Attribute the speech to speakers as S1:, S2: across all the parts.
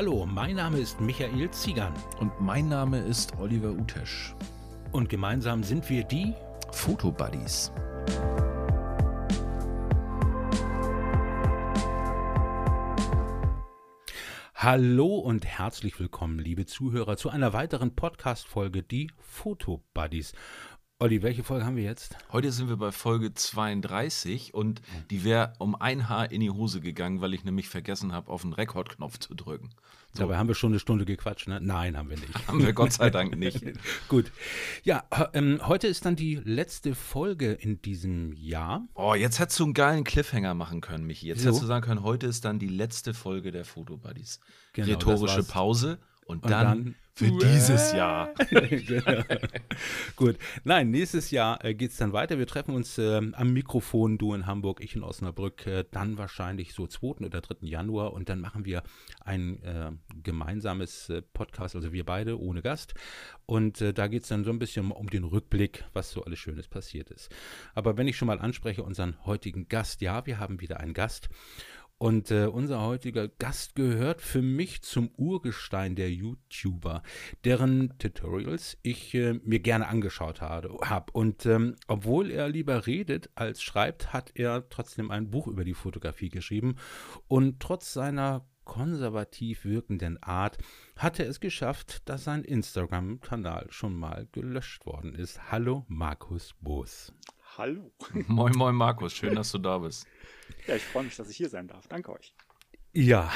S1: Hallo, mein Name ist Michael Ziegern.
S2: Und mein Name ist Oliver Utesch.
S1: Und gemeinsam sind wir die
S2: Fotobuddies.
S1: Hallo und herzlich willkommen, liebe Zuhörer, zu einer weiteren Podcast-Folge, die Fotobuddies. Olli, welche Folge haben wir jetzt?
S2: Heute sind wir bei Folge 32 und die wäre um ein Haar in die Hose gegangen, weil ich nämlich vergessen habe, auf den Rekordknopf zu drücken.
S1: So. Dabei haben wir schon eine Stunde gequatscht, ne? Nein, haben wir nicht.
S2: haben wir Gott sei Dank nicht.
S1: Gut. Ja, ähm, heute ist dann die letzte Folge in diesem Jahr.
S2: Oh, jetzt hättest du einen geilen Cliffhanger machen können, Michi. Jetzt so. hättest du sagen können, heute ist dann die letzte Folge der Fotobuddies. Genau, Rhetorische Pause und, und dann, dann für dieses Jahr. genau.
S1: Gut. Nein, nächstes Jahr äh, geht es dann weiter. Wir treffen uns äh, am Mikrofon, du in Hamburg, ich in Osnabrück, äh, dann wahrscheinlich so 2. oder 3. Januar und dann machen wir ein äh, gemeinsames äh, Podcast, also wir beide ohne Gast. Und äh, da geht es dann so ein bisschen um den Rückblick, was so alles Schönes passiert ist. Aber wenn ich schon mal anspreche, unseren heutigen Gast, ja, wir haben wieder einen Gast. Und äh, unser heutiger Gast gehört für mich zum Urgestein der YouTuber, deren Tutorials ich äh, mir gerne angeschaut habe. Hab. Und ähm, obwohl er lieber redet als schreibt, hat er trotzdem ein Buch über die Fotografie geschrieben. Und trotz seiner konservativ wirkenden Art hat er es geschafft, dass sein Instagram-Kanal schon mal gelöscht worden ist. Hallo Markus Boos.
S3: Hallo.
S2: Moin, moin Markus, schön, dass du da bist.
S3: Ja, ich freue mich, dass ich hier sein darf. Danke euch.
S1: Ja,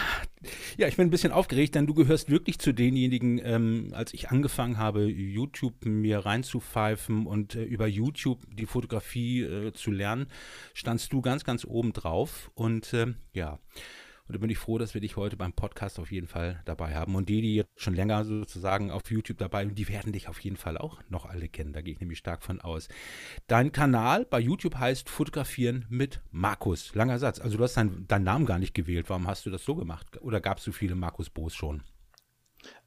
S1: ja, ich bin ein bisschen aufgeregt, denn du gehörst wirklich zu denjenigen, ähm, als ich angefangen habe, YouTube mir reinzupfeifen und äh, über YouTube die Fotografie äh, zu lernen, standst du ganz, ganz oben drauf. Und äh, ja, und da bin ich froh, dass wir dich heute beim Podcast auf jeden Fall dabei haben. Und die, die jetzt schon länger sozusagen auf YouTube dabei sind, die werden dich auf jeden Fall auch noch alle kennen. Da gehe ich nämlich stark von aus. Dein Kanal bei YouTube heißt Fotografieren mit Markus. Langer Satz. Also du hast deinen dein Namen gar nicht gewählt. Warum hast du das so gemacht? Oder gab es so viele Markus Boos schon?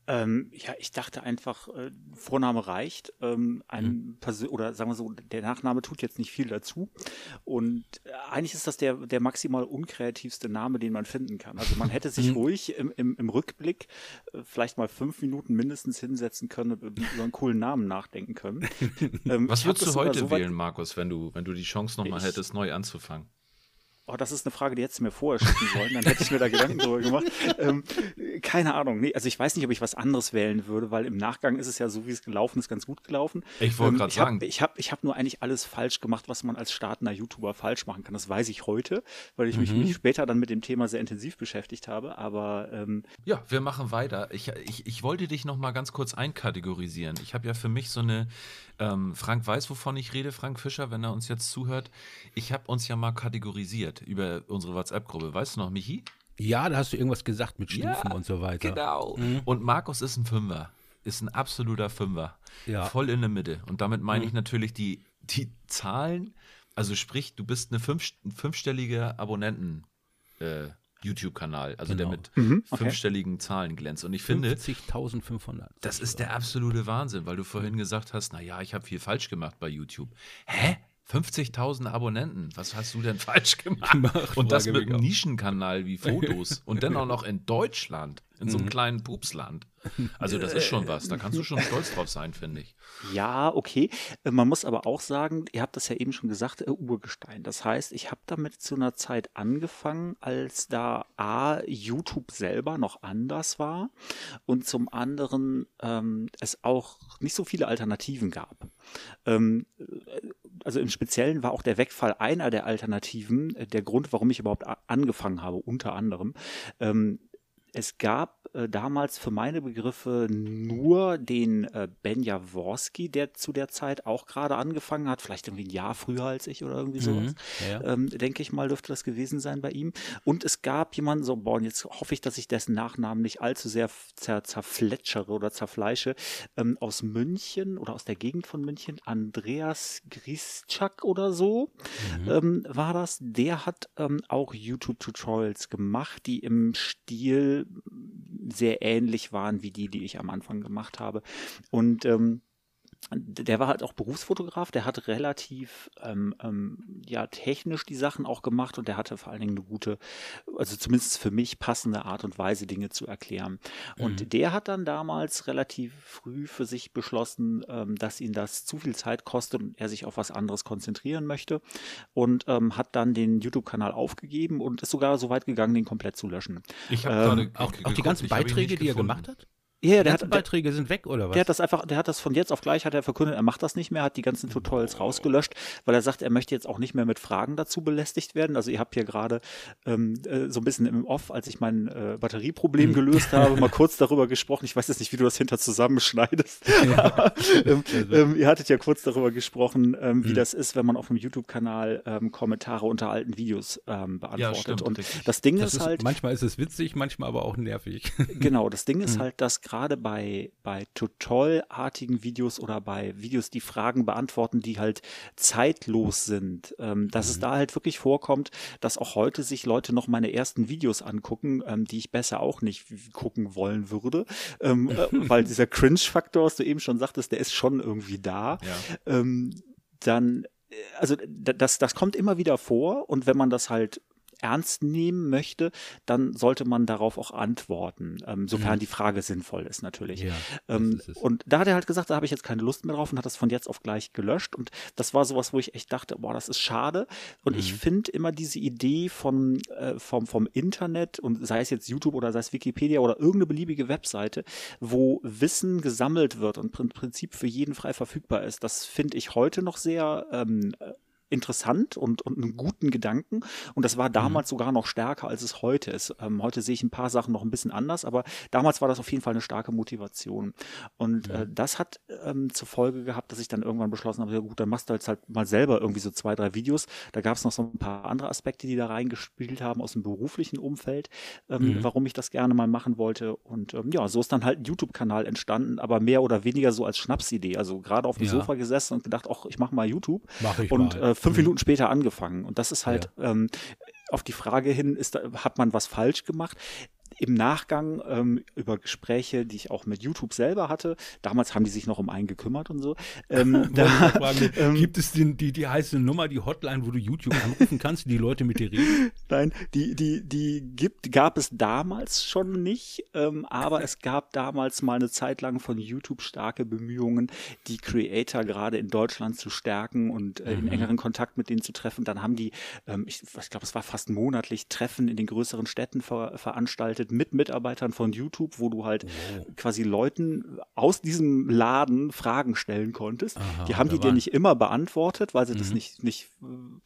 S3: Ähm, ja, ich dachte einfach, äh, Vorname reicht. Ähm, ein mhm. oder sagen wir so, der Nachname tut jetzt nicht viel dazu. Und äh, eigentlich ist das der, der maximal unkreativste Name, den man finden kann. Also man hätte sich mhm. ruhig im, im, im Rückblick äh, vielleicht mal fünf Minuten mindestens hinsetzen können und über einen coolen Namen nachdenken können.
S2: Ähm, Was würdest du heute so wählen, Markus, wenn du, wenn du die Chance nochmal hättest, neu anzufangen?
S3: Oh, das ist eine Frage, die hättest du mir vorher schicken sollen, dann hätte ich mir da Gedanken drüber gemacht. Ähm, keine Ahnung, nee, also ich weiß nicht, ob ich was anderes wählen würde, weil im Nachgang ist es ja so, wie es gelaufen ist, ganz gut gelaufen.
S2: Ich wollte ähm, gerade sagen.
S3: ich habe ich hab nur eigentlich alles falsch gemacht, was man als startender YouTuber falsch machen kann. Das weiß ich heute, weil ich mich, mhm. mich später dann mit dem Thema sehr intensiv beschäftigt habe, aber ähm,
S2: Ja, wir machen weiter. Ich, ich, ich wollte dich noch mal ganz kurz einkategorisieren. Ich habe ja für mich so eine ähm, Frank weiß, wovon ich rede, Frank Fischer, wenn er uns jetzt zuhört. Ich habe uns ja mal kategorisiert über unsere WhatsApp-Gruppe. Weißt du noch, Michi?
S1: Ja, da hast du irgendwas gesagt mit Stufen ja, und so weiter.
S2: Genau. Mhm. Und Markus ist ein Fünfer. Ist ein absoluter Fünfer. Ja. Voll in der Mitte. Und damit meine mhm. ich natürlich die, die Zahlen. Also sprich, du bist eine fünf, fünfstellige Abonnenten. Äh, YouTube-Kanal, also genau. der mit mhm, okay. fünfstelligen Zahlen glänzt. Und ich finde,
S1: 50.500.
S2: Das ist der absolute Wahnsinn, weil du vorhin gesagt hast, naja, ich habe viel falsch gemacht bei YouTube. Hä? 50.000 Abonnenten. Was hast du denn falsch gemacht? gemacht und das mit einem Nischenkanal wie Fotos. und dann auch noch in Deutschland, in so einem mhm. kleinen Pupsland. Also das ist schon was. Da kannst du schon stolz drauf sein, finde ich.
S3: Ja, okay. Äh, man muss aber auch sagen, ihr habt das ja eben schon gesagt, äh, Urgestein. Das heißt, ich habe damit zu einer Zeit angefangen, als da A, YouTube selber noch anders war und zum anderen ähm, es auch nicht so viele Alternativen gab. Ähm, äh, also im Speziellen war auch der Wegfall einer der Alternativen äh, der Grund, warum ich überhaupt angefangen habe, unter anderem. Ähm, es gab äh, damals für meine Begriffe nur den äh, Ben Jaworski, der zu der Zeit auch gerade angefangen hat, vielleicht irgendwie ein Jahr früher als ich oder irgendwie sowas. Mhm, ja. ähm, denke ich mal, dürfte das gewesen sein bei ihm. Und es gab jemanden, so, boah, und jetzt hoffe ich, dass ich dessen Nachnamen nicht allzu sehr zer zerfletschere oder zerfleische, ähm, aus München oder aus der Gegend von München, Andreas Grischak oder so mhm. ähm, war das. Der hat ähm, auch YouTube-Tutorials gemacht, die im Stil sehr ähnlich waren wie die, die ich am Anfang gemacht habe. Und ähm, der war halt auch Berufsfotograf, der hat relativ ähm, ähm, ja technisch die Sachen auch gemacht und der hatte vor allen Dingen eine gute, also zumindest für mich passende Art und Weise, Dinge zu erklären. Und mhm. der hat dann damals relativ früh für sich beschlossen, ähm, dass ihn das zu viel Zeit kostet und er sich auf was anderes konzentrieren möchte und ähm, hat dann den YouTube-Kanal aufgegeben und ist sogar so weit gegangen, den komplett zu löschen.
S1: Ich habe ähm, auch, auch die ganzen Beiträge, die er gemacht hat?
S3: Ja, der hat,
S1: Beiträge sind weg oder was?
S3: Der hat das einfach, der hat das von jetzt auf gleich hat er verkündet, er macht das nicht mehr, hat die ganzen Tutorials rausgelöscht, weil er sagt, er möchte jetzt auch nicht mehr mit Fragen dazu belästigt werden. Also ihr habt hier gerade ähm, äh, so ein bisschen im Off, als ich mein äh, Batterieproblem gelöst habe, mal kurz darüber gesprochen. Ich weiß jetzt nicht, wie du das hinter zusammenschneidest. Ja. ähm, ähm, ihr hattet ja kurz darüber gesprochen, ähm, wie hm. das ist, wenn man auf dem YouTube-Kanal ähm, Kommentare unter alten Videos ähm, beantwortet. Ja, Und das Ding das ist, ist halt.
S1: Manchmal ist es witzig, manchmal aber auch nervig.
S3: Genau, das Ding ist hm. halt, dass gerade gerade bei, bei Tutorial-artigen Videos oder bei Videos, die Fragen beantworten, die halt zeitlos sind, ähm, dass mhm. es da halt wirklich vorkommt, dass auch heute sich Leute noch meine ersten Videos angucken, ähm, die ich besser auch nicht gucken wollen würde, ähm, äh, weil dieser Cringe-Faktor, was du eben schon sagtest, der ist schon irgendwie da. Ja. Ähm, dann äh, also das, das kommt immer wieder vor und wenn man das halt ernst nehmen möchte, dann sollte man darauf auch antworten, ähm, sofern mhm. die Frage sinnvoll ist natürlich. Ja, ähm, und da hat er halt gesagt, da habe ich jetzt keine Lust mehr drauf und hat das von jetzt auf gleich gelöscht. Und das war sowas, wo ich echt dachte, boah, das ist schade. Und mhm. ich finde immer diese Idee von, äh, vom, vom Internet und sei es jetzt YouTube oder sei es Wikipedia oder irgendeine beliebige Webseite, wo Wissen gesammelt wird und im Prinzip für jeden frei verfügbar ist, das finde ich heute noch sehr ähm, interessant und, und einen guten Gedanken. Und das war mhm. damals mhm. sogar noch stärker, als es heute ist. Ähm, heute sehe ich ein paar Sachen noch ein bisschen anders, aber damals war das auf jeden Fall eine starke Motivation. Und äh, das hat ähm, zur Folge gehabt, dass ich dann irgendwann beschlossen habe, ja gut, dann machst du jetzt halt mal selber irgendwie so zwei, drei Videos. Da gab es noch so ein paar andere Aspekte, die da reingespielt haben aus dem beruflichen Umfeld, ähm, mhm. warum ich das gerne mal machen wollte. Und ähm, ja, so ist dann halt ein YouTube-Kanal entstanden, aber mehr oder weniger so als Schnapsidee. Also gerade auf dem ja. Sofa gesessen und gedacht, ach, ich mache mal YouTube.
S1: Mach ich
S3: und
S1: mal.
S3: Äh, fünf mhm. Minuten später angefangen. Und das ist halt ja. ähm, auf die Frage hin, ist, hat man was falsch gemacht? Im Nachgang ähm, über Gespräche, die ich auch mit YouTube selber hatte, damals haben die sich noch um einen gekümmert und so. Ähm,
S1: da, fragen, ähm, gibt es die, die, die heiße Nummer, die Hotline, wo du YouTube anrufen kannst, die Leute mit dir reden?
S3: Nein, die, die, die gibt, gab es damals schon nicht, ähm, aber es gab damals mal eine Zeit lang von YouTube starke Bemühungen, die Creator gerade in Deutschland zu stärken und äh, in mhm. engeren Kontakt mit denen zu treffen. Dann haben die, ähm, ich, ich glaube, es war fast monatlich Treffen in den größeren Städten ver veranstaltet gearbeitet mit Mitarbeitern von YouTube, wo du halt oh. quasi Leuten aus diesem Laden Fragen stellen konntest. Aha, die haben die dir nicht immer beantwortet, weil sie mhm. das nicht, nicht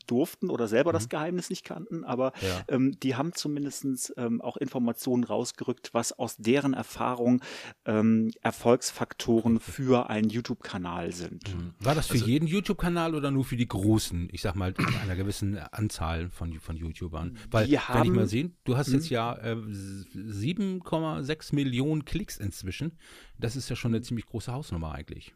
S3: durften oder selber mhm. das Geheimnis nicht kannten, aber ja. ähm, die haben zumindest ähm, auch Informationen rausgerückt, was aus deren Erfahrung ähm, Erfolgsfaktoren für einen YouTube-Kanal sind.
S1: Mhm. War das für also, jeden YouTube-Kanal oder nur für die großen, ich sag mal, einer gewissen Anzahl von, von YouTubern? Weil, wenn ich mal sehen, du hast jetzt mhm. ja äh, 7,6 Millionen Klicks inzwischen. Das ist ja schon eine ziemlich große Hausnummer eigentlich.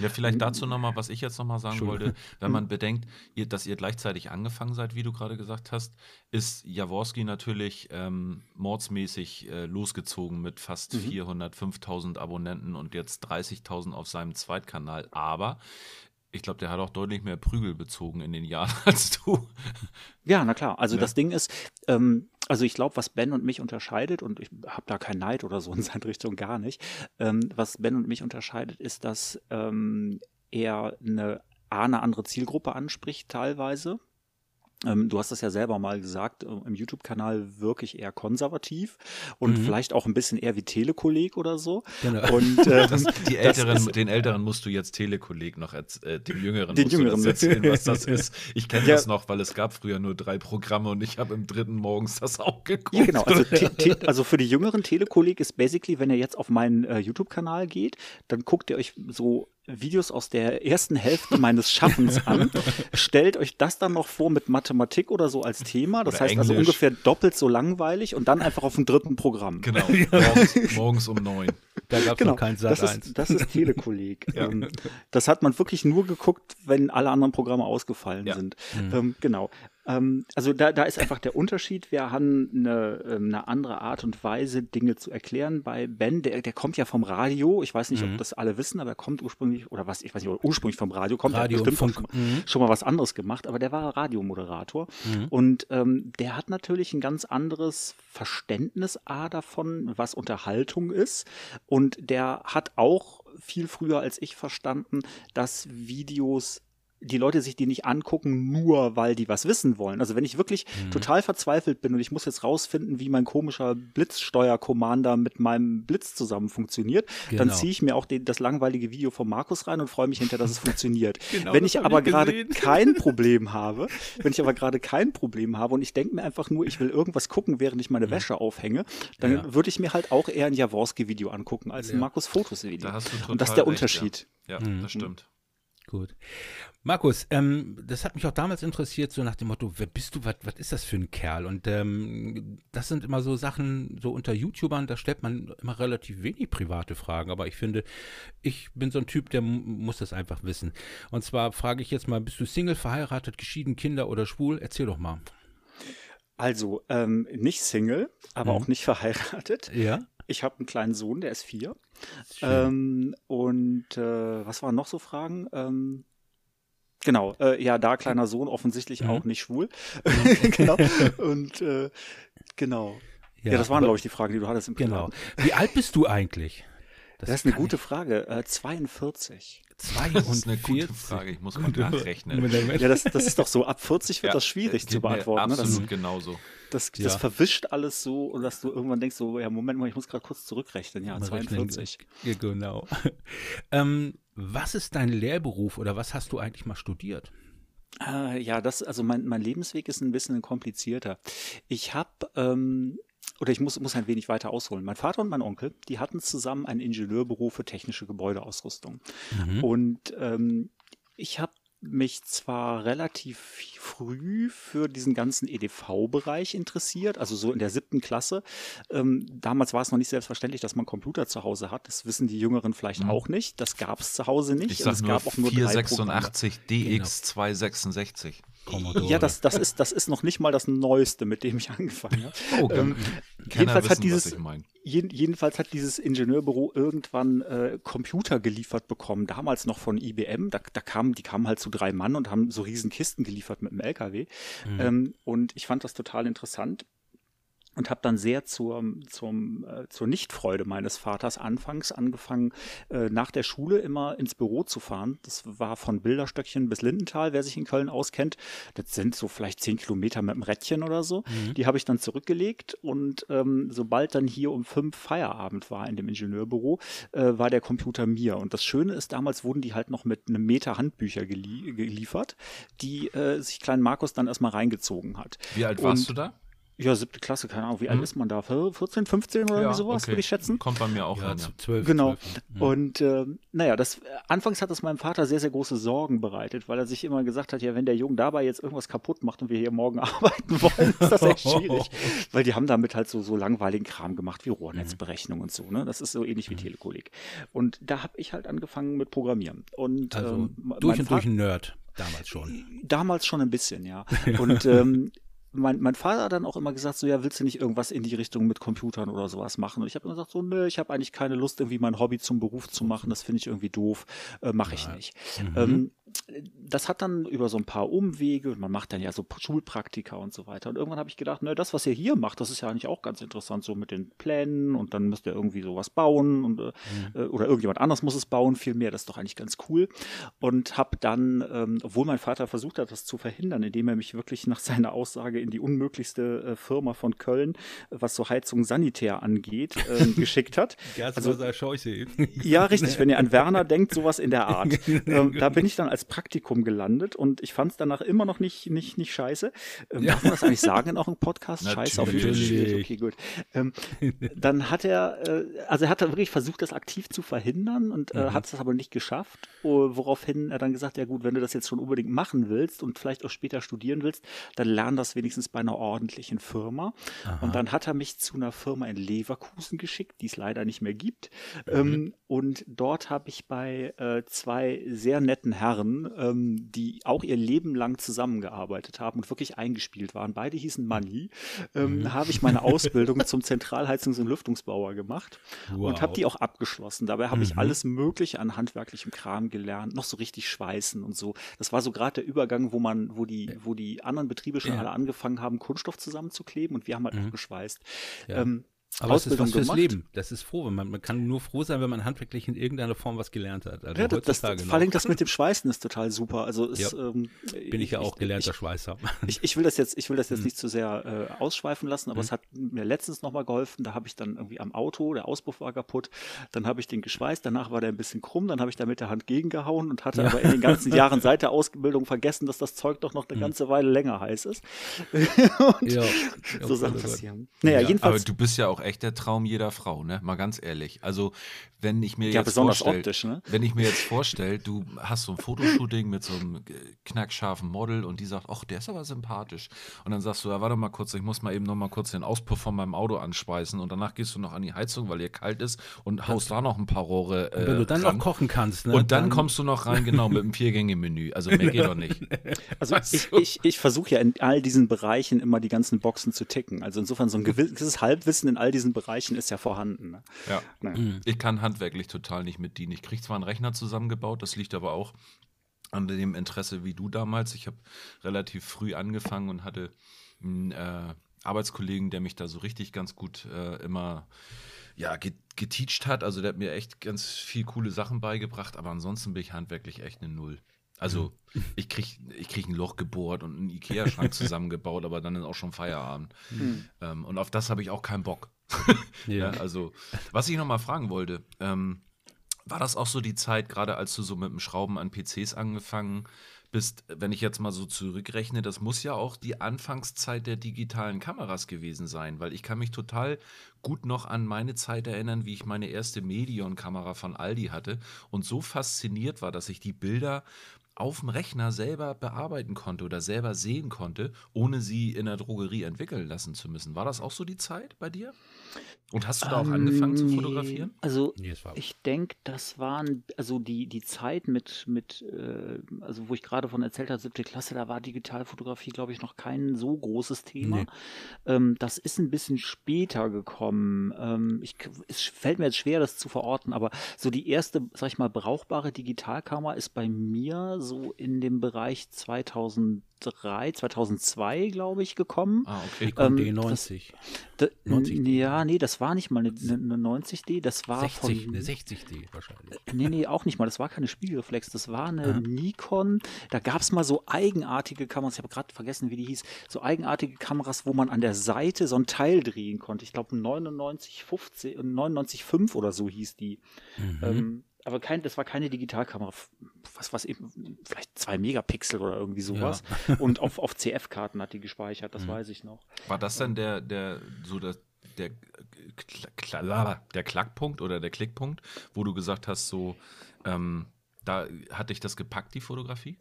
S2: Ja, vielleicht dazu nochmal, was ich jetzt nochmal sagen wollte. Wenn man bedenkt, ihr, dass ihr gleichzeitig angefangen seid, wie du gerade gesagt hast, ist Jaworski natürlich ähm, mordsmäßig äh, losgezogen mit fast mhm. 400, 5000 Abonnenten und jetzt 30.000 auf seinem Zweitkanal. Aber ich glaube, der hat auch deutlich mehr Prügel bezogen in den Jahren als du.
S3: Ja, na klar. Also ja. das Ding ist, ähm, also ich glaube, was Ben und mich unterscheidet, und ich habe da keinen Neid oder so in seine Richtung gar nicht, ähm, was Ben und mich unterscheidet, ist, dass ähm, er eine, eine andere Zielgruppe anspricht teilweise. Ähm, du hast das ja selber mal gesagt, äh, im YouTube-Kanal wirklich eher konservativ und mhm. vielleicht auch ein bisschen eher wie Telekolleg oder so. Genau. Und
S2: ähm, das, die Älteren, ist, den Älteren musst du jetzt Telekolleg noch äh, dem Jüngeren,
S3: den Jüngeren
S2: erzählen, was das ist. Ich kenne ja. das noch, weil es gab früher nur drei Programme und ich habe im dritten morgens das auch geguckt. Ja,
S3: genau. Also, also für die Jüngeren Telekolleg ist basically, wenn ihr jetzt auf meinen äh, YouTube-Kanal geht, dann guckt ihr euch so Videos aus der ersten Hälfte meines Schaffens an. Stellt euch das dann noch vor mit Mathematik oder so als Thema. Das oder heißt also Englisch. also ungefähr doppelt so langweilig und dann einfach auf dem dritten Programm.
S2: Genau, morgens, morgens um neun.
S1: Da gab es genau, noch kein Sat
S3: das ist, das ist Telekolleg. ja. ähm, das hat man wirklich nur geguckt, wenn alle anderen Programme ausgefallen ja. sind. Mhm. Ähm, genau. Ähm, also da, da ist einfach der Unterschied. Wir haben eine, ähm, eine andere Art und Weise, Dinge zu erklären. Bei Ben, der, der kommt ja vom Radio. Ich weiß nicht, mhm. ob das alle wissen, aber er kommt ursprünglich, oder was, ich weiß nicht, ursprünglich vom Radio, kommt
S1: Radio
S3: bestimmt
S1: Funk.
S3: Schon, mhm. schon, mal was anderes gemacht, aber der war Radiomoderator. Mhm. Und ähm, der hat natürlich ein ganz anderes Verständnis A davon, was Unterhaltung ist. Und der hat auch viel früher als ich verstanden, dass Videos die Leute sich die nicht angucken, nur weil die was wissen wollen. Also wenn ich wirklich mhm. total verzweifelt bin und ich muss jetzt rausfinden, wie mein komischer Blitzsteuer-Commander mit meinem Blitz zusammen funktioniert, genau. dann ziehe ich mir auch den, das langweilige Video von Markus rein und freue mich hinterher, dass es funktioniert. genau, wenn ich aber gerade kein Problem habe, wenn ich aber gerade kein Problem habe und ich denke mir einfach nur, ich will irgendwas gucken, während ich meine mhm. Wäsche aufhänge, dann ja. würde ich mir halt auch eher ein Jaworski-Video angucken als ja. ein Markus Fotos-Video. Und das ist der
S2: recht,
S3: Unterschied.
S2: Ja, ja mhm. das stimmt.
S1: Gut. Markus, ähm, das hat mich auch damals interessiert, so nach dem Motto, wer bist du, was ist das für ein Kerl? Und ähm, das sind immer so Sachen, so unter YouTubern, da stellt man immer relativ wenig private Fragen, aber ich finde, ich bin so ein Typ, der muss das einfach wissen. Und zwar frage ich jetzt mal, bist du Single, verheiratet, geschieden, Kinder oder schwul? Erzähl doch mal.
S3: Also, ähm, nicht Single, aber mhm. auch nicht verheiratet.
S1: Ja.
S3: Ich habe einen kleinen Sohn, der ist vier. Ähm, und äh, was waren noch so Fragen? Ähm, Genau, äh, ja, da kleiner Sohn offensichtlich mhm. auch nicht schwul. genau. Und äh, genau. Ja, ja das waren, glaube ich, die Fragen, die du hattest im
S1: Genau. Wie alt bist du eigentlich?
S3: Das, das ist eine gute ich. Frage. Äh, 42.
S2: 42? Das ist eine gute Frage. Ich muss mal nachrechnen.
S3: ja, das, das ist doch so. Ab 40 wird ja, das schwierig zu beantworten.
S2: Ne?
S3: Absolut
S2: ne? genauso.
S3: Das, das ja. verwischt alles so und dass du irgendwann denkst, so, ja, Moment mal, ich muss gerade kurz zurückrechnen. Ja, mal 42.
S1: Rechnen. Genau. ähm, was ist dein Lehrberuf oder was hast du eigentlich mal studiert?
S3: Äh, ja, das, also mein, mein Lebensweg ist ein bisschen komplizierter. Ich habe ähm, oder ich muss, muss ein wenig weiter ausholen. Mein Vater und mein Onkel, die hatten zusammen ein Ingenieurbüro für technische Gebäudeausrüstung. Mhm. Und ähm, ich habe mich zwar relativ früh für diesen ganzen EDV-Bereich interessiert, also so in der siebten Klasse. Ähm, damals war es noch nicht selbstverständlich, dass man Computer zu Hause hat. Das wissen die Jüngeren vielleicht mhm. auch nicht. Das gab es zu Hause nicht.
S2: Ich sag es
S3: nur gab
S2: auch nur 486 DX266.
S3: Commodore. Ja, das, das, ist, das ist noch nicht mal das Neueste, mit dem ich angefangen habe. Oh, ähm, jedenfalls, wissen, hat dieses, jedenfalls hat dieses Ingenieurbüro irgendwann äh, Computer geliefert bekommen, damals noch von IBM. Da, da kamen, die kamen halt zu drei Mann und haben so riesen Kisten geliefert mit dem LKW. Mhm. Ähm, und ich fand das total interessant und habe dann sehr zur, zum, äh, zur Nichtfreude meines Vaters anfangs angefangen, äh, nach der Schule immer ins Büro zu fahren. Das war von Bilderstöckchen bis Lindenthal, wer sich in Köln auskennt. Das sind so vielleicht zehn Kilometer mit dem Rädchen oder so. Mhm. Die habe ich dann zurückgelegt und ähm, sobald dann hier um fünf Feierabend war in dem Ingenieurbüro, äh, war der Computer mir. Und das Schöne ist, damals wurden die halt noch mit einem Meter Handbücher gelie geliefert, die äh, sich klein Markus dann erstmal reingezogen hat.
S2: Wie alt warst und, du da?
S3: Ja, siebte Klasse, keine Ahnung, wie alt hm. ist man da? 14, 15 oder ja, sowas, okay. würde ich schätzen.
S2: Kommt bei mir auch
S1: ja, hin, ja. 12.
S3: Genau. 12. Mhm. Und äh, naja, das, anfangs hat das meinem Vater sehr, sehr große Sorgen bereitet, weil er sich immer gesagt hat, ja, wenn der Junge dabei jetzt irgendwas kaputt macht und wir hier morgen arbeiten wollen, ist das echt schwierig. weil die haben damit halt so, so langweiligen Kram gemacht wie Rohrnetzberechnung mhm. und so. Ne? Das ist so ähnlich wie mhm. Telekolik. Und da habe ich halt angefangen mit Programmieren. Und,
S1: also ähm, durch und durch ein Nerd. Damals schon.
S3: Damals schon ein bisschen, ja. Und ähm, mein, mein Vater hat dann auch immer gesagt, so ja, willst du nicht irgendwas in die Richtung mit Computern oder sowas machen? Und ich habe immer gesagt, so, nö, ich habe eigentlich keine Lust, irgendwie mein Hobby zum Beruf zu machen. Das finde ich irgendwie doof, äh, mache ich nicht. Mhm. Ähm, das hat dann über so ein paar Umwege, man macht dann ja so Schulpraktika und so weiter. Und irgendwann habe ich gedacht, ne, das, was ihr hier macht, das ist ja eigentlich auch ganz interessant, so mit den Plänen und dann müsst ihr irgendwie sowas bauen und, äh, mhm. Äh, oder irgendjemand anders muss es bauen, vielmehr, das ist doch eigentlich ganz cool. Und habe dann, ähm, obwohl mein Vater versucht hat, das zu verhindern, indem er mich wirklich nach seiner Aussage in die unmöglichste äh, Firma von Köln, was so Heizung Sanitär angeht, äh, geschickt hat.
S1: also, Scheuche.
S3: ja, richtig, wenn ihr an Werner denkt, sowas in der Art. ähm, da bin ich dann als Praktikum gelandet und ich fand es danach immer noch nicht, nicht, nicht scheiße. Ähm, ja. Darf man das eigentlich sagen in auch einem Podcast? Scheiße auf YouTube. Okay, gut. Ähm, dann hat er, äh, also er hat wirklich versucht, das aktiv zu verhindern und äh, mhm. hat es aber nicht geschafft, woraufhin er dann gesagt, ja gut, wenn du das jetzt schon unbedingt machen willst und vielleicht auch später studieren willst, dann lern das wenigstens bei einer ordentlichen Firma. Aha. Und dann hat er mich zu einer Firma in Leverkusen geschickt, die es leider nicht mehr gibt. Mhm. Ähm, Und dort habe ich bei äh, zwei sehr netten Herren, ähm, die auch ihr Leben lang zusammengearbeitet haben und wirklich eingespielt waren, beide hießen Money, ähm, mhm. habe ich meine Ausbildung zum Zentralheizungs- und Lüftungsbauer gemacht wow. und habe die auch abgeschlossen. Dabei habe mhm. ich alles Mögliche an handwerklichem Kram gelernt, noch so richtig schweißen und so. Das war so gerade der Übergang, wo man, wo die, wo die anderen Betriebe schon ja. alle angefangen haben, Kunststoff zusammenzukleben und wir haben halt mhm. auch geschweißt. Ja. Ähm,
S1: aber Ausbildung das ist was fürs Leben. Das ist froh. Man, man kann nur froh sein, wenn man handwerklich in irgendeiner Form was gelernt hat.
S3: Also ja, das, das, vor allem das mit dem Schweißen ist total super. Also ist,
S1: ja. ähm, bin ich ja auch gelernter
S3: ich,
S1: Schweißer.
S3: Ich, ich, will das jetzt, ich will das jetzt hm. nicht zu sehr äh, ausschweifen lassen, aber hm. es hat mir letztens nochmal geholfen. Da habe ich dann irgendwie am Auto, der Auspuff war kaputt, dann habe ich den geschweißt, danach war der ein bisschen krumm, dann habe ich da mit der Hand gegengehauen und hatte ja. aber in den ganzen Jahren seit der Ausbildung vergessen, dass das Zeug doch noch eine hm. ganze Weile länger heiß ist. und ja. so Sachen passieren.
S2: Naja, jedenfalls. Aber du bist ja auch echt der Traum jeder Frau, ne? Mal ganz ehrlich. Also, wenn ich mir ja, jetzt vorstelle, ne? wenn ich mir jetzt vorstelle, du hast so ein Fotoshooting mit so einem knackscharfen Model und die sagt, ach, der ist aber sympathisch. Und dann sagst du, ja, warte mal kurz, ich muss mal eben noch mal kurz den Auspuff von meinem Auto anschweißen und danach gehst du noch an die Heizung, weil ihr kalt ist und haust da noch ein paar Rohre.
S1: Äh, wenn du dann ran. noch kochen kannst,
S2: ne? Und dann, dann, kommst du noch rein, genau, mit dem Viergänge-Menü. Also mehr geht doch nicht.
S3: Also ich, ich, ich versuche ja in all diesen Bereichen immer die ganzen Boxen zu ticken. Also insofern so ein gewisses Halbwissen in all diesen Bereichen ist ja vorhanden. Ne?
S2: Ja. Ne. Ich kann handwerklich total nicht mit dienen. Ich kriege zwar einen Rechner zusammengebaut, das liegt aber auch an dem Interesse wie du damals. Ich habe relativ früh angefangen und hatte einen äh, Arbeitskollegen, der mich da so richtig ganz gut äh, immer ja, geteacht hat. Also der hat mir echt ganz viel coole Sachen beigebracht, aber ansonsten bin ich handwerklich echt eine Null. Also mhm. ich krieg, ich krieg ein Loch gebohrt und einen Ikea-Schrank zusammengebaut, aber dann ist auch schon Feierabend. Mhm. Ähm, und auf das habe ich auch keinen Bock. ja. also, was ich noch mal fragen wollte, ähm, war das auch so die Zeit, gerade als du so mit dem Schrauben an PCs angefangen bist, wenn ich jetzt mal so zurückrechne, das muss ja auch die Anfangszeit der digitalen Kameras gewesen sein, weil ich kann mich total gut noch an meine Zeit erinnern, wie ich meine erste Medion-Kamera von Aldi hatte und so fasziniert war, dass ich die Bilder auf dem Rechner selber bearbeiten konnte oder selber sehen konnte, ohne sie in der Drogerie entwickeln lassen zu müssen. War das auch so die Zeit bei dir? Und hast du da auch ähm, angefangen zu fotografieren?
S3: Also nee, ich denke, das waren, also die, die Zeit mit, mit äh, also wo ich gerade von erzählt habe, siebte Klasse, da war Digitalfotografie, glaube ich, noch kein so großes Thema. Nee. Ähm, das ist ein bisschen später gekommen. Ähm, ich, es fällt mir jetzt schwer, das zu verorten, aber so die erste, sag ich mal, brauchbare Digitalkamera ist bei mir so in dem Bereich 2000 2003, 2002, glaube ich, gekommen.
S1: Ah, okay. Ähm, D90.
S3: Das, 90 Ja, nee, das war nicht mal eine, eine 90D, das war
S1: 60, von... Eine 60D wahrscheinlich.
S3: Nee, nee, auch nicht mal, das war keine Spiegelreflex, das war eine ah. Nikon. Da gab es mal so eigenartige Kameras, ich habe gerade vergessen, wie die hieß, so eigenartige Kameras, wo man an der Seite so ein Teil drehen konnte. Ich glaube 99,5 99,5 oder so hieß die. Mhm. Ähm, aber kein, das war keine Digitalkamera, was, was eben, vielleicht zwei Megapixel oder irgendwie sowas. Ja. Und auf, auf CF-Karten hat die gespeichert, das mhm. weiß ich noch.
S2: War das dann der, der, so der, der, der Klackpunkt oder der Klickpunkt, wo du gesagt hast, so, ähm, da hat dich das gepackt, die Fotografie?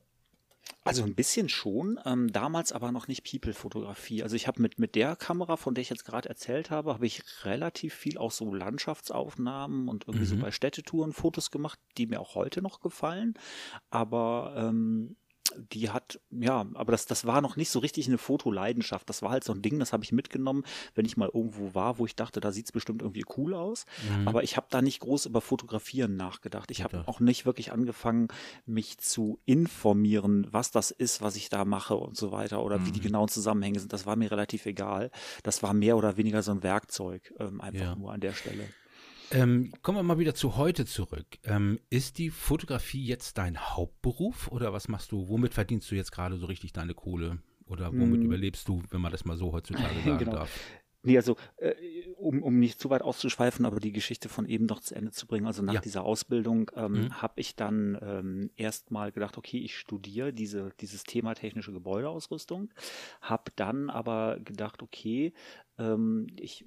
S3: Also ein bisschen schon, ähm, damals aber noch nicht People-Fotografie. Also ich habe mit, mit der Kamera, von der ich jetzt gerade erzählt habe, habe ich relativ viel auch so Landschaftsaufnahmen und irgendwie mhm. so bei Städtetouren Fotos gemacht, die mir auch heute noch gefallen. Aber ähm, die hat, ja, aber das, das war noch nicht so richtig eine Fotoleidenschaft. Das war halt so ein Ding, das habe ich mitgenommen, wenn ich mal irgendwo war, wo ich dachte, da sieht es bestimmt irgendwie cool aus. Mhm. Aber ich habe da nicht groß über Fotografieren nachgedacht. Ich habe auch nicht wirklich angefangen, mich zu informieren, was das ist, was ich da mache und so weiter oder mhm. wie die mhm. genauen Zusammenhänge sind. Das war mir relativ egal. Das war mehr oder weniger so ein Werkzeug, ähm, einfach ja. nur an der Stelle.
S1: Ähm, kommen wir mal wieder zu heute zurück. Ähm, ist die Fotografie jetzt dein Hauptberuf oder was machst du? Womit verdienst du jetzt gerade so richtig deine Kohle? Oder womit hm. überlebst du, wenn man das mal so heutzutage sagen genau. darf?
S3: Nee, also äh, um, um nicht zu weit auszuschweifen, aber die Geschichte von eben noch zu Ende zu bringen. Also nach ja. dieser Ausbildung ähm, mhm. habe ich dann ähm, erstmal gedacht, okay, ich studiere diese, dieses Thema technische Gebäudeausrüstung, habe dann aber gedacht, okay, ähm, ich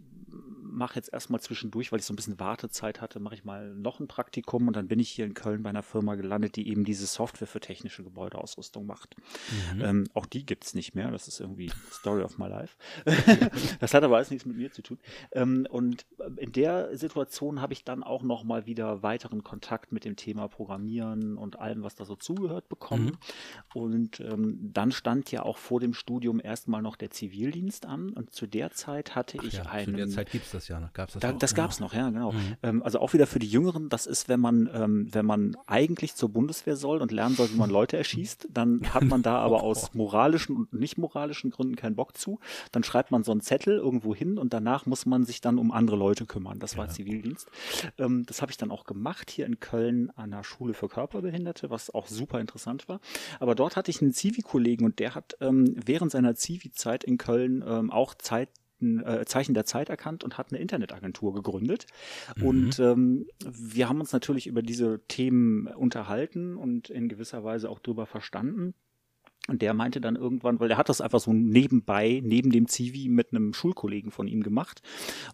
S3: mache jetzt erstmal zwischendurch, weil ich so ein bisschen Wartezeit hatte, mache ich mal noch ein Praktikum und dann bin ich hier in Köln bei einer Firma gelandet, die eben diese Software für technische Gebäudeausrüstung macht. Mhm. Ähm, auch die gibt es nicht mehr, das ist irgendwie Story of my life. das hat aber alles nichts mit mir zu tun. Ähm, und in der Situation habe ich dann auch nochmal wieder weiteren Kontakt mit dem Thema Programmieren und allem, was da so zugehört bekommen. Mhm. Und ähm, dann stand ja auch vor dem Studium erstmal noch der Zivildienst an und zu der Zeit hatte Ach ich ja, einen. Zu
S1: der Zeit gibt es das ja noch. Gab's
S3: das da, das gab es noch, ja, genau. Mhm. Ähm, also auch wieder für die Jüngeren, das ist, wenn man, ähm, wenn man eigentlich zur Bundeswehr soll und lernen soll, wie man Leute erschießt, dann hat man da aber aus moralischen und nicht moralischen Gründen keinen Bock zu. Dann schreibt man so einen Zettel irgendwo hin und danach muss man sich dann um andere Leute kümmern. Das war ja. Zivildienst. Ähm, das habe ich dann auch gemacht hier in Köln an der Schule für Körperbehinderte, was auch super interessant war. Aber dort hatte ich einen Zivi-Kollegen und der hat ähm, während seiner Zivi-Zeit in Köln ähm, auch Zeit äh, Zeichen der Zeit erkannt und hat eine Internetagentur gegründet. Mhm. Und ähm, wir haben uns natürlich über diese Themen unterhalten und in gewisser Weise auch drüber verstanden. Und der meinte dann irgendwann, weil der hat das einfach so nebenbei, neben dem Zivi mit einem Schulkollegen von ihm gemacht.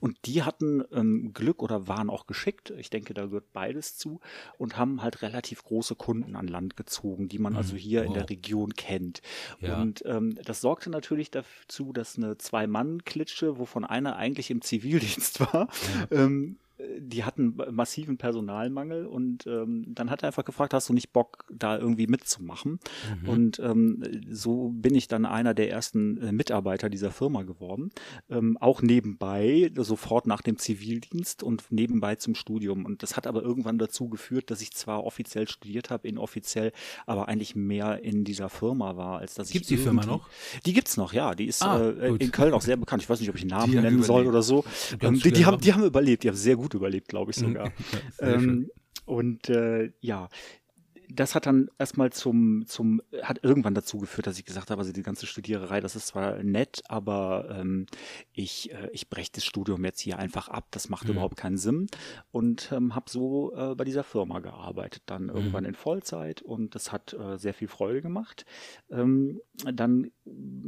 S3: Und die hatten ähm, Glück oder waren auch geschickt, ich denke, da gehört beides zu, und haben halt relativ große Kunden an Land gezogen, die man mhm. also hier wow. in der Region kennt. Ja. Und ähm, das sorgte natürlich dazu, dass eine Zwei-Mann-Klitsche, wovon einer eigentlich im Zivildienst war, ja. ähm, die hatten massiven Personalmangel und ähm, dann hat er einfach gefragt, hast du nicht Bock, da irgendwie mitzumachen? Mhm. Und ähm, so bin ich dann einer der ersten äh, Mitarbeiter dieser Firma geworden. Ähm, auch nebenbei, sofort nach dem Zivildienst und nebenbei zum Studium. Und das hat aber irgendwann dazu geführt, dass ich zwar offiziell studiert habe, inoffiziell, aber eigentlich mehr in dieser Firma war, als dass
S1: gibt's ich. Gibt die Firma noch?
S3: Die gibt's noch, ja. Die ist ah, äh, in Köln auch sehr bekannt. Ich weiß nicht, ob ich einen Namen nennen soll oder so. Ähm, die, die, haben, die haben überlebt, die haben sehr gut gut überlebt, glaube ich sogar. ähm, und äh, ja, das hat dann erstmal zum, zum, hat irgendwann dazu geführt, dass ich gesagt habe, also die ganze Studiererei, das ist zwar nett, aber ähm, ich, äh, ich breche das Studium jetzt hier einfach ab, das macht mhm. überhaupt keinen Sinn. Und ähm, habe so äh, bei dieser Firma gearbeitet, dann mhm. irgendwann in Vollzeit und das hat äh, sehr viel Freude gemacht. Ähm, dann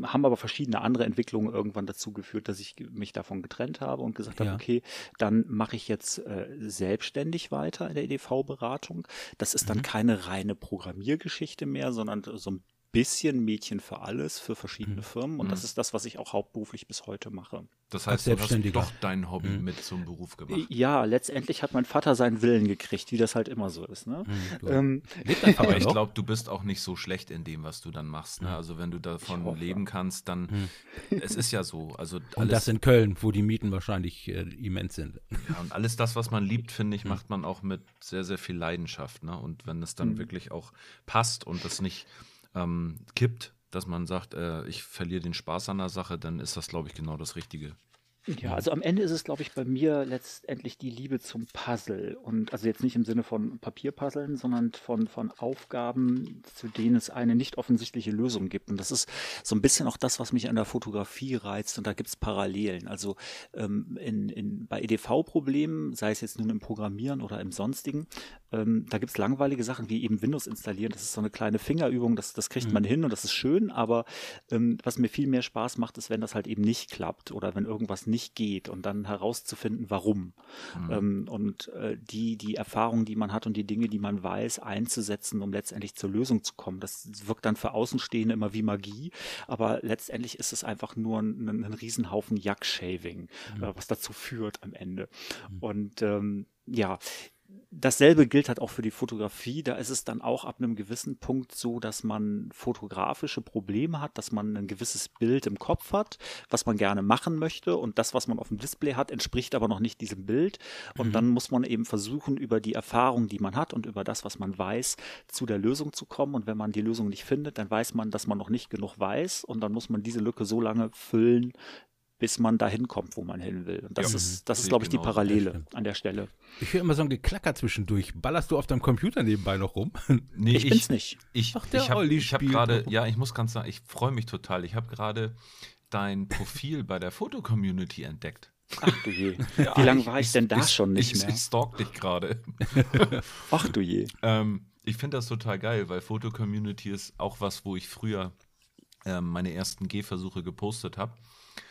S3: haben aber verschiedene andere Entwicklungen irgendwann dazu geführt, dass ich mich davon getrennt habe und gesagt ja. habe, okay, dann mache ich jetzt äh, selbstständig weiter in der EDV-Beratung. Das ist dann mhm. keine reine Programmiergeschichte mehr, sondern so ein bisschen Mädchen für alles, für verschiedene mhm. Firmen. Und mhm. das ist das, was ich auch hauptberuflich bis heute mache.
S2: Das heißt, du hast doch dein Hobby mhm. mit zum Beruf gemacht.
S3: Ja, letztendlich hat mein Vater seinen Willen gekriegt, wie das halt immer so ist. Ne?
S2: Mhm, ähm, Aber ich glaube, du bist auch nicht so schlecht in dem, was du dann machst. Ne? Mhm. Also wenn du davon hoffe, leben kannst, dann mhm. es ist ja so. Also
S1: und das in Köln, wo die Mieten wahrscheinlich äh, immens sind.
S2: Ja, und alles das, was man liebt, finde ich, macht man auch mit sehr, sehr viel Leidenschaft. Ne? Und wenn es dann wirklich auch passt und das nicht ähm, kippt, dass man sagt, äh, ich verliere den Spaß an der Sache, dann ist das, glaube ich, genau das Richtige.
S3: Ja, also am Ende ist es, glaube ich, bei mir letztendlich die Liebe zum Puzzle. Und also jetzt nicht im Sinne von Papierpuzzeln, sondern von, von Aufgaben, zu denen es eine nicht offensichtliche Lösung gibt. Und das ist so ein bisschen auch das, was mich an der Fotografie reizt. Und da gibt es Parallelen. Also ähm, in, in, bei EDV-Problemen, sei es jetzt nun im Programmieren oder im Sonstigen, ähm, da gibt es langweilige Sachen wie eben Windows installieren. Das ist so eine kleine Fingerübung, das, das kriegt mhm. man hin und das ist schön. Aber ähm, was mir viel mehr Spaß macht, ist, wenn das halt eben nicht klappt oder wenn irgendwas nicht nicht geht und dann herauszufinden, warum. Mhm. Ähm, und äh, die, die Erfahrungen, die man hat und die Dinge, die man weiß, einzusetzen, um letztendlich zur Lösung zu kommen. Das wirkt dann für Außenstehende immer wie Magie, aber letztendlich ist es einfach nur ein, ein, Riesenhaufen Jack-Shaving, mhm. äh, was dazu führt am Ende. Mhm. Und ähm, ja, dasselbe gilt halt auch für die Fotografie. Da ist es dann auch ab einem gewissen Punkt so, dass man fotografische Probleme hat, dass man ein gewisses Bild im Kopf hat, was man gerne machen möchte und das, was man auf dem Display hat, entspricht aber noch nicht diesem Bild. Und mhm. dann muss man eben versuchen, über die Erfahrung, die man hat und über das, was man weiß, zu der Lösung zu kommen. Und wenn man die Lösung nicht findet, dann weiß man, dass man noch nicht genug weiß und dann muss man diese Lücke so lange füllen, bis man dahin kommt, wo man hin will. Und das ja, ist, das ist, glaube ich, die Parallele an der Stelle.
S1: Ich höre immer so ein Geklacker zwischendurch. Ballerst du auf deinem Computer nebenbei noch rum?
S3: Nee, ich, ich bin's nicht.
S2: Ich, Ach, der ich habe hab gerade, ja, ich muss ganz sagen, ich freue mich total. Ich habe gerade dein Profil bei der Fotocommunity entdeckt.
S3: Ach du je. Ja, Wie lange war ich, ich denn da ich, schon nicht
S2: ich,
S3: mehr?
S2: Ich stalk dich gerade.
S3: Ach du je.
S2: Ähm, ich finde das total geil, weil Fotocommunity ist auch was, wo ich früher ähm, meine ersten Gehversuche gepostet habe.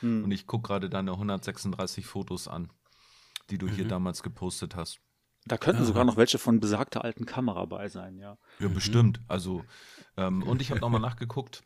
S2: Hm. Und ich gucke gerade deine 136 Fotos an, die du mhm. hier damals gepostet hast.
S3: Da könnten sogar noch welche von besagter alten Kamera bei sein, ja.
S2: Ja, mhm. bestimmt. Also, ähm, und ich habe nochmal nachgeguckt.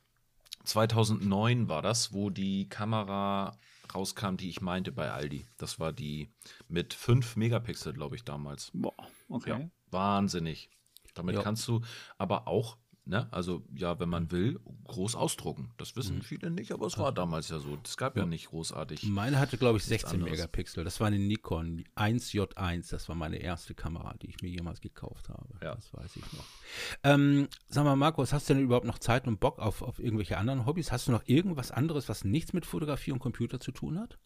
S2: 2009 war das, wo die Kamera rauskam, die ich meinte bei Aldi. Das war die mit 5 Megapixel, glaube ich, damals.
S3: Boah, okay. Ja,
S2: wahnsinnig. Damit ja. kannst du aber auch Ne? Also ja, wenn man will, groß ausdrucken. Das wissen mhm. viele nicht, aber es war damals ja so. Es gab ja, ja nicht großartig.
S1: Meine hatte, glaube ich, 16 Megapixel. Das war eine Nikon 1J1. Das war meine erste Kamera, die ich mir jemals gekauft habe. Ja. Das weiß ich noch. Ähm, sag mal, Markus, hast du denn überhaupt noch Zeit und Bock auf, auf irgendwelche anderen Hobbys? Hast du noch irgendwas anderes, was nichts mit Fotografie und Computer zu tun hat?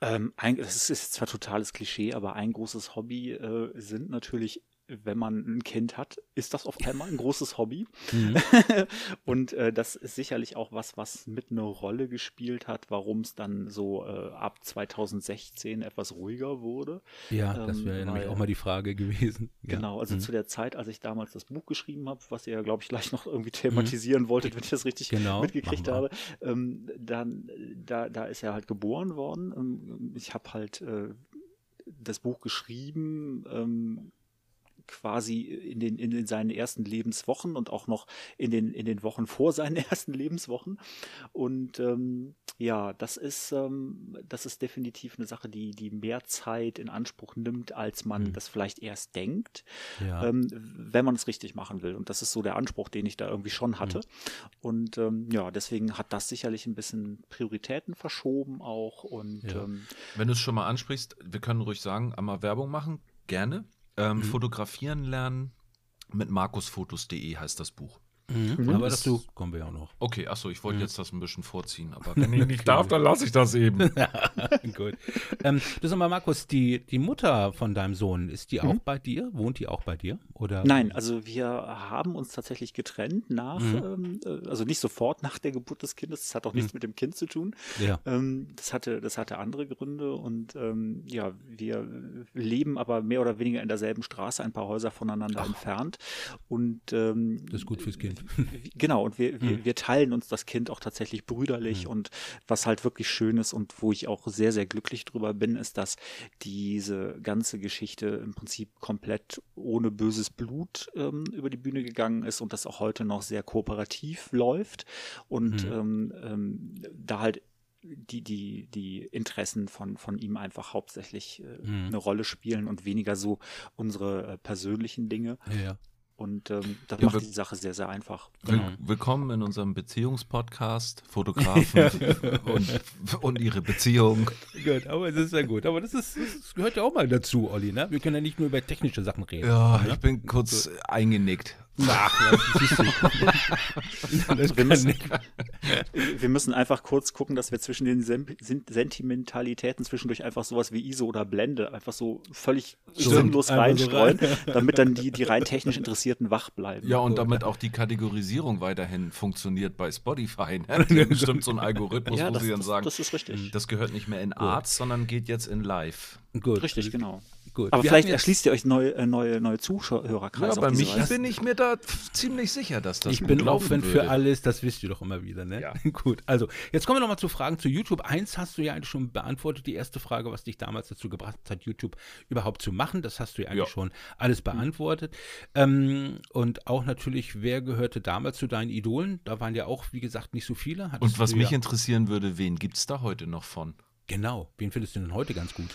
S3: Ähm, ein, das ist zwar totales Klischee, aber ein großes Hobby äh, sind natürlich wenn man ein Kind hat, ist das auf einmal ein großes Hobby. Mhm. und äh, das ist sicherlich auch was, was mit eine Rolle gespielt hat, warum es dann so äh, ab 2016 etwas ruhiger wurde.
S1: Ja, ähm, das wäre nämlich auch mal die Frage gewesen.
S3: Genau, also mhm. zu der Zeit, als ich damals das Buch geschrieben habe, was ihr ja, glaube ich, gleich noch irgendwie thematisieren mhm. wolltet, wenn ich das richtig genau, mitgekriegt habe, ähm, dann, da, da ist er halt geboren worden. Ähm, ich habe halt äh, das Buch geschrieben, ähm, quasi in den, in den seinen ersten Lebenswochen und auch noch in den, in den Wochen vor seinen ersten Lebenswochen. Und ähm, ja, das ist, ähm, das ist definitiv eine Sache, die, die mehr Zeit in Anspruch nimmt, als man mhm. das vielleicht erst denkt, ja. ähm, wenn man es richtig machen will. Und das ist so der Anspruch, den ich da irgendwie schon hatte. Mhm. Und ähm, ja, deswegen hat das sicherlich ein bisschen Prioritäten verschoben auch. Und ja. Ähm,
S2: wenn du es schon mal ansprichst, wir können ruhig sagen, einmal Werbung machen, gerne. Ähm, mhm. Fotografieren lernen mit markusfotos.de heißt das Buch.
S1: Mhm. mhm. Aber dazu kommen wir ja auch noch.
S2: Okay, achso, ich wollte mhm. jetzt das ein bisschen vorziehen, aber wenn ich nicht darf, dann lasse ich das eben.
S1: Gut. Ähm, du sag mal, Markus, die, die Mutter von deinem Sohn, ist die mhm. auch bei dir? Wohnt die auch bei dir? Oder?
S3: Nein, also wir haben uns tatsächlich getrennt nach, mhm. ähm, äh, also nicht sofort nach der Geburt des Kindes. Das hat auch nichts mhm. mit dem Kind zu tun. Ja. Ähm, das, hatte, das hatte andere Gründe und ähm, ja, wir leben aber mehr oder weniger in derselben Straße, ein paar Häuser voneinander Ach. entfernt. Und ähm,
S1: das ist gut fürs Kind.
S3: Genau, und wir, wir, mhm. wir, teilen uns das Kind auch tatsächlich brüderlich mhm. und was halt wirklich schön ist und wo ich auch sehr, sehr glücklich drüber bin, ist, dass diese ganze Geschichte im Prinzip komplett ohne böses Blut ähm, über die Bühne gegangen ist und das auch heute noch sehr kooperativ läuft und mhm. ähm, ähm, da halt die, die, die Interessen von, von ihm einfach hauptsächlich äh, mhm. eine Rolle spielen und weniger so unsere äh, persönlichen Dinge. Ja. Und ähm, das ja, macht die Sache sehr, sehr einfach.
S2: Genau. Willkommen in unserem Beziehungspodcast, Fotografen und, und, ihre Beziehung.
S1: Gut, aber das ist ja gut. Aber das, ist, das gehört ja auch mal dazu, Olli. Ne? Wir können ja nicht nur über technische Sachen reden.
S2: Ja, ne? ich bin kurz so. eingenickt. Ach,
S3: wir, müssen, wir müssen einfach kurz gucken, dass wir zwischen den Sentimentalitäten zwischendurch einfach sowas wie ISO oder Blende einfach so völlig Stimmt, sinnlos reinstreuen, so rein. damit dann die, die rein technisch Interessierten wach bleiben.
S2: Ja, und damit auch die Kategorisierung weiterhin funktioniert bei Spotify. Ne? Bestimmt so ein Algorithmus, ja, wo das, sie dann sagen,
S3: das ist richtig.
S2: Das gehört nicht mehr in Arts, sondern geht jetzt in Live.
S3: Gut. Richtig, genau. Gut. Aber Wir vielleicht erschließt ihr euch neue, äh, neue, neue Zuhörerkreise.
S2: Ja, bei mich bin ich mir da ziemlich sicher, dass das
S1: Ich bin offen für alles, das wisst ihr doch immer wieder, ne? Ja. Gut, also jetzt kommen wir nochmal zu Fragen zu YouTube. Eins hast du ja eigentlich schon beantwortet, die erste Frage, was dich damals dazu gebracht hat, YouTube überhaupt zu machen. Das hast du ja eigentlich ja. schon alles beantwortet. Mhm. Ähm, und auch natürlich, wer gehörte damals zu deinen Idolen? Da waren ja auch, wie gesagt, nicht so viele.
S2: Hattest und was mich ja interessieren würde, wen gibt es da heute noch von?
S1: Genau, wen findest du denn heute ganz gut?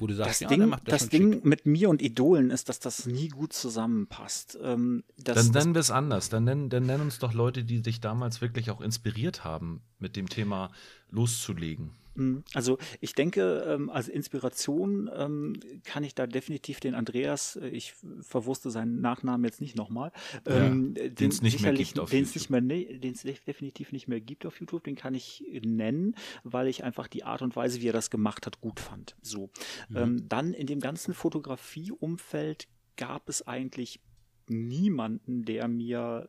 S3: Wo du sagst, das ja, Ding, das, das Ding mit mir und Idolen ist, dass das nie gut zusammenpasst. Ähm,
S2: das, dann nennen wir es anders. Dann nennen, dann nennen uns doch Leute, die dich damals wirklich auch inspiriert haben, mit dem Thema loszulegen.
S3: Hm, also ich denke, ähm, als Inspiration ähm, kann ich da definitiv den Andreas, äh, ich verwusste seinen Nachnamen jetzt nicht nochmal, ja,
S2: ähm, den es nicht mehr gibt
S3: auf den's YouTube. den es definitiv nicht mehr gibt auf YouTube, den kann ich nennen, weil ich einfach die Art und Weise, wie er das gemacht hat, gut fand. So. Mhm. dann in dem ganzen Fotografieumfeld gab es eigentlich niemanden, der mir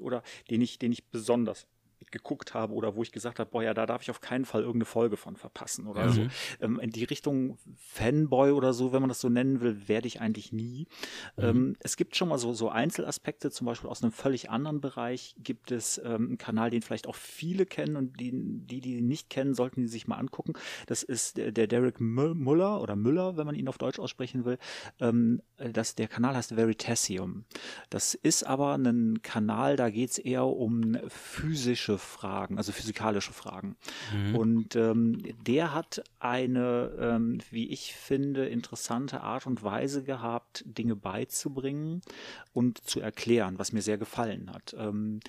S3: oder den ich, den ich besonders geguckt habe oder wo ich gesagt habe, boah, ja, da darf ich auf keinen Fall irgendeine Folge von verpassen oder mhm. so. Ähm, in die Richtung Fanboy oder so, wenn man das so nennen will, werde ich eigentlich nie. Mhm. Ähm, es gibt schon mal so, so Einzelaspekte, zum Beispiel aus einem völlig anderen Bereich gibt es ähm, einen Kanal, den vielleicht auch viele kennen und die, die, die nicht kennen, sollten die sich mal angucken. Das ist der, der Derek Müller oder Müller, wenn man ihn auf Deutsch aussprechen will. Ähm, das, der Kanal heißt Veritasium. Das ist aber ein Kanal, da geht es eher um physische Fragen, also physikalische Fragen. Mhm. Und ähm, der hat eine, ähm, wie ich finde, interessante Art und Weise gehabt, Dinge beizubringen und zu erklären, was mir sehr gefallen hat. Ähm,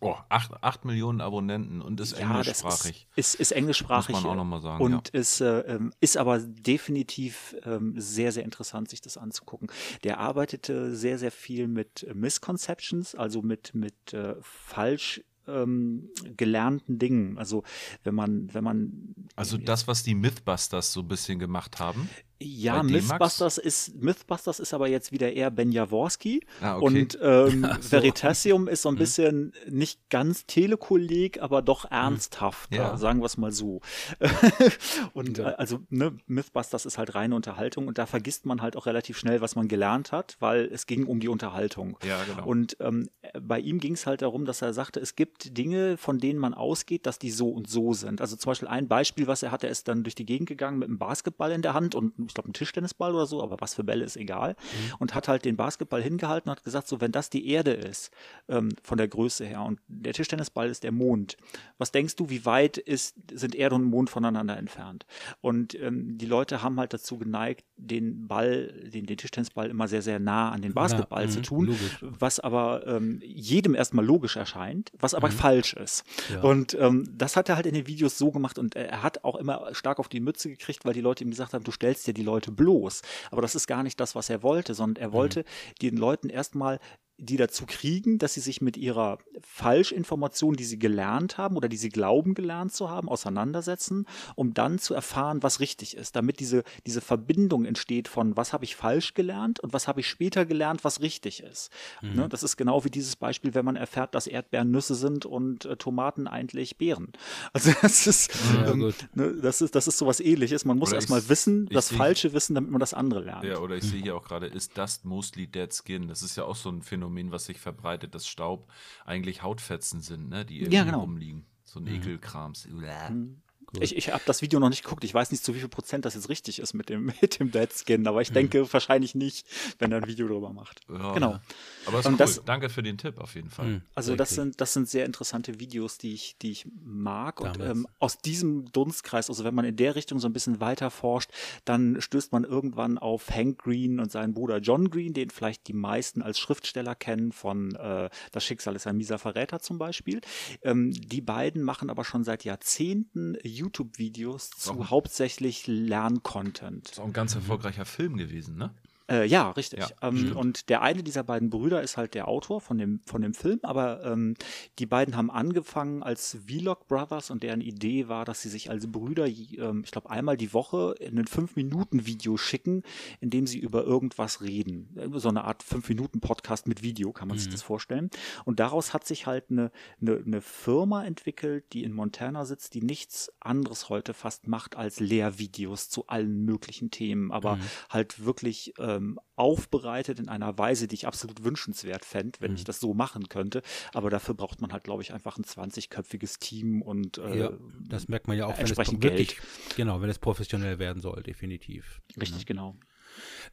S2: Oh, acht, acht Millionen Abonnenten und ist ja, englischsprachig.
S3: Ist, ist, ist, englischsprachig.
S2: Muss man auch nochmal sagen.
S3: Und ja. ist, äh, ähm, ist aber definitiv äh, sehr, sehr interessant, sich das anzugucken. Der arbeitete sehr, sehr viel mit Misconceptions, also mit, mit äh, falsch ähm, gelernten Dingen. Also wenn man, wenn man.
S2: Also das, was die Mythbusters so ein bisschen gemacht haben.
S3: Ja, Mythbusters ist, Mythbusters ist aber jetzt wieder eher Ben Jaworski. Ah, okay. Und ähm, so. Veritasium ist so ein mhm. bisschen nicht ganz Telekolleg, aber doch mhm. ernsthafter, ja. sagen wir es mal so. und ja. also ne, Mythbusters ist halt reine Unterhaltung und da vergisst man halt auch relativ schnell, was man gelernt hat, weil es ging um die Unterhaltung.
S2: Ja, genau.
S3: Und ähm, bei ihm ging es halt darum, dass er sagte, es gibt Dinge, von denen man ausgeht, dass die so und so sind. Also zum Beispiel ein Beispiel, was er hatte, er ist dann durch die Gegend gegangen mit einem Basketball in der Hand und ich glaube, ein Tischtennisball oder so, aber was für Bälle ist egal. Mhm. Und hat halt den Basketball hingehalten und hat gesagt, so, wenn das die Erde ist, ähm, von der Größe her, und der Tischtennisball ist der Mond, was denkst du, wie weit ist, sind Erde und Mond voneinander entfernt? Und ähm, die Leute haben halt dazu geneigt, den Ball, den, den Tischtennisball immer sehr, sehr nah an den Basketball ja, zu mhm, tun, logisch. was aber ähm, jedem erstmal logisch erscheint, was aber mhm. falsch ist. Ja. Und ähm, das hat er halt in den Videos so gemacht und er hat auch immer stark auf die Mütze gekriegt, weil die Leute ihm gesagt haben, du stellst dir die Leute bloß. Aber das ist gar nicht das, was er wollte, sondern er mhm. wollte mhm. den Leuten erstmal die dazu kriegen, dass sie sich mit ihrer Falschinformation, die sie gelernt haben oder die sie glauben gelernt zu haben, auseinandersetzen, um dann zu erfahren, was richtig ist, damit diese, diese Verbindung entsteht von, was habe ich falsch gelernt und was habe ich später gelernt, was richtig ist. Mhm. Ne, das ist genau wie dieses Beispiel, wenn man erfährt, dass Erdbeeren Nüsse sind und äh, Tomaten eigentlich Beeren. Also das ist, ja, ähm, ne, das ist, das ist sowas ähnliches. Man muss erstmal wissen, das Falsche wissen, damit man das andere lernt.
S2: Ja, oder ich sehe hier auch gerade, ist das mostly dead skin? Das ist ja auch so ein Phänomen Phänomen, was sich verbreitet, dass Staub eigentlich Hautfetzen sind, ne, die irgendwie ja, genau. rumliegen. So ein mhm. Ekelkrams. Mhm.
S3: Ich, ich habe das Video noch nicht geguckt. Ich weiß nicht, zu wie viel Prozent das jetzt richtig ist mit dem, mit dem Dead Skin, aber ich hm. denke wahrscheinlich nicht, wenn er ein Video darüber macht.
S2: Ja, genau. Aber ist cool. das, Danke für den Tipp auf jeden Fall. Hm,
S3: also das sind, das sind sehr interessante Videos, die ich, die ich mag. Und ähm, aus diesem Dunstkreis, also wenn man in der Richtung so ein bisschen weiter forscht, dann stößt man irgendwann auf Hank Green und seinen Bruder John Green, den vielleicht die meisten als Schriftsteller kennen von äh, Das Schicksal ist ein mieser Verräter zum Beispiel. Ähm, die beiden machen aber schon seit Jahrzehnten YouTube YouTube-Videos zu hauptsächlich Lerncontent.
S2: Ist auch ein ganz erfolgreicher Film gewesen, ne?
S3: Äh, ja, richtig. Ja, ähm, und der eine dieser beiden Brüder ist halt der Autor von dem, von dem Film, aber ähm, die beiden haben angefangen als Vlog Brothers und deren Idee war, dass sie sich als Brüder, ähm, ich glaube, einmal die Woche in ein 5-Minuten-Video schicken, in dem sie über irgendwas reden. So eine Art 5-Minuten-Podcast mit Video, kann man mhm. sich das vorstellen. Und daraus hat sich halt eine, eine, eine Firma entwickelt, die in Montana sitzt, die nichts anderes heute fast macht als Lehrvideos zu allen möglichen Themen, aber mhm. halt wirklich äh, ähm, aufbereitet in einer Weise, die ich absolut wünschenswert fände, wenn mhm. ich das so machen könnte. Aber dafür braucht man halt, glaube ich, einfach ein 20-köpfiges Team und äh,
S1: ja, das merkt man ja auch,
S3: wenn es wirklich,
S1: genau, wenn es professionell werden soll, definitiv.
S3: Richtig, ja. genau.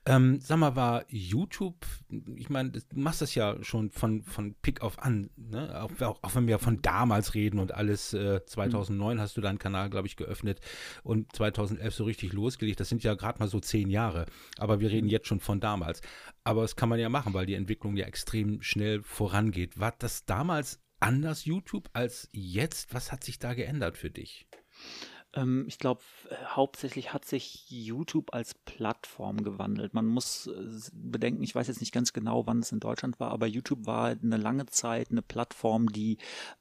S1: Ähm, sag mal, war YouTube, ich meine, du machst das ja schon von, von Pick auf an, ne? auch, auch, auch, wenn wir von damals reden und alles, äh, 2009 mhm. hast du deinen Kanal, glaube ich, geöffnet und 2011 so richtig losgelegt. Das sind ja gerade mal so zehn Jahre, aber wir reden mhm. jetzt schon von damals. Aber das kann man ja machen, weil die Entwicklung ja extrem schnell vorangeht. War das damals anders YouTube als jetzt? Was hat sich da geändert für dich?
S3: Ähm, ich glaube, äh, hauptsächlich hat sich YouTube als Plattform gewandelt. Man muss äh, bedenken, ich weiß jetzt nicht ganz genau, wann es in Deutschland war, aber YouTube war eine lange Zeit eine Plattform, die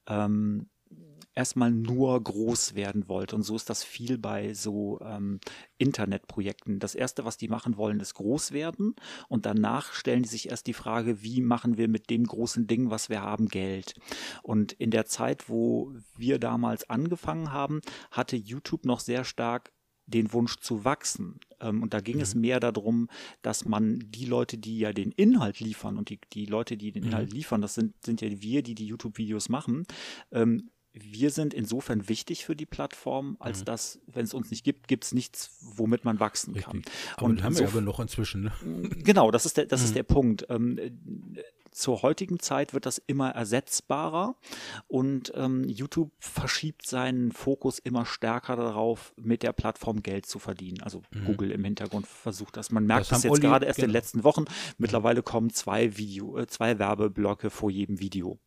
S3: ähm, erstmal nur groß werden wollte. Und so ist das viel bei so ähm, Internetprojekten. Das Erste, was die machen wollen, ist groß werden. Und danach stellen die sich erst die Frage, wie machen wir mit dem großen Ding, was wir haben, Geld. Und in der Zeit, wo wir damals angefangen haben, hatte YouTube noch sehr stark den Wunsch zu wachsen. Ähm, und da ging mhm. es mehr darum, dass man die Leute, die ja den Inhalt liefern und die, die Leute, die den Inhalt mhm. liefern, das sind, sind ja wir, die die YouTube-Videos machen, ähm, wir sind insofern wichtig für die Plattform, als mhm. dass, wenn es uns nicht gibt, gibt es nichts, womit man wachsen Richtig. kann.
S1: Aber und haben wir aber noch inzwischen. Ne?
S3: Genau, das ist der, das mhm. ist der Punkt. Ähm, zur heutigen Zeit wird das immer ersetzbarer und ähm, YouTube verschiebt seinen Fokus immer stärker darauf, mit der Plattform Geld zu verdienen. Also mhm. Google im Hintergrund versucht das. Man merkt das, das jetzt gerade erst genau. in den letzten Wochen. Mittlerweile kommen zwei Video, äh, zwei Werbeblöcke vor jedem Video.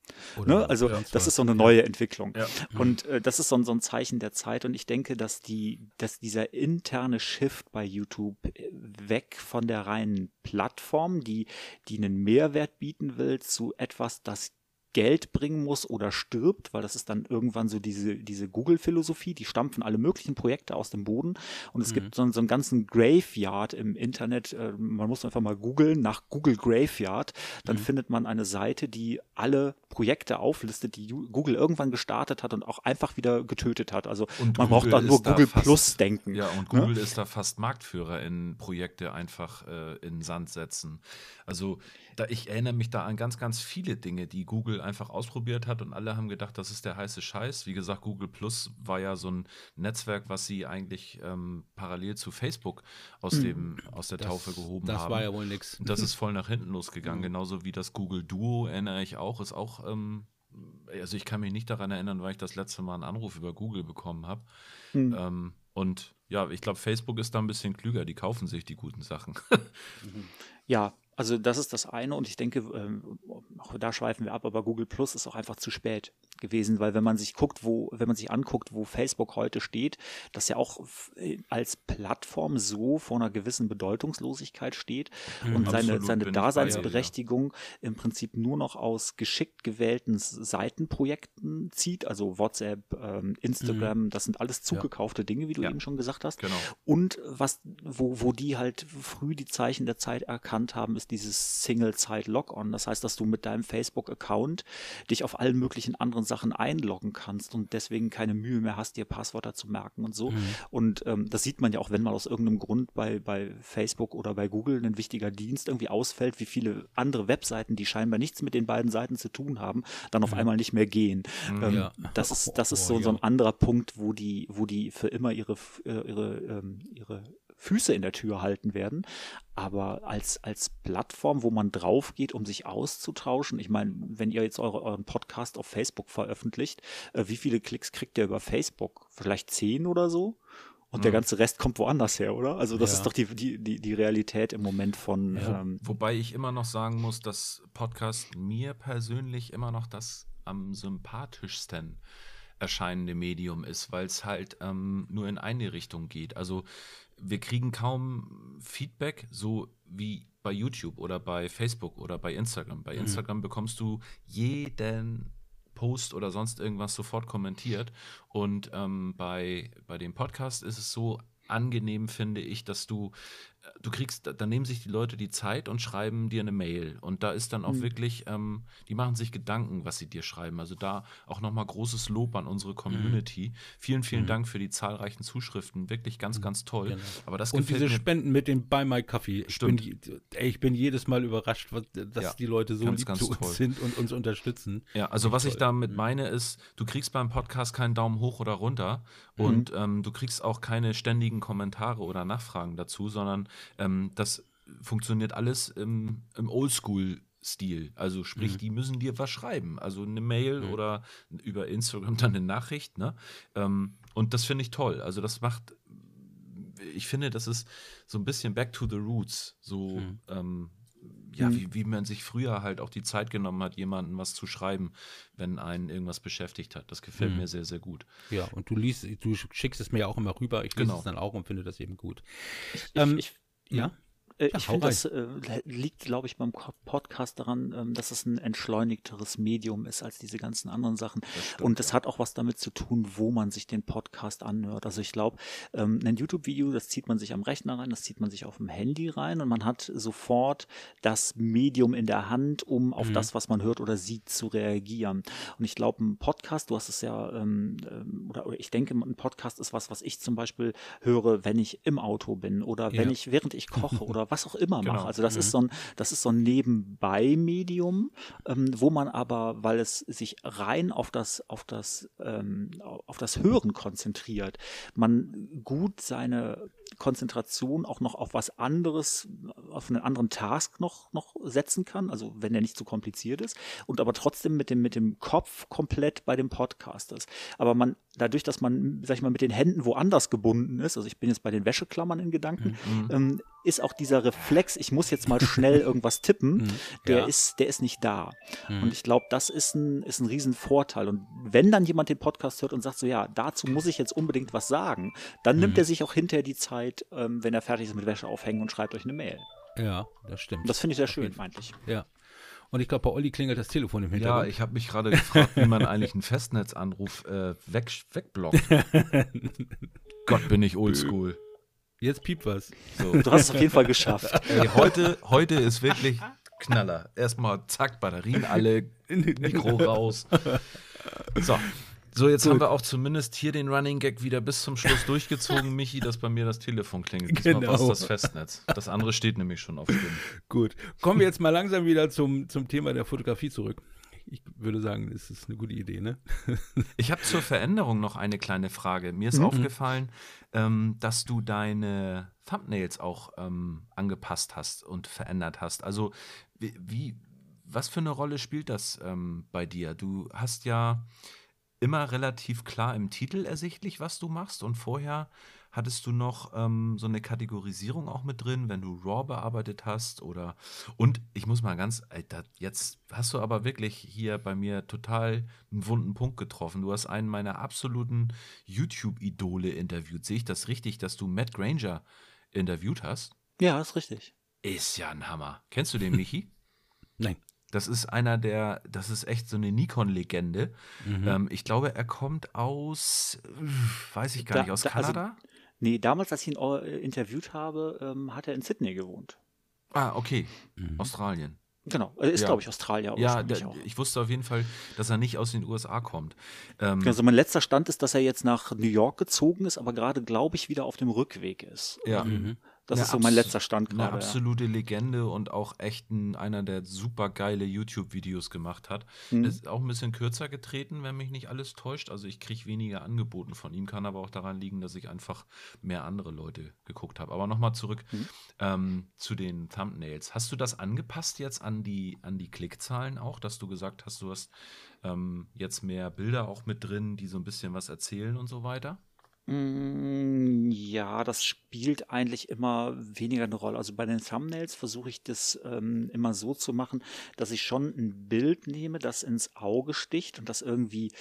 S3: Ne? Also das ist so eine neue Entwicklung. Ja. Mhm. Und äh, das ist so, so, ein Zeichen der Zeit. Und ich denke, dass die, dass dieser interne Shift bei YouTube äh, weg von der reinen Plattform, die, die einen Mehrwert bieten will, zu etwas, das Geld bringen muss oder stirbt, weil das ist dann irgendwann so diese, diese Google-Philosophie, die stampfen alle möglichen Projekte aus dem Boden und es mhm. gibt so, so, einen ganzen Graveyard im Internet, äh, man muss einfach mal googeln nach Google Graveyard, dann mhm. findet man eine Seite, die alle Projekte auflistet, die Google irgendwann gestartet hat und auch einfach wieder getötet hat. Also und man Google braucht da nur Google da fast, Plus denken.
S2: Ja, und ne? Google ne? ist da fast Marktführer in Projekte einfach äh, in Sand setzen. Also da, ich erinnere mich da an ganz, ganz viele Dinge, die Google einfach ausprobiert hat und alle haben gedacht, das ist der heiße Scheiß. Wie gesagt, Google Plus war ja so ein Netzwerk, was sie eigentlich ähm, parallel zu Facebook aus, hm. dem, aus der das, Taufe gehoben
S1: das
S2: haben.
S1: Das war ja wohl nichts.
S2: Das ist voll nach hinten losgegangen, mhm. genauso wie das Google Duo, erinnere ich auch, ist auch, ähm, also ich kann mich nicht daran erinnern, weil ich das letzte Mal einen Anruf über Google bekommen habe. Mhm. Ähm, und ja, ich glaube, Facebook ist da ein bisschen klüger, die kaufen sich die guten Sachen.
S3: ja, also das ist das eine und ich denke, ähm, auch da schweifen wir ab, aber Google Plus ist auch einfach zu spät gewesen, weil wenn man sich guckt, wo, wenn man sich anguckt, wo Facebook heute steht, das ja auch als Plattform so vor einer gewissen Bedeutungslosigkeit steht mhm, und seine, seine Daseinsberechtigung bei, ja. im Prinzip nur noch aus geschickt gewählten Seitenprojekten zieht, also WhatsApp, ähm, Instagram, mhm. das sind alles zugekaufte ja. Dinge, wie du ja. eben schon gesagt hast. Genau. Und was, wo, wo die halt früh die Zeichen der Zeit erkannt haben, ist dieses Single-Site-Log-On. Das heißt, dass du mit deinem Facebook-Account dich auf allen möglichen anderen Sachen einloggen kannst und deswegen keine Mühe mehr hast, dir Passwörter zu merken und so. Mhm. Und ähm, das sieht man ja auch, wenn mal aus irgendeinem Grund bei, bei Facebook oder bei Google ein wichtiger Dienst irgendwie ausfällt, wie viele andere Webseiten, die scheinbar nichts mit den beiden Seiten zu tun haben, dann auf mhm. einmal nicht mehr gehen. Mhm, ähm, ja. Das ist, das ist so, oh, so ein anderer Punkt, wo die, wo die für immer ihre, äh, ihre, ähm, ihre Füße in der Tür halten werden. Aber als, als Plattform, wo man drauf geht, um sich auszutauschen, ich meine, wenn ihr jetzt eure, euren Podcast auf Facebook veröffentlicht, äh, wie viele Klicks kriegt ihr über Facebook? Vielleicht zehn oder so? Und mhm. der ganze Rest kommt woanders her, oder? Also das ja. ist doch die, die, die, die Realität im Moment von. Ja.
S2: Ähm, Wobei ich immer noch sagen muss, dass Podcast mir persönlich immer noch das am sympathischsten erscheinende Medium ist, weil es halt ähm, nur in eine Richtung geht. Also wir kriegen kaum Feedback, so wie bei YouTube oder bei Facebook oder bei Instagram. Bei mhm. Instagram bekommst du jeden Post oder sonst irgendwas sofort kommentiert. Und ähm, bei, bei dem Podcast ist es so angenehm, finde ich, dass du du kriegst, da nehmen sich die Leute die Zeit und schreiben dir eine Mail. Und da ist dann auch mhm. wirklich, ähm, die machen sich Gedanken, was sie dir schreiben. Also da auch nochmal großes Lob an unsere Community. Mhm. Vielen, vielen mhm. Dank für die zahlreichen Zuschriften. Wirklich ganz, mhm. ganz toll. Genau.
S1: Aber das und diese Spenden mit dem Buy My Coffee. Ich bin, ey, ich bin jedes Mal überrascht, was, dass ja, die Leute so ganz, lieb ganz zu uns sind und uns unterstützen.
S2: Ja, also was toll. ich damit mhm. meine ist, du kriegst beim Podcast keinen Daumen hoch oder runter und mhm. ähm, du kriegst auch keine ständigen Kommentare oder Nachfragen dazu, sondern ähm, das funktioniert alles im, im Oldschool. Stil. Also sprich, mhm. die müssen dir was schreiben. Also eine Mail mhm. oder über Instagram dann eine Nachricht. Ne? Ähm, und das finde ich toll. Also das macht, ich finde, das ist so ein bisschen back to the roots. So, mhm. ähm, ja, mhm. wie, wie man sich früher halt auch die Zeit genommen hat, jemandem was zu schreiben, wenn einen irgendwas beschäftigt hat. Das gefällt mhm. mir sehr, sehr gut.
S1: Ja, und du liest, du schickst es mir ja auch immer rüber. Ich lese genau. es dann auch und finde das eben gut.
S3: Ich, ähm, ich, ja? Äh, ich finde, das äh, liegt, glaube ich, beim Podcast daran, ähm, dass es ein entschleunigteres Medium ist als diese ganzen anderen Sachen. Das stimmt, und es ja. hat auch was damit zu tun, wo man sich den Podcast anhört. Also ich glaube, ähm, ein YouTube-Video, das zieht man sich am Rechner rein, das zieht man sich auf dem Handy rein und man hat sofort das Medium in der Hand, um auf mhm. das, was man hört oder sieht, zu reagieren. Und ich glaube, ein Podcast, du hast es ja, ähm, ähm, oder, oder ich denke, ein Podcast ist was, was ich zum Beispiel höre, wenn ich im Auto bin oder wenn ja. ich, während ich koche oder was auch immer genau. mache. Also das mhm. ist so ein, das ist so ein Nebenbei-Medium, ähm, wo man aber, weil es sich rein auf das, auf das, ähm, auf das Hören konzentriert, man gut seine Konzentration auch noch auf was anderes, auf einen anderen Task noch, noch setzen kann, also wenn der nicht zu kompliziert ist, und aber trotzdem mit dem, mit dem Kopf komplett bei dem Podcast ist. Aber man, dadurch, dass man, sag ich mal, mit den Händen woanders gebunden ist, also ich bin jetzt bei den Wäscheklammern in Gedanken, mhm. ähm, ist auch dieser Reflex, ich muss jetzt mal schnell irgendwas tippen, mhm. der ja. ist, der ist nicht da. Mhm. Und ich glaube, das ist ein, ist ein Riesenvorteil. Und wenn dann jemand den Podcast hört und sagt so, ja, dazu muss ich jetzt unbedingt was sagen, dann nimmt mhm. er sich auch hinterher die Zeit, ähm, wenn er fertig ist mit Wäsche aufhängen und schreibt euch eine Mail.
S1: Ja, das stimmt.
S3: Das finde ich sehr schön, eigentlich.
S1: Ja. Und ich glaube, bei Olli klingelt das Telefon im Hintergrund.
S2: Ja, ich habe mich gerade gefragt, wie man eigentlich einen Festnetzanruf äh, weg, wegblockt. Gott, bin ich oldschool.
S1: Jetzt piept was.
S3: So. Du hast es auf jeden Fall geschafft.
S2: Ey, heute, heute ist wirklich Knaller. Erstmal zack, Batterien alle, Mikro raus. So. So, jetzt Gut. haben wir auch zumindest hier den Running Gag wieder bis zum Schluss durchgezogen, Michi, dass bei mir das Telefon klingelt. Diesmal genau. war das Festnetz. Das andere steht nämlich schon auf Stimmen.
S1: Gut. Kommen wir jetzt mal langsam wieder zum, zum Thema der Fotografie zurück ich würde sagen, es ist eine gute Idee, ne?
S2: ich habe zur Veränderung noch eine kleine Frage. Mir ist mhm. aufgefallen, ähm, dass du deine Thumbnails auch ähm, angepasst hast und verändert hast. Also wie, wie was für eine Rolle spielt das ähm, bei dir? Du hast ja immer relativ klar im Titel ersichtlich, was du machst und vorher Hattest du noch ähm, so eine Kategorisierung auch mit drin, wenn du RAW bearbeitet hast? Oder und ich muss mal ganz, Alter, jetzt hast du aber wirklich hier bei mir total einen wunden Punkt getroffen. Du hast einen meiner absoluten YouTube-Idole interviewt. Sehe ich das richtig, dass du Matt Granger interviewt hast?
S3: Ja, ist richtig.
S2: Ist ja ein Hammer. Kennst du den, Michi?
S1: Nein.
S2: Das ist einer der, das ist echt so eine Nikon-Legende. Mhm. Ähm, ich glaube, er kommt aus, weiß ich gar da, nicht, aus da, also Kanada? Also,
S3: Nee, damals, als ich ihn äh, interviewt habe, ähm, hat er in Sydney gewohnt.
S2: Ah, okay. Mhm. Australien.
S3: Genau, er ist, ja. glaube ich, Australier.
S2: Ja, der, ich wusste auf jeden Fall, dass er nicht aus den USA kommt.
S3: Ähm, also mein letzter Stand ist, dass er jetzt nach New York gezogen ist, aber gerade, glaube ich, wieder auf dem Rückweg ist.
S2: Ja. Mhm.
S3: Das eine ist so mein letzter Stand gerade.
S2: Eine absolute ja. Legende und auch echt ein, einer, der super geile YouTube-Videos gemacht hat. Mhm. Ist auch ein bisschen kürzer getreten, wenn mich nicht alles täuscht. Also ich kriege weniger angeboten von ihm, kann aber auch daran liegen, dass ich einfach mehr andere Leute geguckt habe. Aber nochmal zurück mhm. ähm, zu den Thumbnails. Hast du das angepasst jetzt an die, an die Klickzahlen auch, dass du gesagt hast, du hast ähm, jetzt mehr Bilder auch mit drin, die so ein bisschen was erzählen und so weiter?
S3: Hm, ja, das spielt eigentlich immer weniger eine Rolle. Also bei den Thumbnails versuche ich das ähm, immer so zu machen, dass ich schon ein Bild nehme, das ins Auge sticht und das irgendwie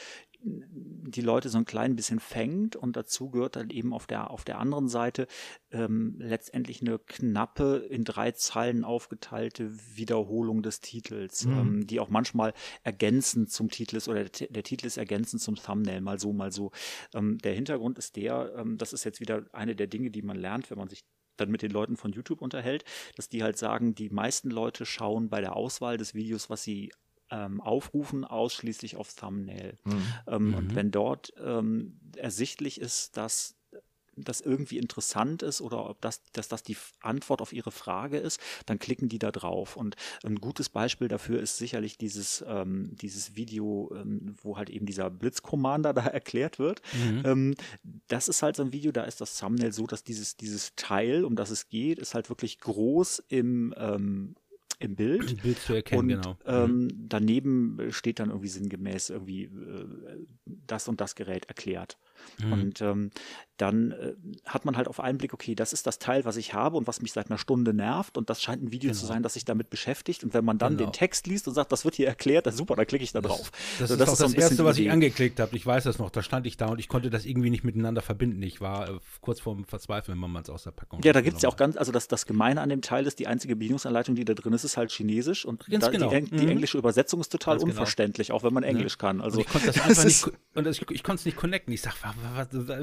S3: die Leute so ein klein bisschen fängt und dazu gehört dann eben auf der, auf der anderen Seite ähm, letztendlich eine knappe, in drei Zeilen aufgeteilte Wiederholung des Titels, mhm. ähm, die auch manchmal ergänzend zum Titel ist oder der, der, Titel ist ergänzend zum Thumbnail, mal so, mal so. Ähm, der Hintergrund ist der, ähm, das ist jetzt wieder eine der Dinge, die man lernt, wenn man sich dann mit den Leuten von YouTube unterhält, dass die halt sagen, die meisten Leute schauen bei der Auswahl des Videos, was sie ähm, aufrufen, ausschließlich aufs Thumbnail. Mhm. Ähm, mhm. Und wenn dort ähm, ersichtlich ist, dass das irgendwie interessant ist oder ob das, dass das die Antwort auf ihre Frage ist, dann klicken die da drauf. Und ein gutes Beispiel dafür ist sicherlich dieses, ähm, dieses Video, ähm, wo halt eben dieser Blitzcommander da erklärt wird. Mhm. Ähm, das ist halt so ein Video, da ist das Thumbnail so, dass dieses, dieses Teil, um das es geht, ist halt wirklich groß im, ähm, im Bild. Im
S1: Bild zu erkennen,
S3: und,
S1: genau.
S3: Ähm, daneben steht dann irgendwie sinngemäß irgendwie äh, das und das Gerät erklärt. Mhm. Und ähm, dann äh, hat man halt auf einen Blick, okay, das ist das Teil, was ich habe und was mich seit einer Stunde nervt und das scheint ein Video genau. zu sein, das sich damit beschäftigt und wenn man dann genau. den Text liest und sagt, das wird hier erklärt, dann super, dann klicke ich da drauf.
S1: Das, das, so, das ist, ist das Erste, was ich angeklickt habe. Ich weiß das noch, da stand ich da und ich konnte das irgendwie nicht miteinander verbinden. Ich war äh, kurz vorm Verzweifeln, wenn man es aus der Packung
S3: Ja, da gibt es ja auch ganz, also das, das Gemeine an dem Teil ist, die einzige Bedienungsanleitung, die da drin ist, ist halt Chinesisch und da, genau. die, die mhm. englische Übersetzung ist total ganz genau. unverständlich, auch wenn man Englisch ja. kann. Also
S1: und ich konnte das einfach nicht, und ich, ich konnte es nicht connecten. Ich sag,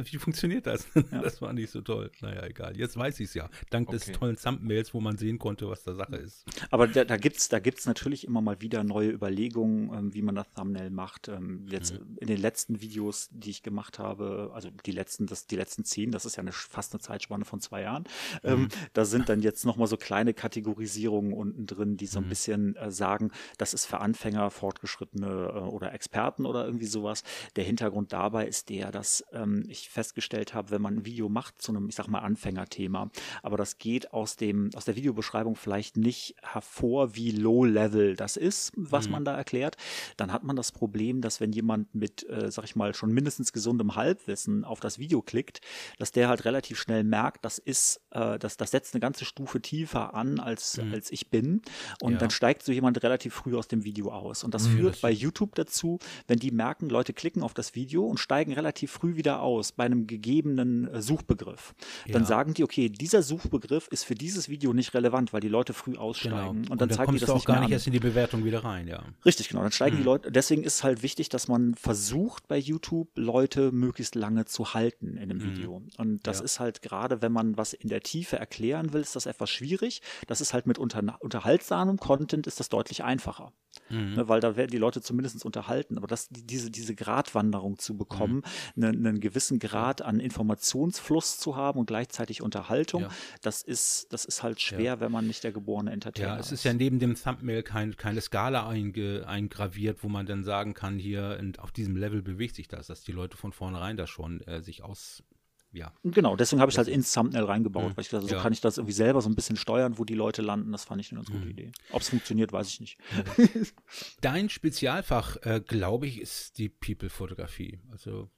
S1: wie funktioniert das? Ja. Das war nicht so toll. Naja, egal. Jetzt weiß ich es ja. Dank okay. des tollen Thumbnails, wo man sehen konnte, was da Sache ist.
S3: Aber da, da gibt es da gibt's natürlich immer mal wieder neue Überlegungen, ähm, wie man das Thumbnail macht. Ähm, jetzt mhm. in den letzten Videos, die ich gemacht habe, also die letzten, das, die letzten zehn, das ist ja eine, fast eine Zeitspanne von zwei Jahren, ähm, mhm. da sind dann jetzt nochmal so kleine Kategorisierungen unten drin, die so ein mhm. bisschen äh, sagen, das ist für Anfänger, Fortgeschrittene äh, oder Experten oder irgendwie sowas. Der Hintergrund dabei ist der, dass ähm, ich festgestellt habe, wenn man ein Video macht zu einem, ich sag mal, Anfängerthema, aber das geht aus dem, aus der Videobeschreibung vielleicht nicht hervor, wie low-level das ist, was mhm. man da erklärt, dann hat man das Problem, dass wenn jemand mit, äh, sag ich mal, schon mindestens gesundem Halbwissen auf das Video klickt, dass der halt relativ schnell merkt, das ist, äh, das, das setzt eine ganze Stufe tiefer an, als, mhm. als ich bin. Und ja. dann steigt so jemand relativ früh aus dem Video aus. Und das mhm, führt das bei YouTube dazu, wenn die merken, Leute klicken auf das Video und steigen relativ früh wieder aus bei einem gegebenen äh, Suchbegriff. Ja. Dann sagen die, okay, dieser Suchbegriff ist für dieses Video nicht relevant, weil die Leute früh aussteigen. Genau. Und,
S1: und dann, dann zeigen die das du auch nicht gar nicht erst in die Bewertung wieder rein, ja.
S3: Richtig, genau. Dann steigen mhm. die Leute. Deswegen ist halt wichtig, dass man versucht bei YouTube Leute möglichst lange zu halten in einem mhm. Video. Und das ja. ist halt gerade, wenn man was in der Tiefe erklären will, ist das etwas schwierig. Das ist halt mit unter, unterhaltsamem Content ist das deutlich einfacher. Mhm. Ne, weil da werden die Leute zumindest unterhalten. Aber das, diese, diese Gratwanderung zu bekommen, mhm. Einen, einen gewissen Grad an Informationsfluss zu haben und gleichzeitig Unterhaltung, ja. das ist, das ist halt schwer, ja. wenn man nicht der geborene Entertainer ist.
S1: Ja, es ist ja neben dem Thumbnail kein, keine Skala einge, eingraviert, wo man dann sagen kann, hier auf diesem Level bewegt sich das, dass die Leute von vornherein da schon äh, sich aus ja.
S3: Genau, deswegen habe ich es halt ins Thumbnail reingebaut, mhm. weil ich dachte, so ja. kann ich das irgendwie selber so ein bisschen steuern, wo die Leute landen. Das fand ich eine ganz gute mhm. Idee. Ob es funktioniert, weiß ich nicht.
S1: Dein Spezialfach, äh, glaube ich, ist die People-Fotografie. Also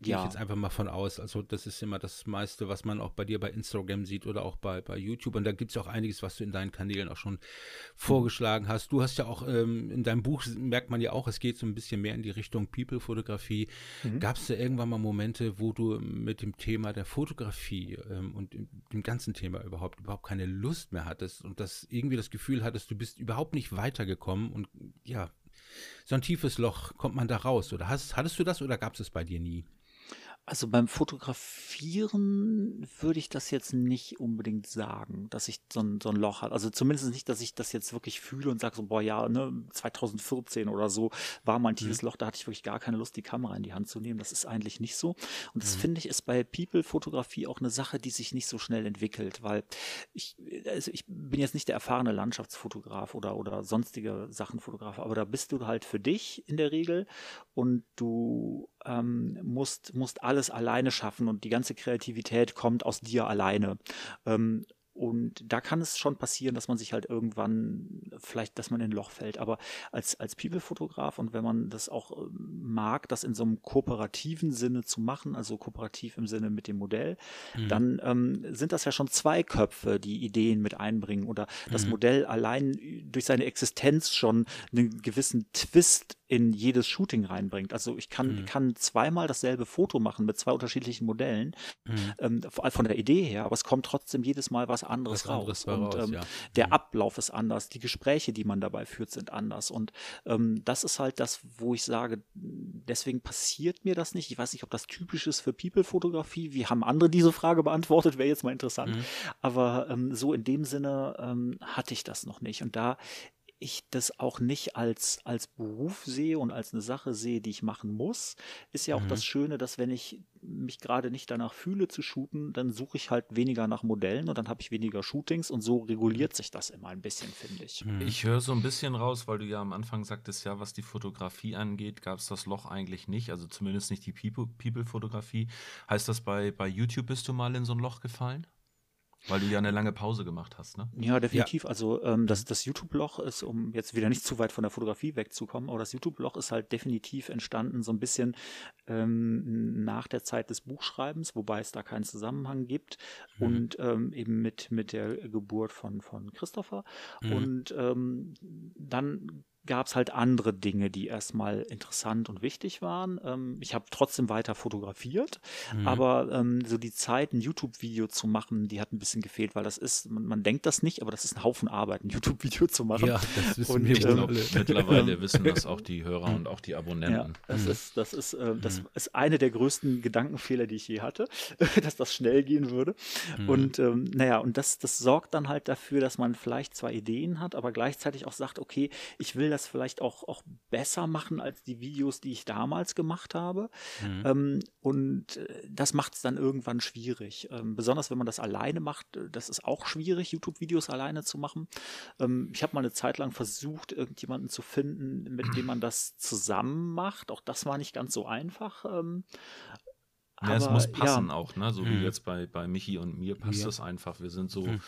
S1: gehe ja. ich jetzt einfach mal von aus. Also das ist immer das meiste, was man auch bei dir bei Instagram sieht oder auch bei, bei YouTube. Und da gibt es ja auch einiges, was du in deinen Kanälen auch schon vorgeschlagen hast. Du hast ja auch ähm, in deinem Buch, merkt man ja auch, es geht so ein bisschen mehr in die Richtung People-Fotografie. Mhm. Gab es da irgendwann mal Momente, wo du mit dem Thema der Fotografie ähm, und dem ganzen Thema überhaupt, überhaupt keine Lust mehr hattest und das irgendwie das Gefühl hattest, du bist überhaupt nicht weitergekommen und ja, so ein tiefes Loch, kommt man da raus? Oder hast, hattest du das oder gab es es bei dir nie?
S3: Also beim Fotografieren würde ich das jetzt nicht unbedingt sagen, dass ich so ein, so ein Loch habe. Also zumindest nicht, dass ich das jetzt wirklich fühle und sage so, boah, ja, ne, 2014 oder so war mal ein tiefes mhm. Loch, da hatte ich wirklich gar keine Lust, die Kamera in die Hand zu nehmen. Das ist eigentlich nicht so. Und das mhm. finde ich ist bei People-Fotografie auch eine Sache, die sich nicht so schnell entwickelt, weil ich, also ich bin jetzt nicht der erfahrene Landschaftsfotograf oder, oder sonstige Sachenfotograf, aber da bist du halt für dich in der Regel und du ähm, musst, musst alles alleine schaffen und die ganze Kreativität kommt aus dir alleine. Ähm, und da kann es schon passieren, dass man sich halt irgendwann vielleicht, dass man in ein Loch fällt. Aber als, als People-Fotograf und wenn man das auch ähm, mag, das in so einem kooperativen Sinne zu machen, also kooperativ im Sinne mit dem Modell, mhm. dann ähm, sind das ja schon zwei Köpfe, die Ideen mit einbringen oder das mhm. Modell allein durch seine Existenz schon einen gewissen Twist in jedes Shooting reinbringt. Also ich kann, mhm. kann zweimal dasselbe Foto machen mit zwei unterschiedlichen Modellen, mhm. ähm, von der Idee her, aber es kommt trotzdem jedes Mal was anderes was raus. Anderes und raus, ähm, ja. der mhm. Ablauf ist anders, die Gespräche, die man dabei führt, sind anders. Und ähm, das ist halt das, wo ich sage, deswegen passiert mir das nicht. Ich weiß nicht, ob das typisch ist für People-Fotografie. Wie haben andere diese Frage beantwortet? Wäre jetzt mal interessant. Mhm. Aber ähm, so in dem Sinne ähm, hatte ich das noch nicht. Und da ich das auch nicht als, als Beruf sehe und als eine Sache sehe, die ich machen muss, ist ja auch mhm. das Schöne, dass wenn ich mich gerade nicht danach fühle zu shooten, dann suche ich halt weniger nach Modellen und dann habe ich weniger Shootings und so reguliert sich das immer ein bisschen, finde ich.
S2: Mhm. Ich höre so ein bisschen raus, weil du ja am Anfang sagtest, ja, was die Fotografie angeht, gab es das Loch eigentlich nicht, also zumindest nicht die People-Fotografie. heißt das, bei, bei YouTube bist du mal in so ein Loch gefallen? Weil du ja eine lange Pause gemacht hast, ne?
S3: Ja, definitiv. Ja. Also ähm, das, das YouTube-Loch ist, um jetzt wieder nicht zu weit von der Fotografie wegzukommen, aber das YouTube-Loch ist halt definitiv entstanden, so ein bisschen ähm, nach der Zeit des Buchschreibens, wobei es da keinen Zusammenhang gibt. Mhm. Und ähm, eben mit, mit der Geburt von, von Christopher. Mhm. Und ähm, dann gab es halt andere Dinge, die erstmal interessant und wichtig waren. Ähm, ich habe trotzdem weiter fotografiert, mhm. aber ähm, so die Zeit, ein YouTube-Video zu machen, die hat ein bisschen gefehlt, weil das ist, man, man, denkt das nicht, aber das ist ein Haufen Arbeit, ein YouTube-Video zu machen. Ja, das
S2: wissen und, wir ähm, alle. Mittlerweile wissen das auch die Hörer und auch die Abonnenten. Ja,
S3: das mhm. ist, das ist, äh, das mhm. ist eine der größten Gedankenfehler, die ich je hatte, dass das schnell gehen würde. Mhm. Und ähm, naja, und das, das sorgt dann halt dafür, dass man vielleicht zwar Ideen hat, aber gleichzeitig auch sagt, okay, ich will das vielleicht auch, auch besser machen als die Videos, die ich damals gemacht habe. Mhm. Ähm, und äh, das macht es dann irgendwann schwierig. Ähm, besonders wenn man das alleine macht, äh, das ist auch schwierig, YouTube-Videos alleine zu machen. Ähm, ich habe mal eine Zeit lang versucht, irgendjemanden zu finden, mit dem man das zusammen macht. Auch das war nicht ganz so einfach. Ähm,
S2: ja, es muss passen ja. auch, ne? So mhm. wie jetzt bei, bei Michi und mir passt ja. das einfach. Wir sind so, mhm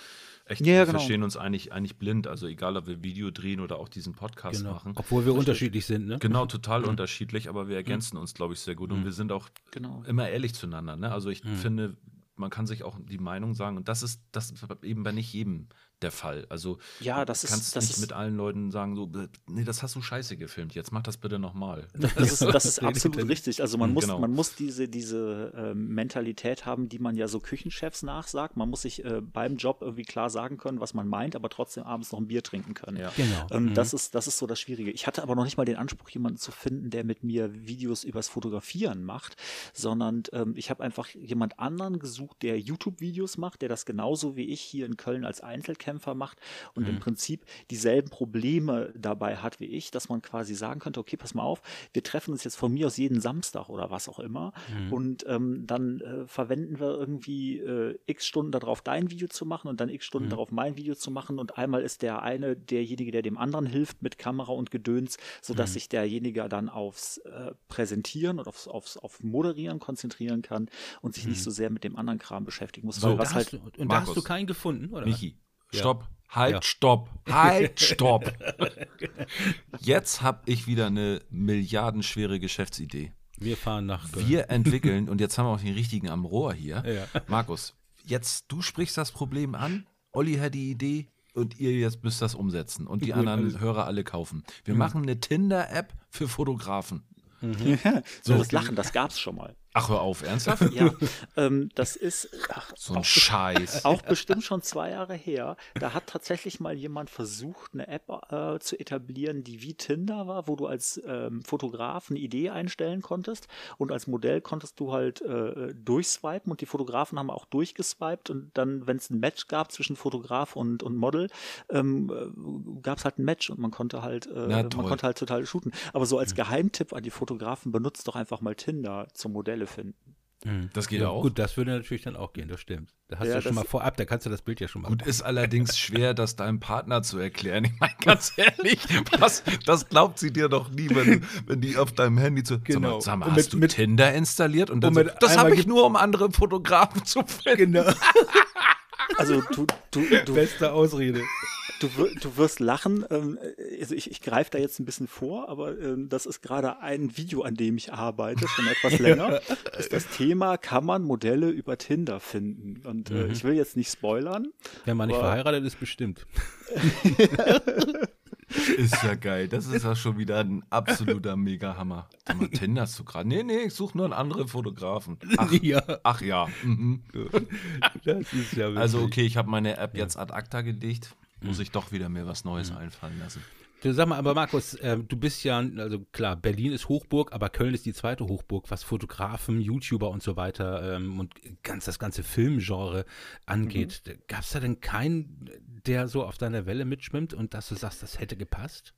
S2: echt, ja, wir genau. verstehen uns eigentlich, eigentlich blind. Also egal, ob wir Video drehen oder auch diesen Podcast genau. machen.
S1: Obwohl wir unterschiedlich sind, ne?
S2: Genau, total mhm. unterschiedlich, aber wir ergänzen mhm. uns, glaube ich, sehr gut. Und mhm. wir sind auch
S3: genau.
S2: immer ehrlich zueinander. Ne? Also ich mhm. finde, man kann sich auch die Meinung sagen. Und das ist, das ist eben bei nicht jedem der Fall. Also
S3: ja, das
S2: du kannst
S3: ist, das
S2: nicht ist, mit allen Leuten sagen, so, nee, das hast du scheiße gefilmt, jetzt mach das bitte nochmal.
S3: Das ist, das ist absolut richtig. Also man muss, genau. man muss diese, diese äh, Mentalität haben, die man ja so Küchenchefs nachsagt. Man muss sich äh, beim Job irgendwie klar sagen können, was man meint, aber trotzdem abends noch ein Bier trinken können.
S2: Ja.
S3: Genau. Ähm, mhm. das, ist, das ist so das Schwierige. Ich hatte aber noch nicht mal den Anspruch, jemanden zu finden, der mit mir Videos übers Fotografieren macht, sondern ähm, ich habe einfach jemand anderen gesucht, der YouTube-Videos macht, der das genauso wie ich hier in Köln als Einzelkämpfer macht und mhm. im Prinzip dieselben Probleme dabei hat wie ich, dass man quasi sagen könnte, okay, pass mal auf, wir treffen uns jetzt von mir aus jeden Samstag oder was auch immer mhm. und ähm, dann äh, verwenden wir irgendwie äh, x Stunden darauf, dein Video zu machen und dann x Stunden mhm. darauf, mein Video zu machen und einmal ist der eine derjenige, der dem anderen hilft mit Kamera und Gedöns, sodass mhm. sich derjenige dann aufs äh, Präsentieren und aufs, aufs auf Moderieren konzentrieren kann und sich nicht mhm. so sehr mit dem anderen Kram beschäftigen muss.
S1: So, was halt, du, und da hast du keinen gefunden, oder?
S2: Michi, Stopp. Ja. Halt, ja. stopp. Halt, stopp. Jetzt habe ich wieder eine milliardenschwere Geschäftsidee.
S1: Wir fahren nach
S2: Köln. Wir entwickeln, und jetzt haben wir auch den richtigen am Rohr hier. Ja. Markus, jetzt du sprichst das Problem an. Olli hat die Idee und ihr jetzt müsst das umsetzen und die Gut, anderen alles. Hörer alle kaufen. Wir mhm. machen eine Tinder-App für Fotografen.
S3: Mhm. so, das Lachen, das gab es schon mal.
S2: Ach, hör auf, ernsthaft?
S3: ja, ähm, das ist ach,
S2: so ein auch Scheiß.
S3: Auch bestimmt schon zwei Jahre her. Da hat tatsächlich mal jemand versucht, eine App äh, zu etablieren, die wie Tinder war, wo du als ähm, Fotograf eine Idee einstellen konntest und als Modell konntest du halt äh, durchswipen und die Fotografen haben auch durchgeswiped und dann, wenn es ein Match gab zwischen Fotograf und, und Model, ähm, äh, gab es halt ein Match und man konnte halt, äh, man konnte halt total shooten. Aber so als Geheimtipp an die Fotografen benutzt doch einfach mal Tinder zum Modelle finden.
S2: Hm. Das geht ja, auch.
S1: Gut, das würde natürlich dann auch gehen, das stimmt. Da hast ja, du ja schon mal vorab, da kannst du das Bild ja schon mal.
S2: Gut, machen. ist allerdings schwer, das deinem Partner zu erklären. Ich meine, ganz ehrlich, was, das glaubt sie dir doch nie, wenn, wenn die auf deinem Handy zu.
S1: Genau.
S2: Sag mal, sag mal hast du mit, Tinder installiert? Und dann und so, das habe ich nur, um andere Fotografen zu finden. Genau.
S3: Also du, du, du
S1: Beste Ausrede.
S3: Du, du wirst lachen. Ähm, also ich, ich greife da jetzt ein bisschen vor, aber ähm, das ist gerade ein Video, an dem ich arbeite, schon etwas länger. Das ist das Thema, kann man Modelle über Tinder finden? Und äh, mhm. ich will jetzt nicht spoilern.
S1: Wenn man nicht verheiratet ist, bestimmt.
S2: Ist ja geil. Das ist ja schon wieder ein absoluter Mega-Hammer. Tinder hast du gerade. Nee, nee, ich suche nur einen anderen Fotografen. Ach ja. Ach ja. Mhm. Das ist ja Also, okay, ich habe meine App jetzt ad acta gelegt muss ich doch wieder mir was Neues mhm. einfallen lassen.
S1: Du sag mal, aber Markus, äh, du bist ja, also klar, Berlin ist Hochburg, aber Köln ist die zweite Hochburg, was Fotografen, YouTuber und so weiter ähm, und ganz das ganze Filmgenre angeht. Mhm. Gab es da denn keinen, der so auf deiner Welle mitschwimmt und dass du sagst, das hätte gepasst?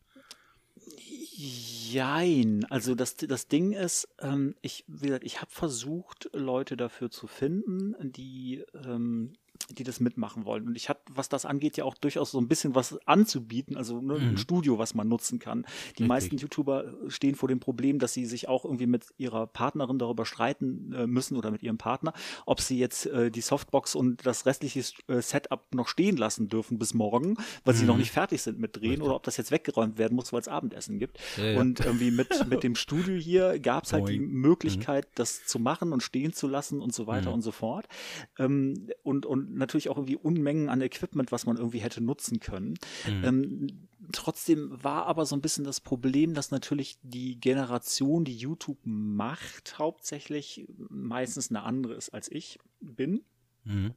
S3: Jein. Also das, das Ding ist, ähm, ich, wie gesagt, ich habe versucht, Leute dafür zu finden, die ähm, die das mitmachen wollen. Und ich hatte, was das angeht, ja auch durchaus so ein bisschen was anzubieten, also ne, ein mhm. Studio, was man nutzen kann. Die Richtig. meisten YouTuber stehen vor dem Problem, dass sie sich auch irgendwie mit ihrer Partnerin darüber streiten äh, müssen oder mit ihrem Partner, ob sie jetzt äh, die Softbox und das restliche äh, Setup noch stehen lassen dürfen bis morgen, weil mhm. sie noch mhm. nicht fertig sind mit Drehen Richtig. oder ob das jetzt weggeräumt werden muss, weil es Abendessen gibt. Ja, ja. Und irgendwie mit, mit dem Studio hier gab es halt die Möglichkeit, mhm. das zu machen und stehen zu lassen und so weiter mhm. und so fort. Ähm, und, und natürlich auch irgendwie Unmengen an Equipment, was man irgendwie hätte nutzen können. Mhm. Ähm, trotzdem war aber so ein bisschen das Problem, dass natürlich die Generation, die YouTube macht, hauptsächlich meistens eine andere ist als ich bin. Mhm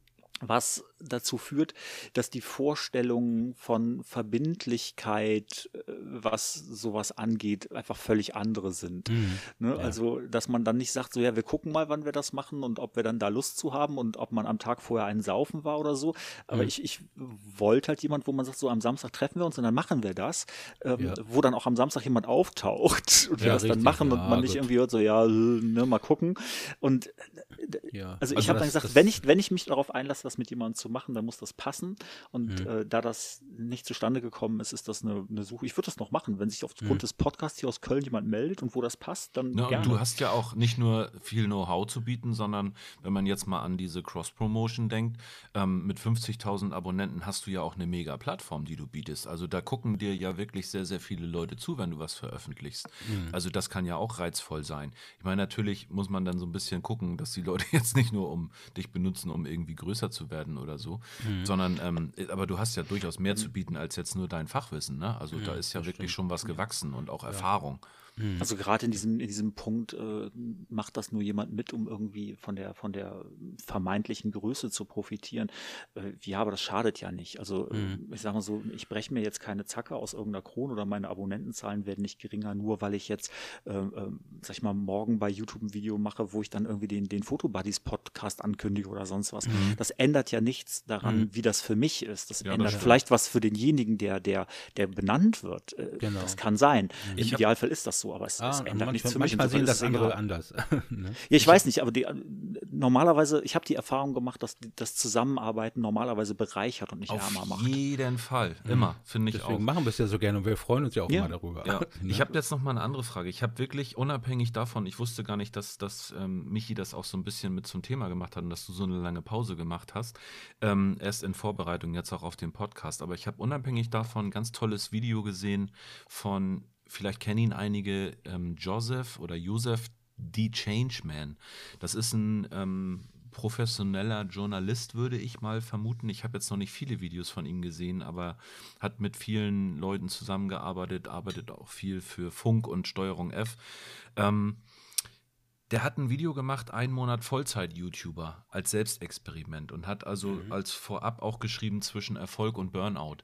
S3: was dazu führt, dass die Vorstellungen von Verbindlichkeit, äh, was sowas angeht, einfach völlig andere sind. Mhm. Ne? Ja. Also, dass man dann nicht sagt, so ja, wir gucken mal, wann wir das machen und ob wir dann da Lust zu haben und ob man am Tag vorher einen Saufen war oder so. Aber mhm. ich, ich wollte halt jemand, wo man sagt, so am Samstag treffen wir uns und dann machen wir das, ähm, ja. wo dann auch am Samstag jemand auftaucht und wir ja, das richtig. dann machen und man nicht irgendwie hört, so ja, ne, mal gucken. Und äh, also ich also habe dann gesagt, wenn ich, wenn ich mich darauf einlasse, das mit jemandem zu machen, dann muss das passen. Und mhm. äh, da das nicht zustande gekommen ist, ist das eine, eine Suche. Ich würde das noch machen, wenn sich aufgrund mhm. des Podcasts hier aus Köln jemand meldet und wo das passt, dann
S2: ja, gerne. du hast ja auch nicht nur viel Know-how zu bieten, sondern wenn man jetzt mal an diese Cross-Promotion denkt, ähm, mit 50.000 Abonnenten hast du ja auch eine mega Plattform, die du bietest. Also da gucken dir ja wirklich sehr, sehr viele Leute zu, wenn du was veröffentlichst. Mhm. Also das kann ja auch reizvoll sein. Ich meine, natürlich muss man dann so ein bisschen gucken, dass die Leute jetzt nicht nur um dich benutzen, um irgendwie größer zu werden oder so, mhm. sondern, ähm, aber du hast ja durchaus mehr zu bieten als jetzt nur dein Fachwissen. Ne? Also ja, da ist ja wirklich stimmt. schon was gewachsen und auch. Erfahrung.
S3: Mhm. Also gerade in diesem, in diesem Punkt äh, macht das nur jemand mit, um irgendwie von der, von der vermeintlichen Größe zu profitieren. Äh, ja, aber das schadet ja nicht. Also äh, mhm. ich sage mal so, ich breche mir jetzt keine Zacke aus irgendeiner Krone oder meine Abonnentenzahlen werden nicht geringer, nur weil ich jetzt, äh, äh, sag ich mal, morgen bei YouTube ein Video mache, wo ich dann irgendwie den, den Fotobuddies Podcast ankündige oder sonst was. Mhm. Das ändert ja nichts daran, mhm. wie das für mich ist. Das ja, ändert das vielleicht was für denjenigen, der, der, der benannt wird. Äh, genau. Das kann sein. Im Idealfall ist das so, aber es, ah, es ändert nichts
S1: für mich. Manchmal sehen das andere egal. anders.
S3: ne? Ja, ich, ich weiß nicht, aber die, normalerweise, ich habe die Erfahrung gemacht, dass das Zusammenarbeiten normalerweise bereichert und nicht
S2: Auf
S3: ärmer macht.
S2: Auf jeden Fall, mhm. immer, finde ich
S1: Deswegen
S2: auch.
S1: machen wir es ja so gerne und wir freuen uns ja auch ja. immer darüber.
S2: Ja. Ne? Ich habe jetzt noch mal eine andere Frage. Ich habe wirklich unabhängig davon, ich wusste gar nicht, dass, dass ähm, Michi das auch so ein bisschen mit zum Thema gemacht hat und dass du so eine lange Pause gemacht hast. Ähm, erst in Vorbereitung, jetzt auch auf den Podcast. Aber ich habe unabhängig davon ein ganz tolles Video gesehen von vielleicht kennen ihn einige, ähm, Joseph oder Joseph D. Changeman. Das ist ein ähm, professioneller Journalist, würde ich mal vermuten. Ich habe jetzt noch nicht viele Videos von ihm gesehen, aber hat mit vielen Leuten zusammengearbeitet, arbeitet auch viel für Funk und Steuerung F. Ähm, der hat ein Video gemacht, einen Monat Vollzeit-YouTuber als Selbstexperiment und hat also mhm. als vorab auch geschrieben zwischen Erfolg und Burnout.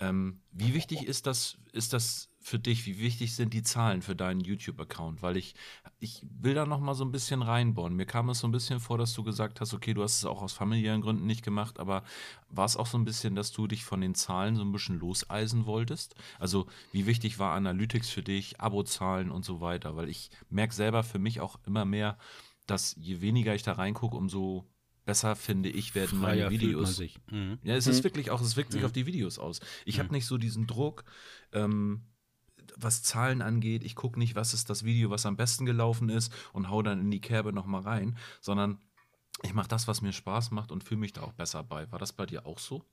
S2: Ähm, wie wichtig ist das, ist das für dich? Wie wichtig sind die Zahlen für deinen YouTube-Account? Weil ich, ich will da noch mal so ein bisschen reinbohren. Mir kam es so ein bisschen vor, dass du gesagt hast, okay, du hast es auch aus familiären Gründen nicht gemacht, aber war es auch so ein bisschen, dass du dich von den Zahlen so ein bisschen loseisen wolltest? Also wie wichtig war Analytics für dich, Abozahlen und so weiter? Weil ich merke selber für mich auch immer mehr, dass je weniger ich da reingucke, umso besser finde ich werden Freier meine Videos. Mhm. Ja, es ist mhm. wirklich auch, es wirkt sich mhm. auf die Videos aus. Ich habe mhm. nicht so diesen Druck, ähm, was Zahlen angeht, ich gucke nicht, was ist das Video, was am besten gelaufen ist und hau dann in die Kerbe nochmal rein, sondern ich mache das, was mir Spaß macht und fühle mich da auch besser bei. War das bei dir auch so?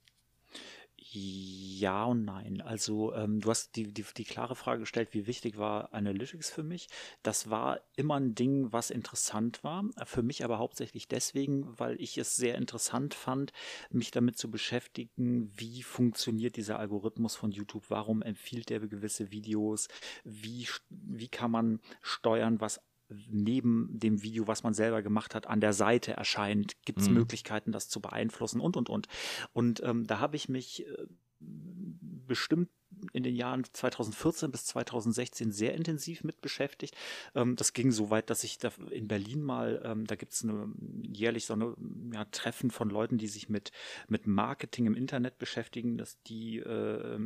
S3: Ja und nein. Also ähm, du hast die, die, die klare Frage gestellt, wie wichtig war Analytics für mich. Das war immer ein Ding, was interessant war. Für mich aber hauptsächlich deswegen, weil ich es sehr interessant fand, mich damit zu beschäftigen, wie funktioniert dieser Algorithmus von YouTube, warum empfiehlt der gewisse Videos, wie, wie kann man steuern, was neben dem Video, was man selber gemacht hat, an der Seite erscheint? Gibt es mhm. Möglichkeiten, das zu beeinflussen und, und, und. Und ähm, da habe ich mich äh, bestimmt in den Jahren 2014 bis 2016 sehr intensiv mit beschäftigt. Ähm, das ging so weit, dass ich da in Berlin mal, ähm, da gibt es jährlich so eine ja, Treffen von Leuten, die sich mit, mit Marketing im Internet beschäftigen, dass die äh,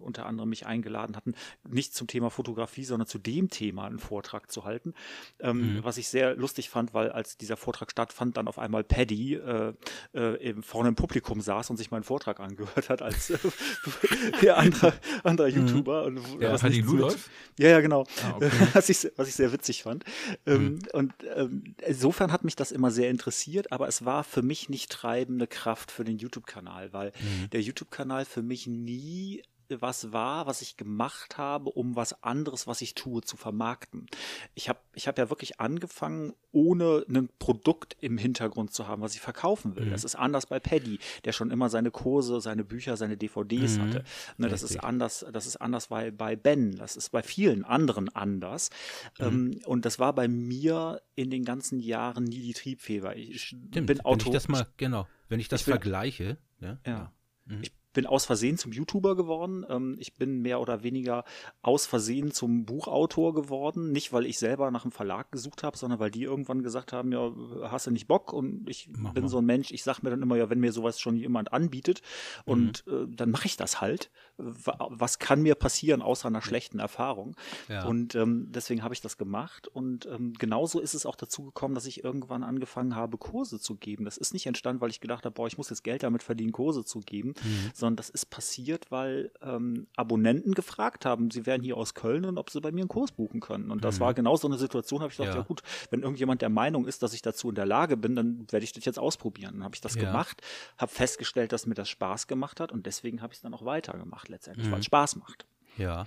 S3: unter anderem mich eingeladen hatten, nicht zum Thema Fotografie, sondern zu dem Thema einen Vortrag zu halten. Ähm, mhm. Was ich sehr lustig fand, weil als dieser Vortrag stattfand, dann auf einmal Paddy äh, äh, vorne im Publikum saß und sich meinen Vortrag angehört hat als äh, anderer, mhm. YouTuber. Und,
S2: ja, was Paddy Ludolf?
S3: Ja, ja, genau. Ah, okay. was, ich, was ich sehr witzig fand. Ähm, mhm. Und ähm, insofern hat mich das immer sehr interessiert, aber es war für mich nicht treibende Kraft für den YouTube-Kanal, weil mhm. der YouTube-Kanal für mich nie was war, was ich gemacht habe, um was anderes, was ich tue, zu vermarkten. Ich habe ich hab ja wirklich angefangen, ohne ein Produkt im Hintergrund zu haben, was ich verkaufen will. Mhm. Das ist anders bei Paddy, der schon immer seine Kurse, seine Bücher, seine DVDs mhm. hatte. Ne, das ist anders, das ist anders bei, bei Ben, das ist bei vielen anderen anders. Mhm. Ähm, und das war bei mir in den ganzen Jahren nie die Triebfeder. Ich
S1: Stimmt, bin Auto. Wenn ich das mal, genau, wenn ich das ich bin, vergleiche,
S3: ja, ja. ja. Mhm. Ich bin aus Versehen zum YouTuber geworden. Ähm, ich bin mehr oder weniger aus Versehen zum Buchautor geworden. Nicht, weil ich selber nach einem Verlag gesucht habe, sondern weil die irgendwann gesagt haben, ja, hast du nicht Bock? Und ich Mach bin mal. so ein Mensch, ich sage mir dann immer, ja, wenn mir sowas schon jemand anbietet und mhm. äh, dann mache ich das halt. Was kann mir passieren außer einer schlechten Erfahrung? Ja. Und ähm, deswegen habe ich das gemacht. Und ähm, genauso ist es auch dazu gekommen, dass ich irgendwann angefangen habe, Kurse zu geben. Das ist nicht entstanden, weil ich gedacht habe, boah, ich muss jetzt Geld damit verdienen, Kurse zu geben, mhm. sondern das ist passiert, weil ähm, Abonnenten gefragt haben, sie wären hier aus Köln und ob sie bei mir einen Kurs buchen können. Und das mhm. war genau so eine Situation, habe ich gedacht, ja. ja. gut, wenn irgendjemand der Meinung ist, dass ich dazu in der Lage bin, dann werde ich das jetzt ausprobieren. Dann habe ich das ja. gemacht, habe festgestellt, dass mir das Spaß gemacht hat und deswegen habe ich es dann auch weitergemacht letztendlich, mhm. weil es Spaß macht.
S1: Ja.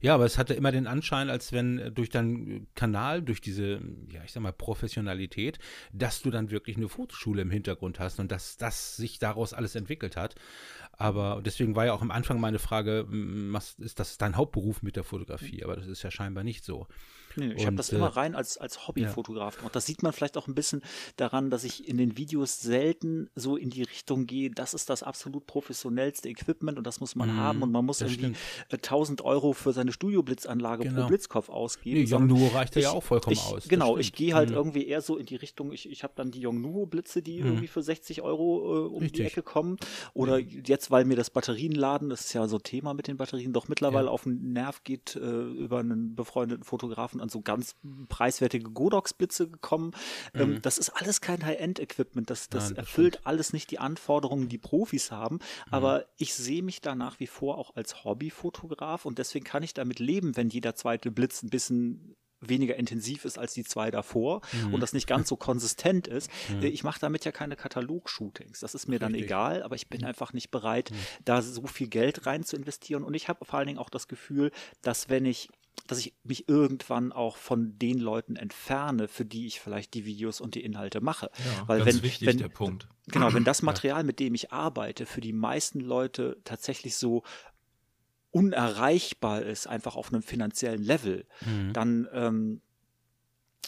S1: Ja, aber es hatte immer den Anschein, als wenn äh, durch deinen Kanal, durch diese, ja, ich sag mal, Professionalität, dass du dann wirklich eine Fotoschule im Hintergrund hast und dass das sich daraus alles entwickelt hat. Aber deswegen war ja auch am Anfang meine Frage, was ist das dein Hauptberuf mit der Fotografie? Aber das ist ja scheinbar nicht so.
S3: Nee, ich habe das äh, immer rein als, als Hobbyfotograf gemacht. Das sieht man vielleicht auch ein bisschen daran, dass ich in den Videos selten so in die Richtung gehe, das ist das absolut professionellste Equipment und das muss man mm, haben und man muss irgendwie stimmt. 1000 Euro für seine Studioblitzanlage genau. pro Blitzkopf ausgeben.
S1: Nee, Yongnuo reicht ja auch vollkommen
S3: ich,
S1: aus.
S3: Genau, ich gehe halt mm. irgendwie eher so in die Richtung, ich, ich habe dann die Yongnuo Blitze, die mm. irgendwie für 60 Euro äh, um Richtig. die Ecke kommen oder jetzt, weil mir das Batterienladen, das ist ja so Thema mit den Batterien, doch mittlerweile ja. auf den Nerv geht äh, über einen befreundeten Fotografen an so ganz preiswertige Godox-Blitze gekommen. Ähm, mhm. Ähm, das ist alles kein High-End-Equipment. Das, das Nein, erfüllt stimmt. alles nicht die Anforderungen, die Profis haben. Mhm. Aber ich sehe mich da nach wie vor auch als Hobbyfotograf und deswegen kann ich damit leben, wenn jeder zweite Blitz ein bisschen weniger intensiv ist als die zwei davor mhm. und das nicht ganz so konsistent ist. Mhm. Ich mache damit ja keine Katalog-Shootings. Das ist mir Richtig. dann egal, aber ich bin mhm. einfach nicht bereit, mhm. da so viel Geld rein zu investieren. Und ich habe vor allen Dingen auch das Gefühl, dass wenn ich dass ich mich irgendwann auch von den Leuten entferne, für die ich vielleicht die Videos und die Inhalte mache.
S2: Ja, Weil ganz wenn, wichtig, wenn, der Punkt.
S3: Genau, wenn das Material, mit dem ich arbeite, für die meisten Leute tatsächlich so unerreichbar ist, einfach auf einem finanziellen Level, mhm. dann, ähm,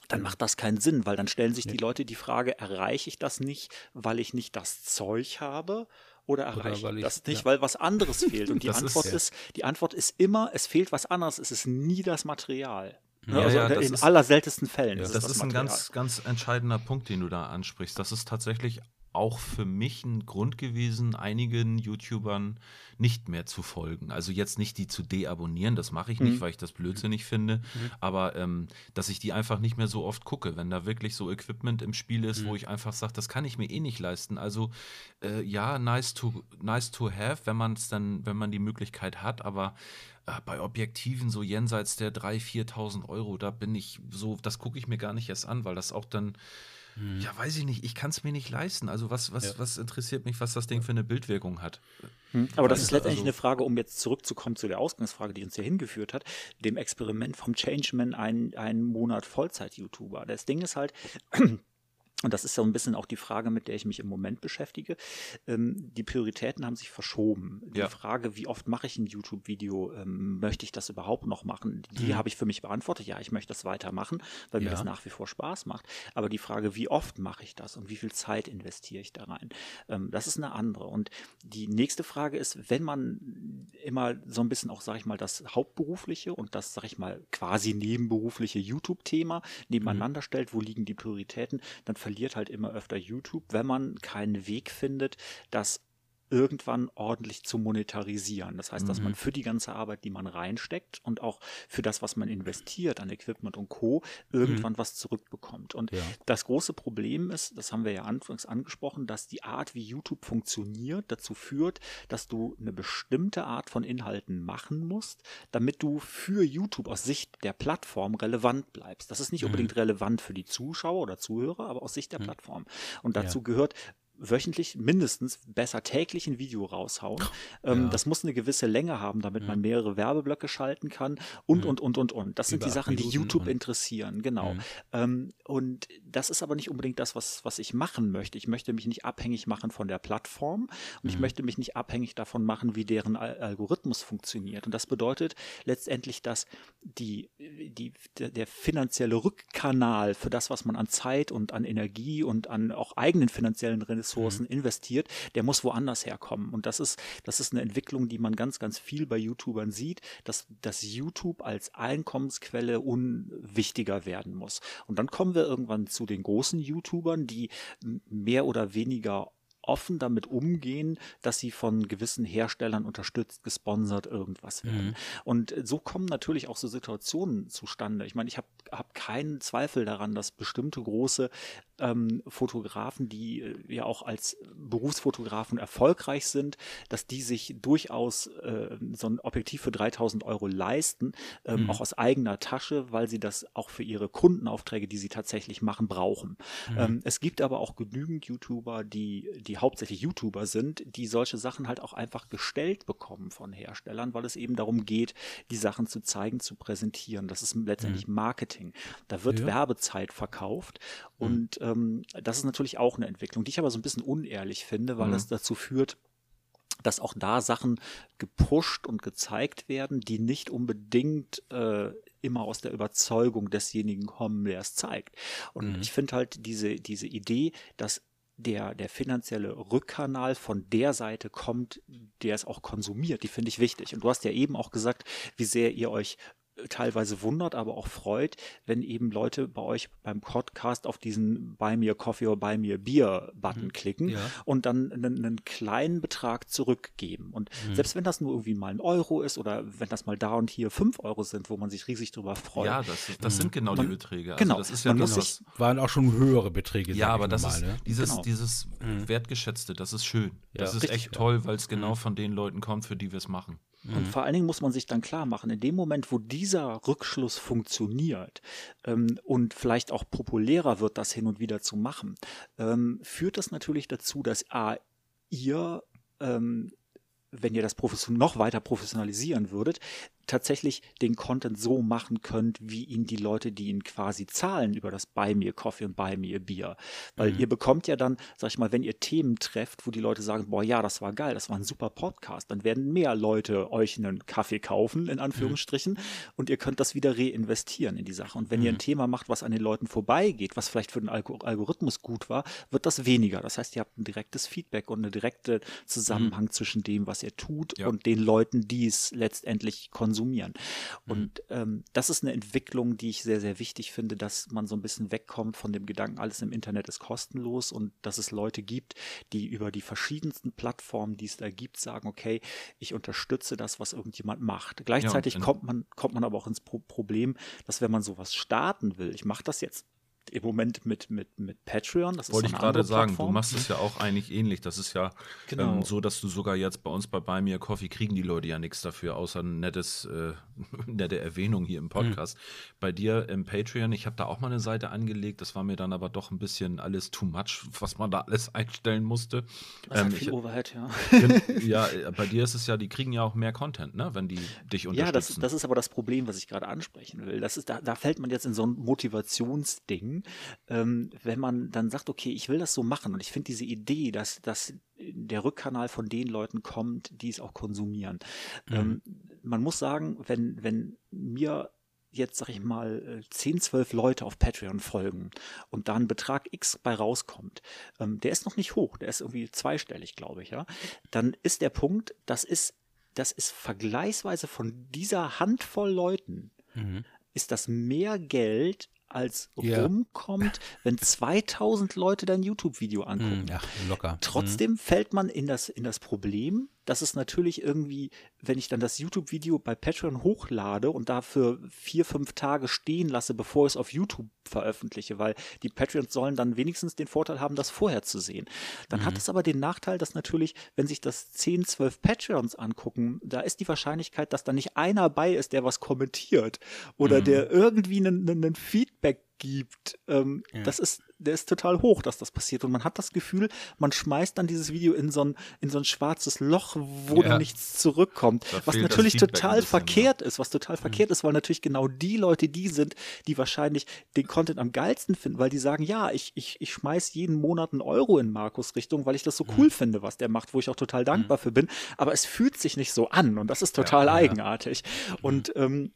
S3: dann macht das keinen Sinn, weil dann stellen sich die Leute die Frage, erreiche ich das nicht, weil ich nicht das Zeug habe oder erreiche oder ich das nicht, ja. weil was anderes fehlt. Und die Antwort ist, ist, die Antwort ist immer, es fehlt was anderes, es ist nie das Material.
S2: Ja, also ja, in ist, allerseltensten Fällen. Ja, ist das, das ist ein ganz, ganz entscheidender Punkt, den du da ansprichst. Das ist tatsächlich auch für mich ein Grund gewesen, einigen YouTubern nicht mehr zu folgen. Also jetzt nicht die zu deabonnieren, das mache ich nicht, mhm. weil ich das blödsinnig finde, mhm. aber ähm, dass ich die einfach nicht mehr so oft gucke, wenn da wirklich so Equipment im Spiel ist, mhm. wo ich einfach sage, das kann ich mir eh nicht leisten. Also äh, ja, nice to, nice to have, wenn man es dann, wenn man die Möglichkeit hat, aber äh, bei Objektiven so jenseits der 3.000, 4.000 Euro, da bin ich so, das gucke ich mir gar nicht erst an, weil das auch dann hm. Ja, weiß ich nicht. Ich kann es mir nicht leisten. Also was, was, ja. was interessiert mich, was das Ding für eine Bildwirkung hat?
S3: Hm. Aber das ist letztendlich also, eine Frage, um jetzt zurückzukommen zu der Ausgangsfrage, die uns hier hingeführt hat, dem Experiment vom Changeman, einen, einen Monat Vollzeit-YouTuber. Das Ding ist halt, und das ist so ein bisschen auch die Frage, mit der ich mich im Moment beschäftige. Ähm, die Prioritäten haben sich verschoben. Die ja. Frage, wie oft mache ich ein YouTube-Video, ähm, möchte ich das überhaupt noch machen, die mhm. habe ich für mich beantwortet. Ja, ich möchte das weitermachen, weil ja. mir das nach wie vor Spaß macht. Aber die Frage, wie oft mache ich das und wie viel Zeit investiere ich da rein, ähm, das ist eine andere. Und die nächste Frage ist, wenn man immer so ein bisschen auch, sage ich mal, das hauptberufliche und das, sage ich mal, quasi nebenberufliche YouTube-Thema nebeneinander mhm. stellt, wo liegen die Prioritäten, dann verliert halt immer öfter YouTube, wenn man keinen Weg findet, das irgendwann ordentlich zu monetarisieren. Das heißt, dass man mhm. für die ganze Arbeit, die man reinsteckt und auch für das, was man investiert an Equipment und Co., irgendwann mhm. was zurückbekommt. Und ja. das große Problem ist, das haben wir ja anfangs angesprochen, dass die Art, wie YouTube funktioniert, dazu führt, dass du eine bestimmte Art von Inhalten machen musst, damit du für YouTube aus Sicht der Plattform relevant bleibst. Das ist nicht mhm. unbedingt relevant für die Zuschauer oder Zuhörer, aber aus Sicht der mhm. Plattform. Und dazu ja. gehört wöchentlich mindestens besser täglich ein Video raushauen. Ähm, ja. Das muss eine gewisse Länge haben, damit mhm. man mehrere Werbeblöcke schalten kann und, mhm. und, und, und, und. Das Über sind die Sachen, die YouTube interessieren, genau. Mhm. Ähm, und das ist aber nicht unbedingt das, was, was ich machen möchte. Ich möchte mich nicht abhängig machen von der Plattform und ich mhm. möchte mich nicht abhängig davon machen, wie deren Al Algorithmus funktioniert. Und das bedeutet letztendlich, dass die, die, der finanzielle Rückkanal für das, was man an Zeit und an Energie und an auch eigenen finanziellen Ressourcen Ressourcen mhm. investiert, der muss woanders herkommen. Und das ist, das ist eine Entwicklung, die man ganz, ganz viel bei YouTubern sieht, dass, dass YouTube als Einkommensquelle unwichtiger werden muss. Und dann kommen wir irgendwann zu den großen YouTubern, die mehr oder weniger offen damit umgehen, dass sie von gewissen Herstellern unterstützt, gesponsert irgendwas werden. Mhm. Und so kommen natürlich auch so Situationen zustande. Ich meine, ich habe hab keinen Zweifel daran, dass bestimmte große ähm, Fotografen, die äh, ja auch als Berufsfotografen erfolgreich sind, dass die sich durchaus äh, so ein Objektiv für 3000 Euro leisten, ähm, mhm. auch aus eigener Tasche, weil sie das auch für ihre Kundenaufträge, die sie tatsächlich machen, brauchen. Mhm. Ähm, es gibt aber auch genügend YouTuber, die, die hauptsächlich YouTuber sind, die solche Sachen halt auch einfach gestellt bekommen von Herstellern, weil es eben darum geht, die Sachen zu zeigen, zu präsentieren. Das ist letztendlich mhm. Marketing. Da wird ja. Werbezeit verkauft mhm. und ähm, das ist natürlich auch eine Entwicklung, die ich aber so ein bisschen unehrlich finde, weil mhm. das dazu führt, dass auch da Sachen gepusht und gezeigt werden, die nicht unbedingt äh, immer aus der Überzeugung desjenigen kommen, der es zeigt. Und mhm. ich finde halt diese, diese Idee, dass der, der finanzielle Rückkanal von der Seite kommt, der es auch konsumiert, die finde ich wichtig. Und du hast ja eben auch gesagt, wie sehr ihr euch teilweise wundert, aber auch freut, wenn eben Leute bei euch beim Podcast auf diesen Buy Me a Coffee oder Buy Me a Beer Button mhm. klicken ja. und dann einen, einen, kleinen Betrag zurückgeben. Und mhm. selbst wenn das nur irgendwie mal ein Euro ist oder wenn das mal da und hier fünf Euro sind, wo man sich riesig drüber freut.
S2: Ja, das, das mhm. sind genau man, die Beträge.
S1: Also genau. Das ist ja man muss sich, waren auch schon höhere Beträge.
S2: Ja, aber das mal, ist ne? dieses, genau. dieses mhm. Wertgeschätzte, das ist schön. Ja. Das ist Richtig, echt toll, weil es genau mhm. von den Leuten kommt, für die wir es machen.
S3: Und mhm. vor allen Dingen muss man sich dann klar machen, in dem Moment, wo dieser Rückschluss funktioniert ähm, und vielleicht auch populärer wird, das hin und wieder zu machen, ähm, führt das natürlich dazu, dass A, ihr ähm, wenn ihr das noch weiter professionalisieren würdet, tatsächlich den Content so machen könnt, wie ihn die Leute, die ihn quasi zahlen über das Buy Me Coffee und Buy Me Bier. Weil mhm. ihr bekommt ja dann, sag ich mal, wenn ihr Themen trefft, wo die Leute sagen, boah, ja, das war geil, das war ein super Podcast, dann werden mehr Leute euch einen Kaffee kaufen, in Anführungsstrichen, mhm. und ihr könnt das wieder reinvestieren in die Sache. Und wenn mhm. ihr ein mhm. Thema macht, was an den Leuten vorbeigeht, was vielleicht für den Algorithmus gut war, wird das weniger. Das heißt, ihr habt ein direktes Feedback und einen direkten Zusammenhang mhm. zwischen dem, was ihr tut ja. und den Leuten, die es letztendlich konsumieren konsumieren. Mhm. Und ähm, das ist eine Entwicklung, die ich sehr, sehr wichtig finde, dass man so ein bisschen wegkommt von dem Gedanken, alles im Internet ist kostenlos und dass es Leute gibt, die über die verschiedensten Plattformen, die es da gibt, sagen, okay, ich unterstütze das, was irgendjemand macht. Gleichzeitig ja, kommt man, kommt man aber auch ins Pro Problem, dass wenn man sowas starten will, ich mache das jetzt im Moment mit, mit, mit Patreon.
S2: Das Wollte ich gerade sagen, Plattform. du machst es ja auch eigentlich ähnlich. Das ist ja genau. ähm, so, dass du sogar jetzt bei uns bei Buy Me a Coffee kriegen die Leute ja nichts dafür, außer ein nettes, äh, nette Erwähnung hier im. Podcast. Mhm. Bei dir im Patreon, ich habe da auch mal eine Seite angelegt, das war mir dann aber doch ein bisschen alles too much, was man da alles einstellen musste.
S3: Das ähm, viel ich, Overhead, ja.
S2: ja, äh, bei dir ist es ja, die kriegen ja auch mehr Content, ne, wenn die dich unterstützen. Ja,
S3: das, das ist aber das Problem, was ich gerade ansprechen will. Das ist, da, da fällt man jetzt in so ein Motivationsding Ding, ähm, wenn man dann sagt, okay, ich will das so machen und ich finde diese Idee, dass, dass der Rückkanal von den Leuten kommt, die es auch konsumieren. Mhm. Ähm, man muss sagen, wenn, wenn mir jetzt, sag ich mal, 10, äh, 12 Leute auf Patreon folgen und da ein Betrag X bei rauskommt, ähm, der ist noch nicht hoch, der ist irgendwie zweistellig, glaube ich, ja, dann ist der Punkt, das ist, das ist vergleichsweise von dieser Handvoll Leuten, mhm. ist das mehr Geld als ja. rumkommt, wenn 2000 Leute dein YouTube-Video angucken.
S1: Ja, locker.
S3: Trotzdem mhm. fällt man in das, in das Problem, dass es natürlich irgendwie, wenn ich dann das YouTube-Video bei Patreon hochlade und dafür vier, fünf Tage stehen lasse, bevor ich es auf YouTube veröffentliche, weil die Patreons sollen dann wenigstens den Vorteil haben, das vorher zu sehen. Dann mhm. hat es aber den Nachteil, dass natürlich, wenn sich das 10, 12 Patreons angucken, da ist die Wahrscheinlichkeit, dass da nicht einer bei ist, der was kommentiert oder mhm. der irgendwie einen, einen Feedback gibt. Ähm, ja. Das ist der ist total hoch, dass das passiert. Und man hat das Gefühl, man schmeißt dann dieses Video in so ein, in so ein schwarzes Loch, wo ja. dann nichts zurückkommt. Da was natürlich total bisschen, verkehrt ja. ist, was total mhm. verkehrt ist, weil natürlich genau die Leute die sind, die wahrscheinlich den Content am geilsten finden, weil die sagen, ja, ich, ich, ich schmeiß jeden Monat einen Euro in Markus Richtung, weil ich das so mhm. cool finde, was der macht, wo ich auch total dankbar mhm. für bin. Aber es fühlt sich nicht so an und das ist total ja, eigenartig. Mhm. Und ähm,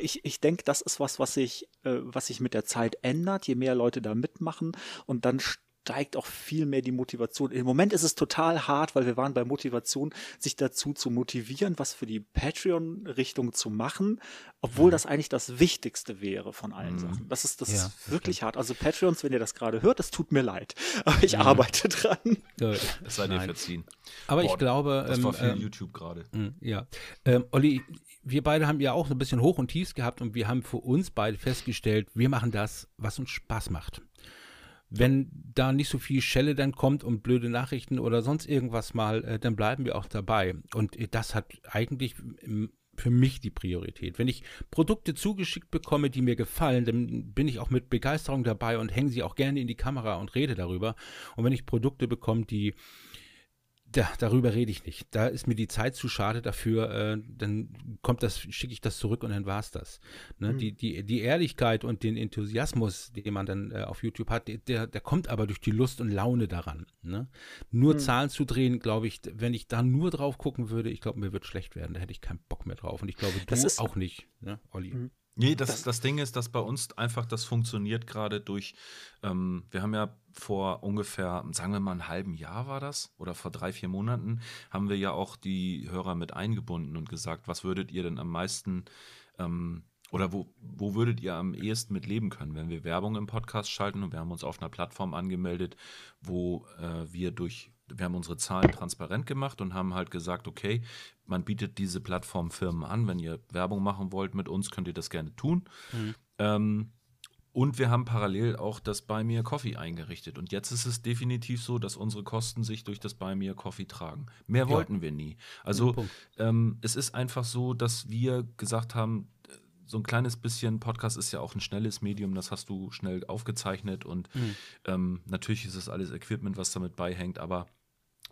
S3: ich, ich denke, das ist was, was sich, äh, was sich mit der Zeit ändert, je mehr Leute da mitmachen machen und dann steigt auch viel mehr die Motivation. Im Moment ist es total hart, weil wir waren bei Motivation, sich dazu zu motivieren, was für die Patreon-Richtung zu machen, obwohl mhm. das eigentlich das Wichtigste wäre von allen mhm. Sachen. Das ist, das ja, ist wirklich hart. Also Patreons, wenn ihr das gerade hört, es tut mir leid, aber ich mhm. arbeite dran.
S2: Das sei dir verziehen.
S1: Aber Boah, ich glaube,
S2: das war für ähm, YouTube gerade.
S1: Mm, ja, ähm, Olli, wir beide haben ja auch so ein bisschen Hoch und Tiefs gehabt und wir haben für uns beide festgestellt, wir machen das, was uns Spaß macht wenn da nicht so viel Schelle dann kommt und blöde Nachrichten oder sonst irgendwas mal, äh, dann bleiben wir auch dabei. Und äh, das hat eigentlich für mich die Priorität. Wenn ich Produkte zugeschickt bekomme, die mir gefallen, dann bin ich auch mit Begeisterung dabei und hänge sie auch gerne in die Kamera und rede darüber. Und wenn ich Produkte bekomme, die da, darüber rede ich nicht. Da ist mir die Zeit zu schade dafür. Äh, dann kommt das, schicke ich das zurück und dann war es das. Ne? Mhm. Die, die, die Ehrlichkeit und den Enthusiasmus, den man dann äh, auf YouTube hat, der, der kommt aber durch die Lust und Laune daran. Ne? Nur mhm. Zahlen zu drehen, glaube ich, wenn ich da nur drauf gucken würde, ich glaube, mir wird schlecht werden. Da hätte ich keinen Bock mehr drauf. Und ich glaube, du auch nicht, ne, Olli. Mhm.
S2: Nee, das, das, das Ding ist, dass bei uns einfach das funktioniert gerade durch, ähm, wir haben ja vor ungefähr, sagen wir mal, einem halben Jahr war das oder vor drei, vier Monaten, haben wir ja auch die Hörer mit eingebunden und gesagt, was würdet ihr denn am meisten ähm, oder wo, wo würdet ihr am ehesten mit leben können, wenn wir Werbung im Podcast schalten und wir haben uns auf einer Plattform angemeldet, wo äh, wir durch wir haben unsere Zahlen transparent gemacht und haben halt gesagt, okay, man bietet diese Plattform Firmen an. Wenn ihr Werbung machen wollt mit uns, könnt ihr das gerne tun. Mhm. Ähm, und wir haben parallel auch das Buy Me a Coffee eingerichtet. Und jetzt ist es definitiv so, dass unsere Kosten sich durch das Buy Me a Coffee tragen. Mehr ja. wollten wir nie. Also ähm, es ist einfach so, dass wir gesagt haben, so ein kleines bisschen, Podcast ist ja auch ein schnelles Medium, das hast du schnell aufgezeichnet und mhm. ähm, natürlich ist es alles Equipment, was damit beihängt, aber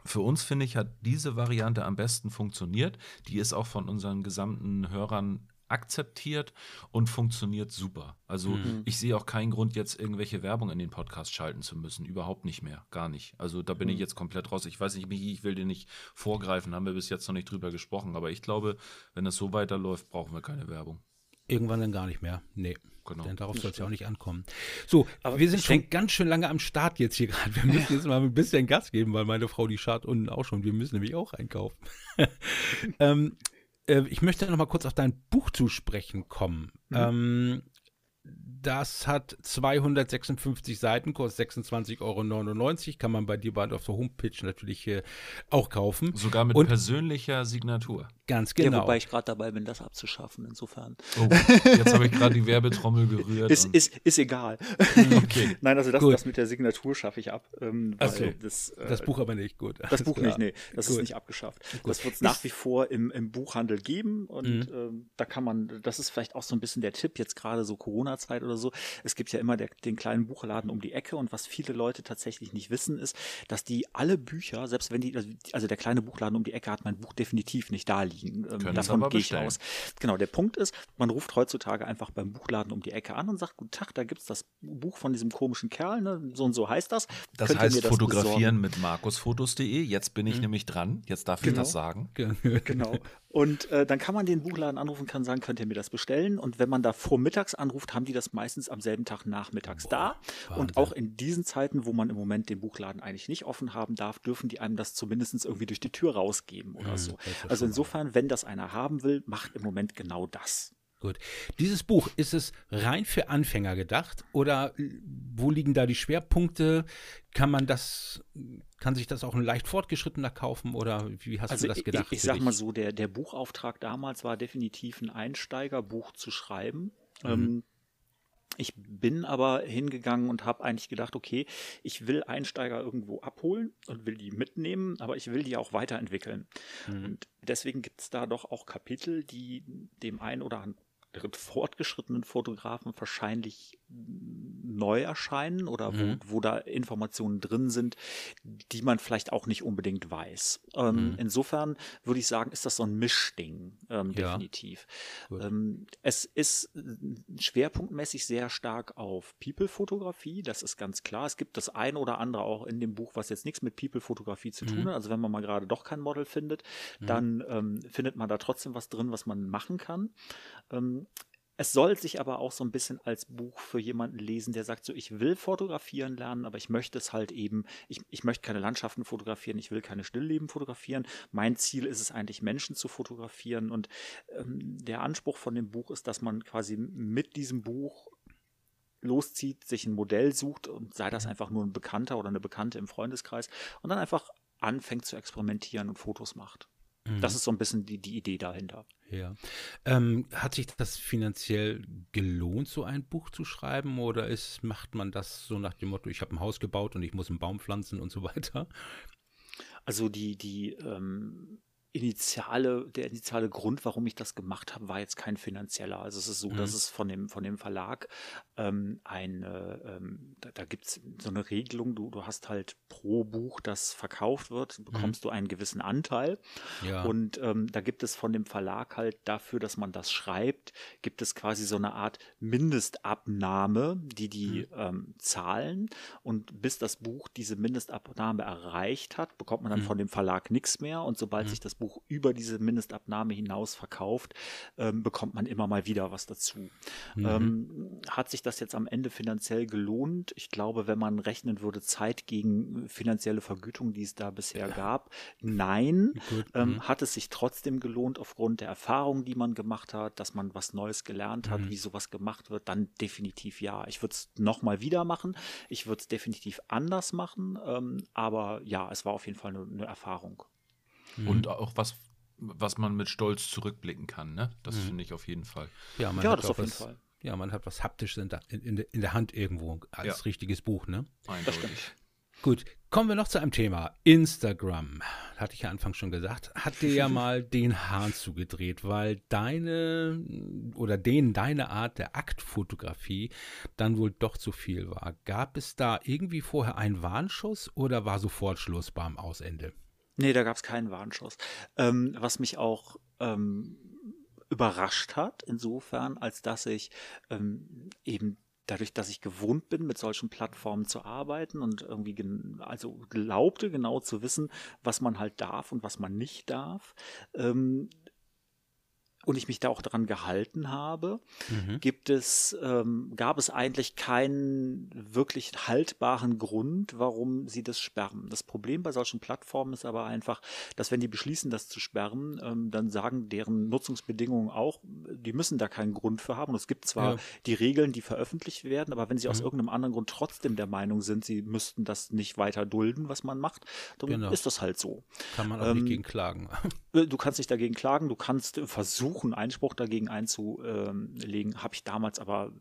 S2: für uns, finde ich, hat diese Variante am besten funktioniert. Die ist auch von unseren gesamten Hörern akzeptiert und funktioniert super. Also mhm. ich sehe auch keinen Grund, jetzt irgendwelche Werbung in den Podcast schalten zu müssen. Überhaupt nicht mehr. Gar nicht. Also da bin mhm. ich jetzt komplett raus. Ich weiß nicht, ich will dir nicht vorgreifen, haben wir bis jetzt noch nicht drüber gesprochen. Aber ich glaube, wenn es so weiterläuft, brauchen wir keine Werbung.
S1: Irgendwann dann gar nicht mehr. Nee. Genau. Denn darauf soll es ja auch nicht ankommen. So, aber wir sind schon ganz schön lange am Start jetzt hier gerade. Wir müssen jetzt mal ein bisschen Gas geben, weil meine Frau die schart unten auch schon. Wir müssen nämlich auch einkaufen. ähm, äh, ich möchte noch mal kurz auf dein Buch zu sprechen kommen. Mhm. Ähm, das hat 256 Seiten, kostet 26,99 Euro. Kann man bei dir bald auf der Homepage natürlich äh, auch kaufen.
S2: Sogar mit Und persönlicher Signatur.
S1: Ganz genau. Ja,
S3: wobei ich gerade dabei bin, das abzuschaffen, insofern.
S2: Oh, jetzt habe ich gerade die Werbetrommel gerührt.
S3: ist, ist, ist egal. Okay. Nein, also das, das, mit der Signatur schaffe ich ab.
S1: Ähm, okay. das, äh, das, Buch aber nicht, gut.
S3: Das Buch klar. nicht, nee. Das gut. ist nicht abgeschafft. Gut. Das wird es nach wie vor im, im Buchhandel geben und mhm. ähm, da kann man, das ist vielleicht auch so ein bisschen der Tipp, jetzt gerade so Corona-Zeit oder oder so. Es gibt ja immer der, den kleinen Buchladen um die Ecke und was viele Leute tatsächlich nicht wissen, ist, dass die alle Bücher, selbst wenn die, also der kleine Buchladen um die Ecke hat mein Buch definitiv nicht da liegen. Ähm, davon gehe ich aus. Genau, der Punkt ist, man ruft heutzutage einfach beim Buchladen um die Ecke an und sagt, guten Tag, da gibt es das Buch von diesem komischen Kerl, ne? so und so heißt das.
S2: Das Könnt heißt fotografieren besorgen? mit markusfotos.de. Jetzt bin ich mhm. nämlich dran. Jetzt darf genau. ich das sagen.
S3: Genau. Und äh, dann kann man den Buchladen anrufen, kann sagen, könnt ihr mir das bestellen? Und wenn man da vormittags anruft, haben die das meistens am selben Tag nachmittags Boah, da. Und auch in diesen Zeiten, wo man im Moment den Buchladen eigentlich nicht offen haben darf, dürfen die einem das zumindest irgendwie durch die Tür rausgeben oder mhm, so. Also insofern, wenn das einer haben will, macht im Moment genau das.
S1: Gut. Dieses Buch, ist es rein für Anfänger gedacht oder äh, wo liegen da die Schwerpunkte? Kann man das, kann sich das auch ein leicht fortgeschrittener kaufen oder wie hast also du das gedacht?
S3: Ich, ich sag mal so, der, der Buchauftrag damals war definitiv ein Einsteigerbuch zu schreiben. Mhm. Ähm, ich bin aber hingegangen und habe eigentlich gedacht, okay, ich will Einsteiger irgendwo abholen und will die mitnehmen, aber ich will die auch weiterentwickeln. Mhm. Und deswegen gibt es da doch auch Kapitel, die dem einen oder anderen fortgeschrittenen Fotografen wahrscheinlich neu erscheinen oder wo, mhm. wo da Informationen drin sind, die man vielleicht auch nicht unbedingt weiß. Ähm, mhm. Insofern würde ich sagen, ist das so ein Mischding, ähm, ja. definitiv. Ähm, es ist schwerpunktmäßig sehr stark auf People-Fotografie, das ist ganz klar. Es gibt das eine oder andere auch in dem Buch, was jetzt nichts mit People-Fotografie zu tun mhm. hat. Also wenn man mal gerade doch kein Model findet, mhm. dann ähm, findet man da trotzdem was drin, was man machen kann. Es soll sich aber auch so ein bisschen als Buch für jemanden lesen, der sagt, so ich will fotografieren lernen, aber ich möchte es halt eben, ich, ich möchte keine Landschaften fotografieren, ich will keine Stillleben fotografieren. Mein Ziel ist es eigentlich, Menschen zu fotografieren. Und ähm, der Anspruch von dem Buch ist, dass man quasi mit diesem Buch loszieht, sich ein Modell sucht und sei das einfach nur ein Bekannter oder eine Bekannte im Freundeskreis und dann einfach anfängt zu experimentieren und Fotos macht. Mhm. Das ist so ein bisschen die, die Idee dahinter.
S1: Ja. Ähm, hat sich das finanziell gelohnt, so ein Buch zu schreiben? Oder ist, macht man das so nach dem Motto, ich habe ein Haus gebaut und ich muss einen Baum pflanzen und so weiter?
S3: Also die, die ähm, initiale, der initiale Grund, warum ich das gemacht habe, war jetzt kein finanzieller. Also es ist so, mhm. dass es von dem, von dem Verlag ähm, eine, ähm, da, da gibt es so eine Regelung, du, du hast halt pro Buch, das verkauft wird, mhm. bekommst mhm. du einen gewissen Anteil. Ja. Und ähm, da gibt es von dem Verlag halt dafür, dass man das schreibt, gibt es quasi so eine Art Mindestabnahme, die die mhm. ähm, zahlen. Und bis das Buch diese Mindestabnahme erreicht hat, bekommt man dann mhm. von dem Verlag nichts mehr. Und sobald mhm. sich das Buch über diese Mindestabnahme hinaus verkauft, ähm, bekommt man immer mal wieder was dazu. Mhm. Ähm, hat sich das jetzt am Ende finanziell gelohnt? Ich glaube, wenn man rechnen würde, Zeit gegen finanzielle Vergütung, die es da bisher ja. gab, nein. Ähm, mhm. Hat es sich trotzdem gelohnt aufgrund der Erfahrungen, die man gemacht hat, dass man was Neues gelernt hat, mhm. wie sowas gemacht wird, dann definitiv ja. Ich würde es nochmal wieder machen. Ich würde es definitiv anders machen. Ähm, aber ja, es war auf jeden Fall eine, eine Erfahrung.
S2: Mhm. Und auch was, was man mit Stolz zurückblicken kann, ne? Das mhm. finde ich auf jeden Fall.
S1: Ja, man ja das auf jeden Fall. Ja, man hat was Haptisches in der, in, in der Hand irgendwo als ja. richtiges Buch, ne?
S2: Eindeutig.
S1: Gut, kommen wir noch zu einem Thema. Instagram. Hatte ich ja anfangs schon gesagt. Hat dir ja mal den Hahn zugedreht, weil deine oder denen deine Art der Aktfotografie dann wohl doch zu viel war. Gab es da irgendwie vorher einen Warnschuss oder war sofort Schluss beim Ausende?
S3: Nee, da gab es keinen Warnschuss. Ähm, was mich auch ähm, überrascht hat, insofern, als dass ich ähm, eben dadurch, dass ich gewohnt bin, mit solchen Plattformen zu arbeiten und irgendwie also glaubte genau zu wissen, was man halt darf und was man nicht darf, ähm, und ich mich da auch daran gehalten habe, mhm. gibt es, ähm, gab es eigentlich keinen wirklich haltbaren Grund, warum sie das sperren. Das Problem bei solchen Plattformen ist aber einfach, dass wenn die beschließen, das zu sperren, ähm, dann sagen deren Nutzungsbedingungen auch, die müssen da keinen Grund für haben. Und es gibt zwar ja. die Regeln, die veröffentlicht werden, aber wenn sie mhm. aus irgendeinem anderen Grund trotzdem der Meinung sind, sie müssten das nicht weiter dulden, was man macht, dann genau. ist das halt so.
S1: Kann man auch ähm, nicht gegen klagen.
S3: Du kannst nicht dagegen klagen, du kannst versuchen, versuchen, Einspruch dagegen einzulegen, habe ich damals aber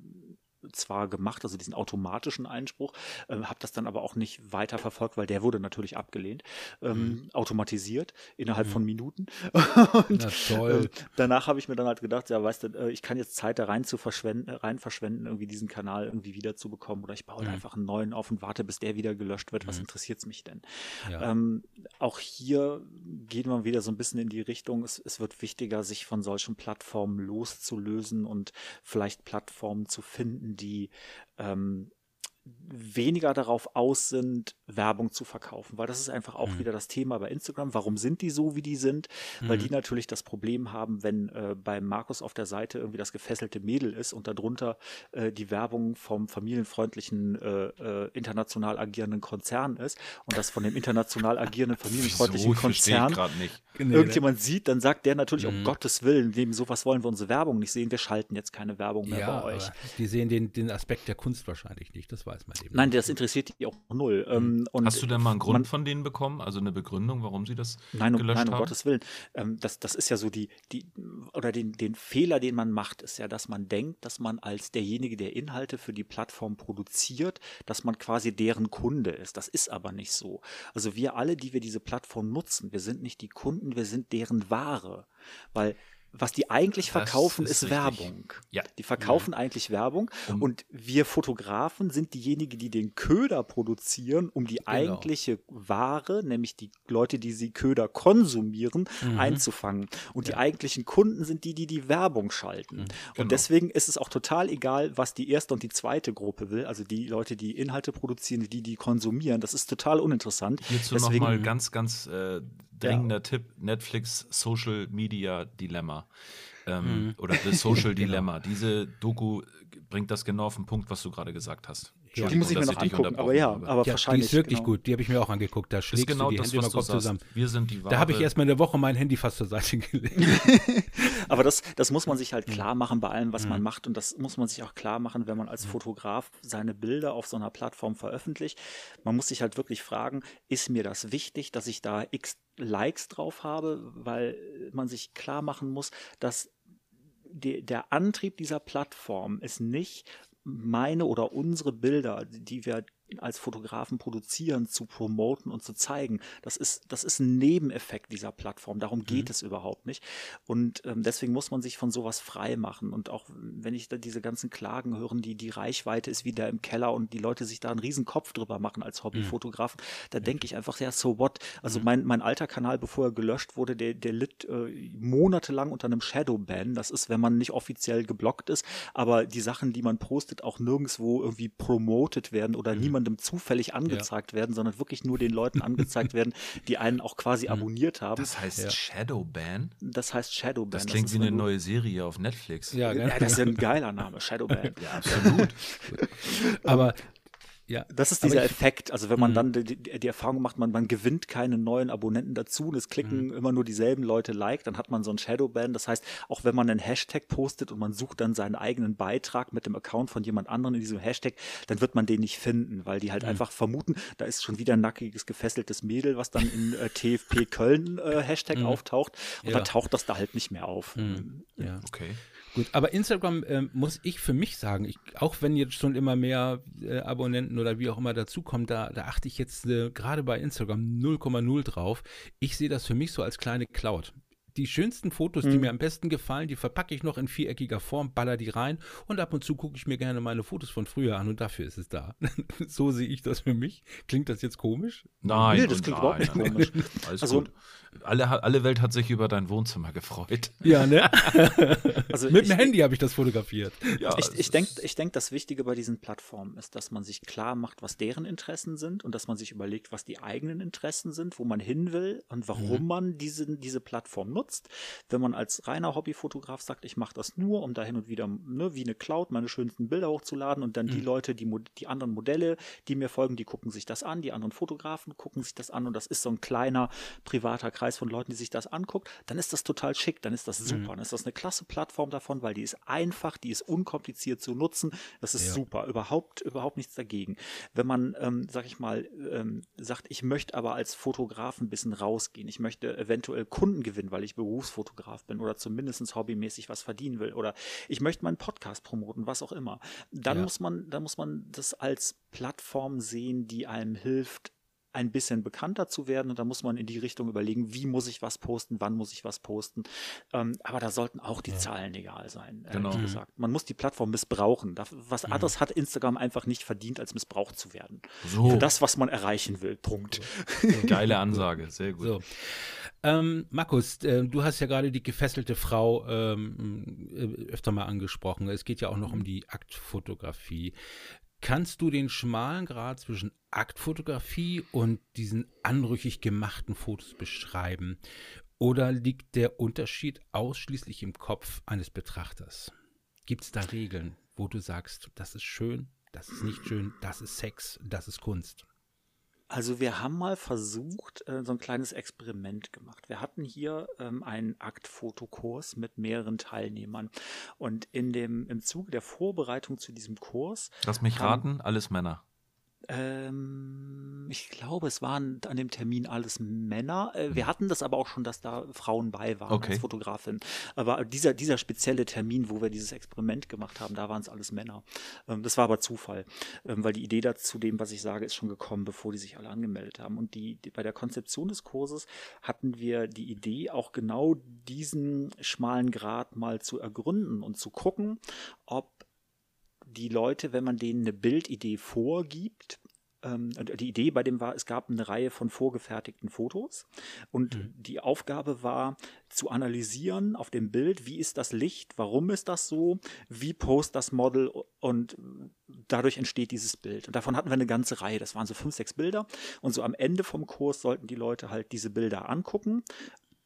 S3: zwar gemacht, also diesen automatischen Einspruch, äh, habe das dann aber auch nicht weiter verfolgt, weil der wurde natürlich abgelehnt, ähm, mhm. automatisiert innerhalb mhm. von Minuten. Und. Äh, danach habe ich mir dann halt gedacht, ja, weißt du, äh, ich kann jetzt Zeit da rein zu verschwenden, rein verschwenden, irgendwie diesen Kanal irgendwie wieder zu bekommen oder ich baue mhm. einfach einen neuen auf und warte, bis der wieder gelöscht wird. Was mhm. interessiert es mich denn? Ja. Ähm, auch hier geht man wieder so ein bisschen in die Richtung, es, es wird wichtiger, sich von solchen Plattformen loszulösen und vielleicht Plattformen zu finden, die ähm, weniger darauf aus sind, Werbung zu verkaufen, weil das ist einfach auch mhm. wieder das Thema bei Instagram. Warum sind die so, wie die sind? Mhm. Weil die natürlich das Problem haben, wenn äh, bei Markus auf der Seite irgendwie das gefesselte Mädel ist und darunter äh, die Werbung vom familienfreundlichen, äh, äh international agierenden Konzern ist und das von dem international agierenden familienfreundlichen Wieso? Konzern nee, irgendjemand nee. sieht, dann sagt der natürlich, mhm. um Gottes Willen, neben sowas wollen wir unsere Werbung nicht sehen, wir schalten jetzt keine Werbung mehr ja, bei euch.
S1: Die sehen den, den Aspekt der Kunst wahrscheinlich nicht, das weiß man eben.
S3: Nein, das interessiert die auch null.
S2: Ähm, mhm. Und Hast du denn mal einen Grund man, von denen bekommen? Also eine Begründung, warum sie das
S3: nein,
S2: gelöscht
S3: nein,
S2: um
S3: haben? Gottes Willen. Ähm, das, das ist ja so die, die oder den, den Fehler, den man macht, ist ja, dass man denkt, dass man als derjenige, der Inhalte für die Plattform produziert, dass man quasi deren Kunde ist. Das ist aber nicht so. Also wir alle, die wir diese Plattform nutzen, wir sind nicht die Kunden, wir sind deren Ware. Weil was die eigentlich verkaufen, ist, ist Werbung. Ja. Die verkaufen ja. eigentlich Werbung um, und wir Fotografen sind diejenigen, die den Köder produzieren, um die genau. eigentliche Ware, nämlich die Leute, die sie Köder konsumieren, mhm. einzufangen. Und ja. die eigentlichen Kunden sind die, die die Werbung schalten. Mhm. Genau. Und deswegen ist es auch total egal, was die erste und die zweite Gruppe will, also die Leute, die Inhalte produzieren, die die konsumieren. Das ist total uninteressant.
S2: Hierzu nochmal ganz, ganz äh, dringender ja. Tipp: Netflix Social Media Dilemma. Ähm, mhm. Oder The Social genau. Dilemma. Diese Doku bringt das genau auf den Punkt, was du gerade gesagt hast.
S3: Ja, die muss ich mir noch angucken, aber ja, aber ja, wahrscheinlich.
S1: Die ist wirklich genau. gut, die habe ich mir auch angeguckt. Da schlägst genau du die das, Hände im Kopf zusammen.
S2: Wir sind die
S1: Ware. Da habe ich erstmal eine Woche mein Handy fast zur Seite gelegt.
S3: aber das, das muss man sich halt klar machen bei allem, was mhm. man macht. Und das muss man sich auch klar machen, wenn man als. Fotograf seine Bilder auf so einer Plattform veröffentlicht. Man muss sich halt wirklich fragen, ist mir das wichtig, dass ich da x Likes drauf habe, weil man sich klar machen muss, dass die, der Antrieb dieser Plattform ist nicht, meine oder unsere Bilder, die wir als Fotografen produzieren, zu promoten und zu zeigen. Das ist, das ist ein Nebeneffekt dieser Plattform. Darum geht mhm. es überhaupt nicht. Und ähm, deswegen muss man sich von sowas frei machen. Und auch wenn ich da diese ganzen Klagen hören, die, die Reichweite ist wieder im Keller und die Leute sich da einen riesen Kopf drüber machen als Hobbyfotografen, mhm. da denke ich einfach, ja, so what? Also mhm. mein, mein alter Kanal, bevor er gelöscht wurde, der, der litt äh, monatelang unter einem Shadowban. Das ist, wenn man nicht offiziell geblockt ist, aber die Sachen, die man postet, auch nirgendwo irgendwie promotet werden oder mhm. niemand niemandem zufällig angezeigt ja. werden, sondern wirklich nur den Leuten angezeigt werden, die einen auch quasi mhm. abonniert haben.
S2: Das heißt ja. Shadowban?
S3: Das heißt Shadowban.
S2: Das klingt das wie eine neue Serie auf Netflix.
S3: Ja, ja, das ist ja ein geiler Name, Shadowban.
S2: ja, absolut.
S1: Aber
S3: ja. Das ist dieser Effekt. Also wenn man mhm. dann die, die, Erfahrung macht, man, man gewinnt keine neuen Abonnenten dazu und es klicken mhm. immer nur dieselben Leute Like, dann hat man so ein Shadowban. Das heißt, auch wenn man einen Hashtag postet und man sucht dann seinen eigenen Beitrag mit dem Account von jemand anderem in diesem Hashtag, dann wird man den nicht finden, weil die halt mhm. einfach vermuten, da ist schon wieder ein nackiges, gefesseltes Mädel, was dann in äh, TFP Köln äh, Hashtag mhm. auftaucht und ja. dann taucht das da halt nicht mehr auf.
S1: Mhm. Ja, okay. Gut, aber Instagram äh, muss ich für mich sagen, ich, auch wenn jetzt schon immer mehr äh, Abonnenten oder wie auch immer dazukommen, da, da achte ich jetzt äh, gerade bei Instagram 0,0 drauf. Ich sehe das für mich so als kleine Cloud die schönsten Fotos, die mhm. mir am besten gefallen, die verpacke ich noch in viereckiger Form, baller die rein und ab und zu gucke ich mir gerne meine Fotos von früher an und dafür ist es da. so sehe ich das für mich. Klingt das jetzt komisch?
S2: Nein, nee, das klingt überhaupt nicht komisch. Alles also, gut. Alle, alle Welt hat sich über dein Wohnzimmer gefreut.
S1: Ja, ne? also Mit dem Handy habe ich das fotografiert.
S3: Ja, ich ich denke, ich denk, das Wichtige bei diesen Plattformen ist, dass man sich klar macht, was deren Interessen sind und dass man sich überlegt, was die eigenen Interessen sind, wo man hin will und warum mhm. man diese, diese Plattform nutzt nutzt. Wenn man als reiner Hobbyfotograf sagt, ich mache das nur, um da hin und wieder ne, wie eine Cloud meine schönsten Bilder hochzuladen und dann mhm. die Leute, die, die anderen Modelle, die mir folgen, die gucken sich das an, die anderen Fotografen gucken sich das an und das ist so ein kleiner privater Kreis von Leuten, die sich das anguckt, dann ist das total schick, dann ist das super, mhm. dann ist das eine klasse Plattform davon, weil die ist einfach, die ist unkompliziert zu nutzen, das ist ja. super, überhaupt, überhaupt nichts dagegen. Wenn man, ähm, sag ich mal, ähm, sagt, ich möchte aber als Fotograf ein bisschen rausgehen, ich möchte eventuell Kunden gewinnen, weil ich ich Berufsfotograf bin oder zumindest hobbymäßig was verdienen will oder ich möchte meinen Podcast promoten, was auch immer. Dann ja. muss man, dann muss man das als Plattform sehen, die einem hilft, ein bisschen bekannter zu werden und da muss man in die Richtung überlegen, wie muss ich was posten, wann muss ich was posten. Ähm, aber da sollten auch die ja. Zahlen egal sein, genau. Mhm. gesagt. Man muss die Plattform missbrauchen. Was mhm. anderes hat Instagram einfach nicht verdient, als missbraucht zu werden. So. Für das, was man erreichen will. Punkt.
S2: Geile Ansage, sehr gut.
S1: So. Ähm, Markus, äh, du hast ja gerade die gefesselte Frau ähm, äh, öfter mal angesprochen. Es geht ja auch noch um die Aktfotografie. Kannst du den schmalen Grad zwischen Aktfotografie und diesen anrüchig gemachten Fotos beschreiben? Oder liegt der Unterschied ausschließlich im Kopf eines Betrachters? Gibt es da Regeln, wo du sagst, das ist schön, das ist nicht schön, das ist Sex, das ist Kunst?
S3: Also wir haben mal versucht, äh, so ein kleines Experiment gemacht. Wir hatten hier ähm, einen Aktfotokurs mit mehreren Teilnehmern. Und in dem, im Zuge der Vorbereitung zu diesem Kurs.
S2: Lass mich raten, alles Männer.
S3: Ähm, ich glaube, es waren an dem Termin alles Männer. Äh, wir hm. hatten das aber auch schon, dass da Frauen bei waren okay. als Fotografin. Aber dieser, dieser spezielle Termin, wo wir dieses Experiment gemacht haben, da waren es alles Männer. Ähm, das war aber Zufall, ähm, weil die Idee dazu dem, was ich sage, ist schon gekommen, bevor die sich alle angemeldet haben. Und die, bei der Konzeption des Kurses hatten wir die Idee, auch genau diesen schmalen Grad mal zu ergründen und zu gucken, ob die Leute, wenn man denen eine Bildidee vorgibt, ähm, die Idee bei dem war, es gab eine Reihe von vorgefertigten Fotos und mhm. die Aufgabe war zu analysieren auf dem Bild, wie ist das Licht, warum ist das so, wie post das Model und dadurch entsteht dieses Bild. Und davon hatten wir eine ganze Reihe, das waren so fünf, sechs Bilder und so am Ende vom Kurs sollten die Leute halt diese Bilder angucken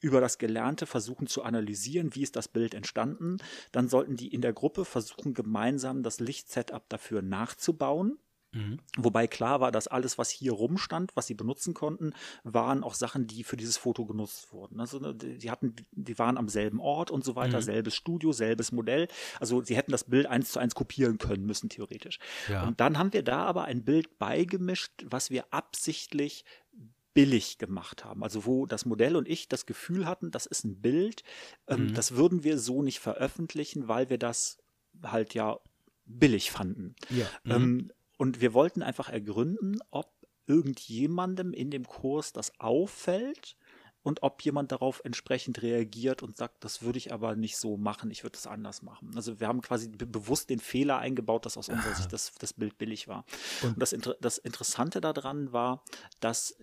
S3: über das Gelernte versuchen zu analysieren, wie ist das Bild entstanden. Dann sollten die in der Gruppe versuchen, gemeinsam das Lichtsetup dafür nachzubauen. Mhm. Wobei klar war, dass alles, was hier rumstand, was sie benutzen konnten, waren auch Sachen, die für dieses Foto genutzt wurden. Also ne, die hatten, die waren am selben Ort und so weiter, mhm. selbes Studio, selbes Modell. Also sie hätten das Bild eins zu eins kopieren können müssen, theoretisch. Ja. Und dann haben wir da aber ein Bild beigemischt, was wir absichtlich billig gemacht haben. Also wo das Modell und ich das Gefühl hatten, das ist ein Bild, ähm, mhm. das würden wir so nicht veröffentlichen, weil wir das halt ja billig fanden. Ja. Ähm, mhm. und wir wollten einfach ergründen, ob irgendjemandem in dem Kurs das auffällt und ob jemand darauf entsprechend reagiert und sagt, das würde ich aber nicht so machen, ich würde es anders machen. Also wir haben quasi bewusst den Fehler eingebaut, dass aus unserer Sicht das, das Bild billig war. Und, und das, das Interessante daran war, dass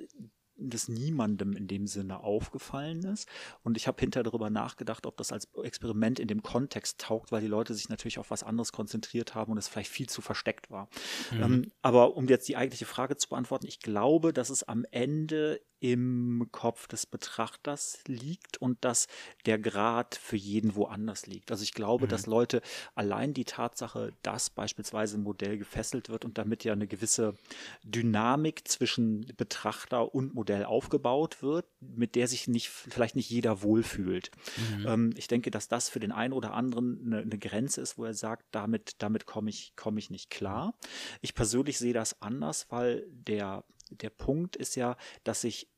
S3: das niemandem in dem Sinne aufgefallen ist. Und ich habe hinterher darüber nachgedacht, ob das als Experiment in dem Kontext taugt, weil die Leute sich natürlich auf was anderes konzentriert haben und es vielleicht viel zu versteckt war. Mhm. Ähm, aber um jetzt die eigentliche Frage zu beantworten, ich glaube, dass es am Ende im Kopf des Betrachters liegt und dass der Grad für jeden woanders liegt. Also ich glaube, mhm. dass Leute allein die Tatsache, dass beispielsweise ein Modell gefesselt wird und damit ja eine gewisse Dynamik zwischen Betrachter und Modell aufgebaut wird, mit der sich nicht, vielleicht nicht jeder wohlfühlt. Mhm. Ähm, ich denke, dass das für den einen oder anderen eine, eine Grenze ist, wo er sagt, damit, damit komme ich, komme ich nicht klar. Ich persönlich sehe das anders, weil der der Punkt ist ja, dass sich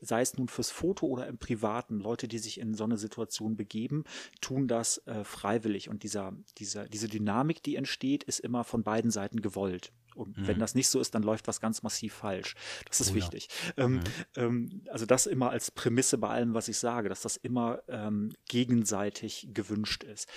S3: sei es nun fürs Foto oder im Privaten, Leute, die sich in so eine Situation begeben, tun das äh, freiwillig. Und dieser, dieser, diese Dynamik, die entsteht, ist immer von beiden Seiten gewollt. Und mhm. wenn das nicht so ist, dann läuft was ganz massiv falsch. Das ist oh, wichtig. Ja. Ähm, mhm. ähm, also das immer als Prämisse bei allem, was ich sage, dass das immer ähm, gegenseitig gewünscht ist.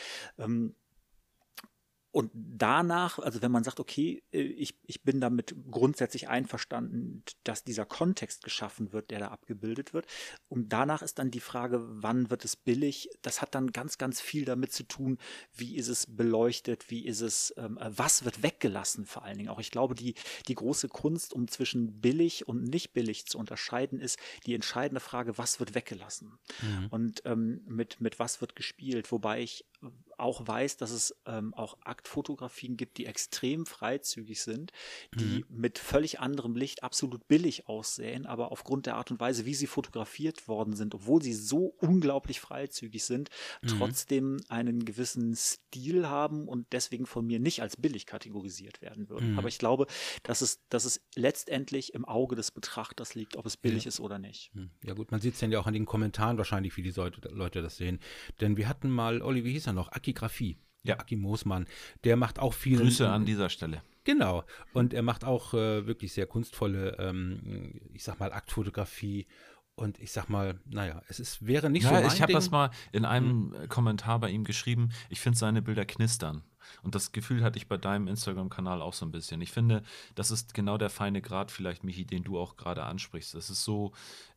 S3: Und danach, also wenn man sagt, okay, äh, ich, ich bin damit grundsätzlich einverstanden, dass dieser Kontext geschaffen wird, der da abgebildet wird. Und danach ist dann die Frage, wann wird es billig? Das hat dann ganz, ganz viel damit zu tun, wie ist es beleuchtet, wie ist es, ähm, äh, was wird weggelassen vor allen Dingen auch. Ich glaube, die, die große Kunst, um zwischen billig und nicht billig zu unterscheiden, ist die entscheidende Frage, was wird weggelassen? Mhm. Und ähm, mit, mit was wird gespielt? Wobei ich auch weiß, dass es ähm, auch Aktfotografien gibt, die extrem freizügig sind, die mhm. mit völlig anderem Licht absolut billig aussehen, aber aufgrund der Art und Weise, wie sie fotografiert worden sind, obwohl sie so unglaublich freizügig sind, mhm. trotzdem einen gewissen Stil haben und deswegen von mir nicht als billig kategorisiert werden würden. Mhm. Aber ich glaube, dass es, dass es letztendlich im Auge des Betrachters liegt, ob es billig ja. ist oder nicht.
S1: Mhm. Ja gut, man sieht es ja auch an den Kommentaren wahrscheinlich, wie die Leute das sehen. Denn wir hatten mal, Olli, wie hieß er noch? Aki Graphie. Ja. Aki Moosmann. Der macht auch viel.
S2: Grüße an dieser Stelle.
S1: Genau. Und er macht auch äh, wirklich sehr kunstvolle, ähm, ich sag mal, Aktfotografie. Und ich sag mal, naja, es ist, wäre nicht ja, so.
S2: Mein ich habe das mal in einem hm. Kommentar bei ihm geschrieben. Ich finde seine Bilder knistern. Und das Gefühl hatte ich bei deinem Instagram-Kanal auch so ein bisschen. Ich finde, das ist genau der feine Grad, vielleicht, Michi, den du auch gerade ansprichst. Das ist so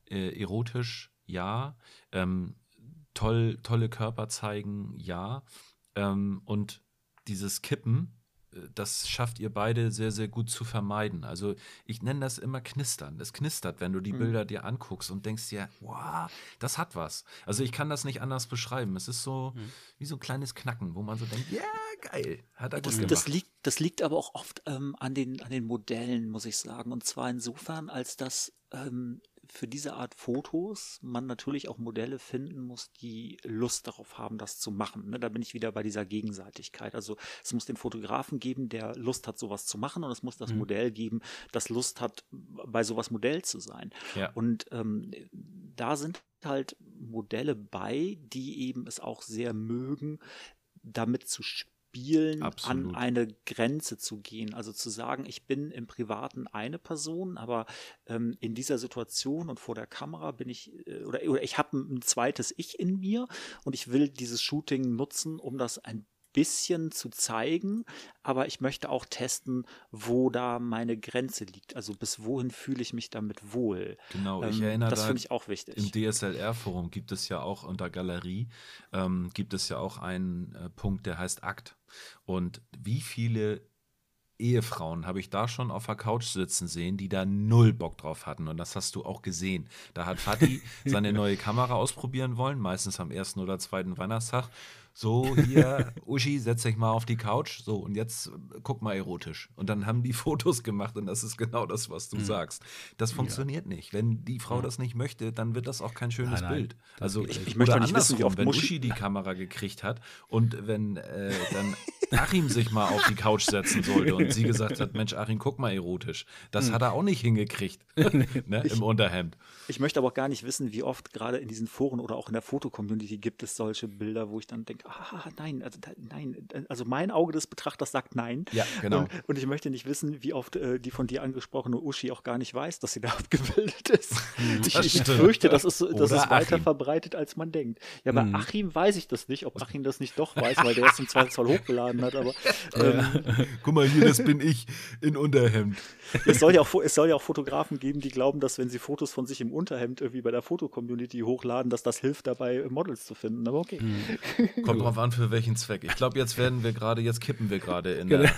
S2: äh, erotisch, ja. Ähm, toll, tolle Körper zeigen, ja. Ähm, und dieses Kippen, äh, das schafft ihr beide sehr, sehr gut zu vermeiden. Also ich nenne das immer Knistern. Das knistert, wenn du die mhm. Bilder dir anguckst und denkst dir, wow, das hat was. Also ich kann das nicht anders beschreiben. Es ist so mhm. wie so ein kleines Knacken, wo man so denkt, ja, geil, hat er
S3: das,
S2: gut
S3: das liegt, das liegt aber auch oft ähm, an, den, an den Modellen, muss ich sagen. Und zwar insofern, als dass ähm, für diese Art Fotos man natürlich auch Modelle finden muss, die Lust darauf haben, das zu machen. Ne? Da bin ich wieder bei dieser Gegenseitigkeit. Also es muss den Fotografen geben, der Lust hat, sowas zu machen, und es muss das mhm. Modell geben, das Lust hat, bei sowas Modell zu sein. Ja. Und ähm, da sind halt Modelle bei, die eben es auch sehr mögen, damit zu spielen Spielen Absolut. an eine Grenze zu gehen. Also zu sagen, ich bin im Privaten eine Person, aber ähm, in dieser Situation und vor der Kamera bin ich, äh, oder, oder ich habe ein zweites Ich in mir und ich will dieses Shooting nutzen, um das ein bisschen zu zeigen, aber ich möchte auch testen, wo da meine Grenze liegt. Also bis wohin fühle ich mich damit wohl.
S2: Genau, ich ähm, erinnere Das finde ich auch wichtig. Im DSLR-Forum gibt es ja auch unter Galerie, ähm, gibt es ja auch einen äh, Punkt, der heißt Akt. Und wie viele Ehefrauen habe ich da schon auf der Couch sitzen sehen, die da null Bock drauf hatten. Und das hast du auch gesehen. Da hat Fatih seine neue Kamera ausprobieren wollen, meistens am ersten oder zweiten Weihnachtstag. So, hier, Uschi, setz dich mal auf die Couch. So, und jetzt guck mal erotisch. Und dann haben die Fotos gemacht und das ist genau das, was du mhm. sagst. Das funktioniert ja. nicht. Wenn die Frau ja. das nicht möchte, dann wird das auch kein schönes nein, nein. Bild. Also, ich, ich möchte nicht wissen, wie oft wenn Uschi die Kamera gekriegt hat und wenn äh, dann Achim sich mal auf die Couch setzen sollte und sie gesagt hat, Mensch, Achim, guck mal erotisch. Das mhm. hat er auch nicht hingekriegt ne, ich, im Unterhemd.
S3: Ich möchte aber auch gar nicht wissen, wie oft gerade in diesen Foren oder auch in der Fotocommunity gibt es solche Bilder, wo ich dann denke, ah, nein, also nein, also mein Auge des Betrachters sagt nein.
S2: Ja, genau.
S3: Und, und ich möchte nicht wissen, wie oft äh, die von dir angesprochene Uschi auch gar nicht weiß, dass sie da abgebildet ist. Hm, ich, ich, fürchte, das ist, das ist weiter verbreitet, als man denkt. Ja, bei mhm. Achim weiß ich das nicht, ob Achim das nicht doch weiß, weil der es im Zweifelsfall hochgeladen hat, aber
S2: ähm, Guck mal hier, das bin ich in Unterhemd.
S3: Es soll, ja auch, es soll ja auch Fotografen geben, die glauben, dass wenn sie Fotos von sich im Unterhemd irgendwie bei der Fotocommunity hochladen, dass das hilft dabei, Models zu finden. Aber okay.
S2: Mhm. Kommt drauf an, für welchen Zweck. Ich glaube, jetzt werden wir gerade, jetzt kippen wir gerade in der.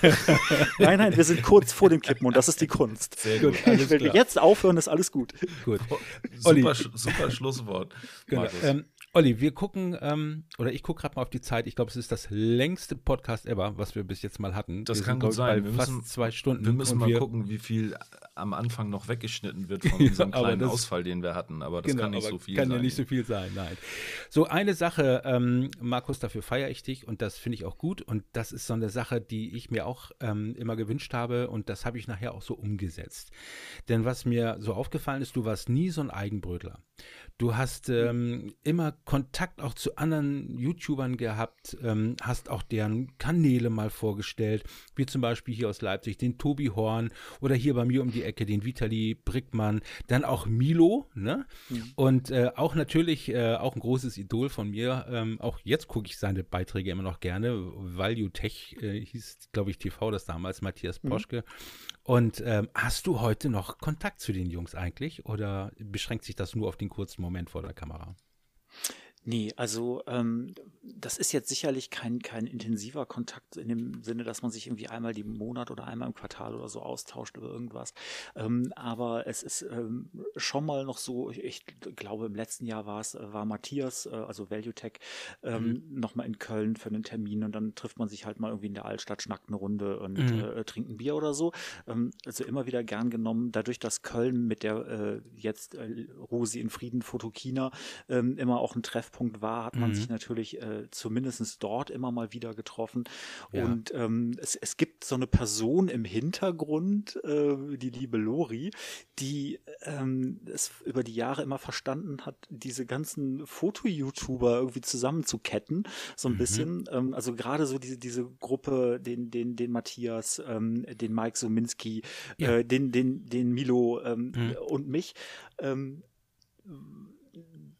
S3: nein, nein, wir sind kurz vor dem Kippen und das ist die Kunst. Sehr gut. Wenn wir jetzt aufhören, ist alles gut. Gut.
S2: Super, super Schlusswort.
S1: Genau. Ähm, Olli, wir gucken, ähm, oder ich gucke gerade mal auf die Zeit. Ich glaube, es ist das längste Podcast ever, was wir bis jetzt mal hatten.
S2: Das wir kann sind, gut sein.
S1: wir fast müssen, zwei Stunden.
S2: Wir müssen mal wir, gucken, wie viel am Anfang noch weggeschnitten wird von diesem ja, kleinen das, Ausfall, den wir hatten. Aber das genau, kann nicht so viel
S1: kann
S2: sein.
S1: Kann ja nicht so viel sein, nein. So, eine Sache, ähm, Markus, dafür feiere ich dich und das finde ich auch gut. Und das ist so eine Sache, die ich mir auch ähm, immer gewünscht habe und das habe ich nachher auch so umgesetzt. Denn was mir so aufgefallen ist, du warst nie so ein Eigenbrötler. Du hast ähm, immer Kontakt auch zu anderen YouTubern gehabt, ähm, hast auch deren Kanäle mal vorgestellt, wie zum Beispiel hier aus Leipzig den Tobi Horn oder hier bei mir um die Ecke den Vitali Brickmann, dann auch Milo, ne? Mhm. Und äh, auch natürlich äh, auch ein großes Idol von mir. Ähm, auch jetzt gucke ich seine Beiträge immer noch gerne. Value Tech äh, hieß, glaube ich, TV das damals, Matthias mhm. Poschke. Mhm. Und ähm, hast du heute noch Kontakt zu den Jungs eigentlich oder beschränkt sich das nur auf den kurzen Moment vor der Kamera?
S3: Nee, also ähm, das ist jetzt sicherlich kein, kein intensiver Kontakt in dem Sinne, dass man sich irgendwie einmal im Monat oder einmal im Quartal oder so austauscht über irgendwas. Ähm, aber es ist ähm, schon mal noch so, ich, ich, glaube im letzten Jahr war es, war Matthias, äh, also Value Tech, ähm, mhm. nochmal in Köln für einen Termin und dann trifft man sich halt mal irgendwie in der Altstadt, schnackt eine Runde und mhm. äh, trinkt ein Bier oder so. Ähm, also immer wieder gern genommen, dadurch, dass Köln mit der äh, jetzt äh, Rosi in Frieden Fotokina ähm, immer auch ein Treffpunkt war, hat man mhm. sich natürlich äh, zumindest dort immer mal wieder getroffen. Ja. Und ähm, es, es gibt so eine Person im Hintergrund, äh, die liebe Lori, die ähm, es über die Jahre immer verstanden hat, diese ganzen Foto-YouTuber irgendwie zusammenzuketten, so ein mhm. bisschen. Ähm, also gerade so diese, diese Gruppe, den, den, den Matthias, ähm, den Mike Sominski, ja. äh, den, den, den Milo ähm, mhm. und mich. Ähm,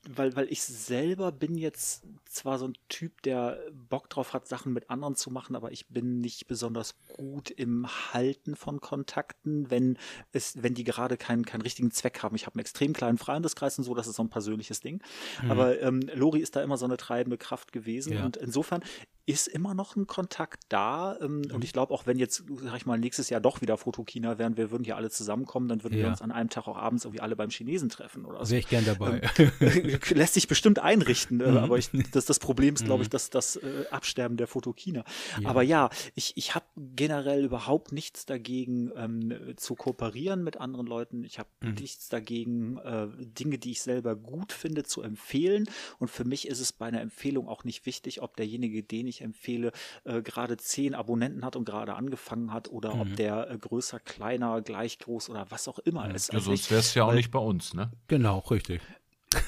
S3: weil, weil ich selber bin jetzt zwar so ein Typ, der Bock drauf hat, Sachen mit anderen zu machen, aber ich bin nicht besonders gut im Halten von Kontakten, wenn es, wenn die gerade keinen, keinen richtigen Zweck haben. Ich habe einen extrem kleinen Freundeskreis und so, das ist so ein persönliches Ding. Mhm. Aber ähm, Lori ist da immer so eine treibende Kraft gewesen ja. und insofern ist immer noch ein Kontakt da. Ähm, mhm. Und ich glaube, auch wenn jetzt, sag ich mal, nächstes Jahr doch wieder Fotokina wären, wir würden hier alle zusammenkommen, dann würden ja. wir uns an einem Tag auch abends irgendwie alle beim Chinesen treffen oder so.
S1: Wäre ich gern dabei.
S3: Ähm, lässt sich bestimmt einrichten, äh, mhm. aber ich, das, das Problem ist, glaube ich, mhm. dass das äh, Absterben der Fotokina. Ja. Aber ja, ich, ich habe generell überhaupt nichts dagegen ähm, zu kooperieren mit anderen Leuten. Ich habe mhm. nichts dagegen, äh, Dinge, die ich selber gut finde, zu empfehlen. Und für mich ist es bei einer Empfehlung auch nicht wichtig, ob derjenige, den ich empfehle, äh, gerade zehn Abonnenten hat und gerade angefangen hat oder mhm. ob der äh, größer, kleiner, gleich groß oder was auch immer ist.
S2: Ja, also sonst wäre es ja auch nicht bei uns, ne?
S1: Genau, richtig.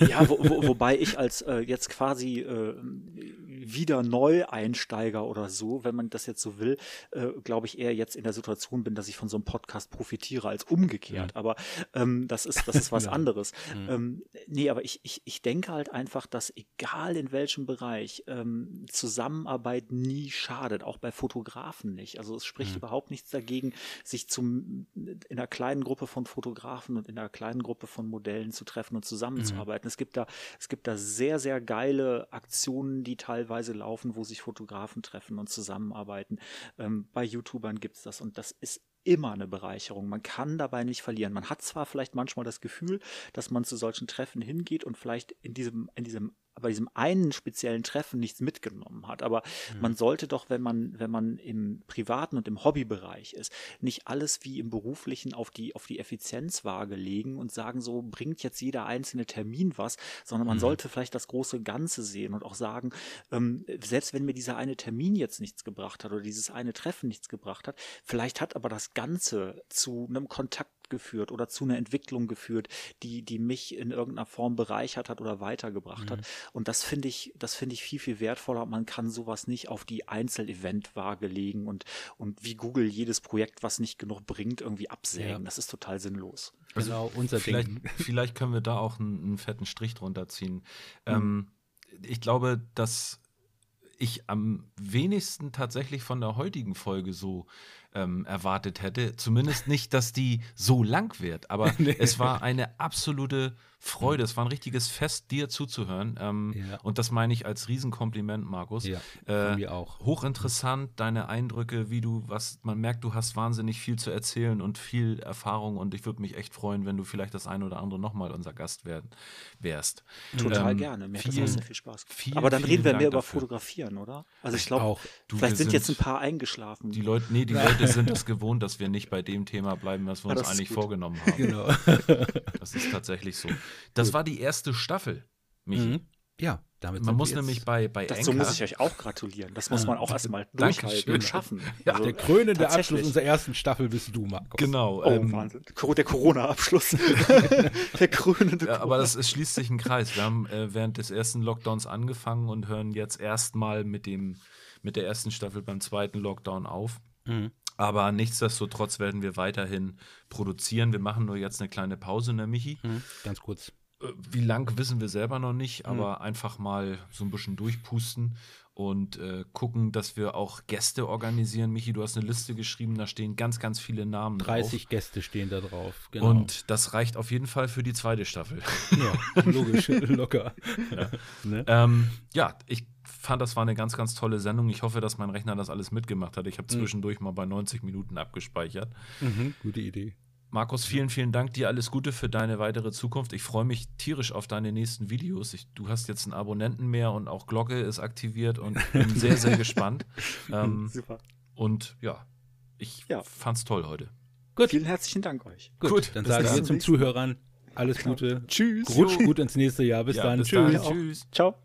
S3: Ja, wo, wo, wobei ich als äh, jetzt quasi äh, wieder Neueinsteiger oder so, wenn man das jetzt so will, äh, glaube ich eher jetzt in der Situation bin, dass ich von so einem Podcast profitiere als umgekehrt. Mhm. Aber ähm, das ist das ist was anderes. Mhm. Ähm, nee, aber ich, ich, ich denke halt einfach, dass egal in welchem Bereich ähm, Zusammenarbeit nie schadet, auch bei Fotografen nicht. Also es spricht mhm. überhaupt nichts dagegen, sich zum in einer kleinen Gruppe von Fotografen und in einer kleinen Gruppe von Modellen zu treffen und zusammenzuarbeiten arbeiten. Es gibt da, es gibt da sehr, sehr geile Aktionen, die teilweise laufen, wo sich Fotografen treffen und zusammenarbeiten. Ähm, bei YouTubern gibt es das und das ist immer eine Bereicherung. Man kann dabei nicht verlieren. Man hat zwar vielleicht manchmal das Gefühl, dass man zu solchen Treffen hingeht und vielleicht in diesem, in diesem bei diesem einen speziellen Treffen nichts mitgenommen hat. Aber mhm. man sollte doch, wenn man, wenn man im privaten und im Hobbybereich ist, nicht alles wie im beruflichen auf die, auf die Effizienzwaage legen und sagen, so bringt jetzt jeder einzelne Termin was, sondern man mhm. sollte vielleicht das große Ganze sehen und auch sagen, ähm, selbst wenn mir dieser eine Termin jetzt nichts gebracht hat oder dieses eine Treffen nichts gebracht hat, vielleicht hat aber das Ganze zu einem Kontakt geführt oder zu einer Entwicklung geführt, die, die mich in irgendeiner Form bereichert hat oder weitergebracht mhm. hat. Und das finde ich, das finde ich viel, viel wertvoller. Man kann sowas nicht auf die Einzelevent-Waage legen und, und wie Google jedes Projekt, was nicht genug bringt, irgendwie absägen. Ja. Das ist total sinnlos.
S2: Also genau, unser vielleicht, Ding. Vielleicht können wir da auch einen, einen fetten Strich drunter ziehen. Mhm. Ähm, ich glaube, dass ich am wenigsten tatsächlich von der heutigen Folge so ähm, erwartet hätte. Zumindest nicht, dass die so lang wird. Aber nee. es war eine absolute Freude. Es war ein richtiges Fest, dir zuzuhören. Ähm, ja. Und das meine ich als Riesenkompliment, Markus.
S1: Ja, äh, mir auch.
S2: Hochinteressant, deine Eindrücke, wie du, was, man merkt, du hast wahnsinnig viel zu erzählen und viel Erfahrung. Und ich würde mich echt freuen, wenn du vielleicht das eine oder andere nochmal unser Gast werden, wärst.
S3: Total ähm, gerne. Mir viel, hat das auch sehr viel Spaß gemacht. Viel, Aber dann reden wir Dank mehr über dafür. Fotografieren, oder? Also ich glaube, vielleicht sind, sind jetzt ein paar eingeschlafen.
S2: Die Leute, nee, die Leute sind es gewohnt, dass wir nicht bei dem Thema bleiben, was wir uns eigentlich vorgenommen haben. Genau. Das ist tatsächlich so. Das war die erste Staffel, Michi. Mhm.
S1: Ja,
S2: damit Man muss nämlich bei, bei
S3: Dazu muss ich euch auch gratulieren. Das muss man auch erstmal durchhalten und schaffen.
S1: Ja, also, der krönende Abschluss unserer ersten Staffel bist du, Markus.
S2: Genau.
S3: Oh, ähm, Wahnsinn. Der Corona-Abschluss. der krönende
S2: ja, Aber das, es schließt sich ein Kreis. Wir haben äh, während des ersten Lockdowns angefangen und hören jetzt erstmal mit, mit der ersten Staffel beim zweiten Lockdown auf. Mhm. Aber nichtsdestotrotz werden wir weiterhin produzieren. Wir machen nur jetzt eine kleine Pause, ne, Michi?
S1: Mhm, ganz kurz.
S2: Äh, wie lang wissen wir selber noch nicht, hm. aber mhm. einfach mal so ein bisschen durchpusten und äh, gucken, dass wir auch Gäste organisieren. Michi, du hast eine Liste geschrieben, da stehen ganz, ganz viele Namen
S1: 30 drauf. Gäste stehen da drauf,
S2: genau. Und das reicht auf jeden Fall für die zweite Staffel.
S1: Ja, logisch, locker.
S2: Ja. Ne? Ähm, ja, ich fand, das war eine ganz, ganz tolle Sendung. Ich hoffe, dass mein Rechner das alles mitgemacht hat. Ich habe hm. zwischendurch mhm. mal bei 90 Minuten abgespeichert.
S1: Mhm, gute Idee.
S2: Markus, vielen, vielen Dank. Dir alles Gute für deine weitere Zukunft. Ich freue mich tierisch auf deine nächsten Videos. Ich, du hast jetzt einen Abonnenten mehr und auch Glocke ist aktiviert und bin sehr, sehr gespannt. Ähm, Super. Und ja, ich ja. fand's toll heute.
S3: Gut. Vielen herzlichen Dank euch.
S1: Gut, gut dann sagen wir zum Zuhörern alles Gute.
S3: Tschüss.
S1: Rutsch gut ins nächste Jahr. Bis ja, dann. Bis
S3: Tschüss. Dann. Tschüss. Ciao.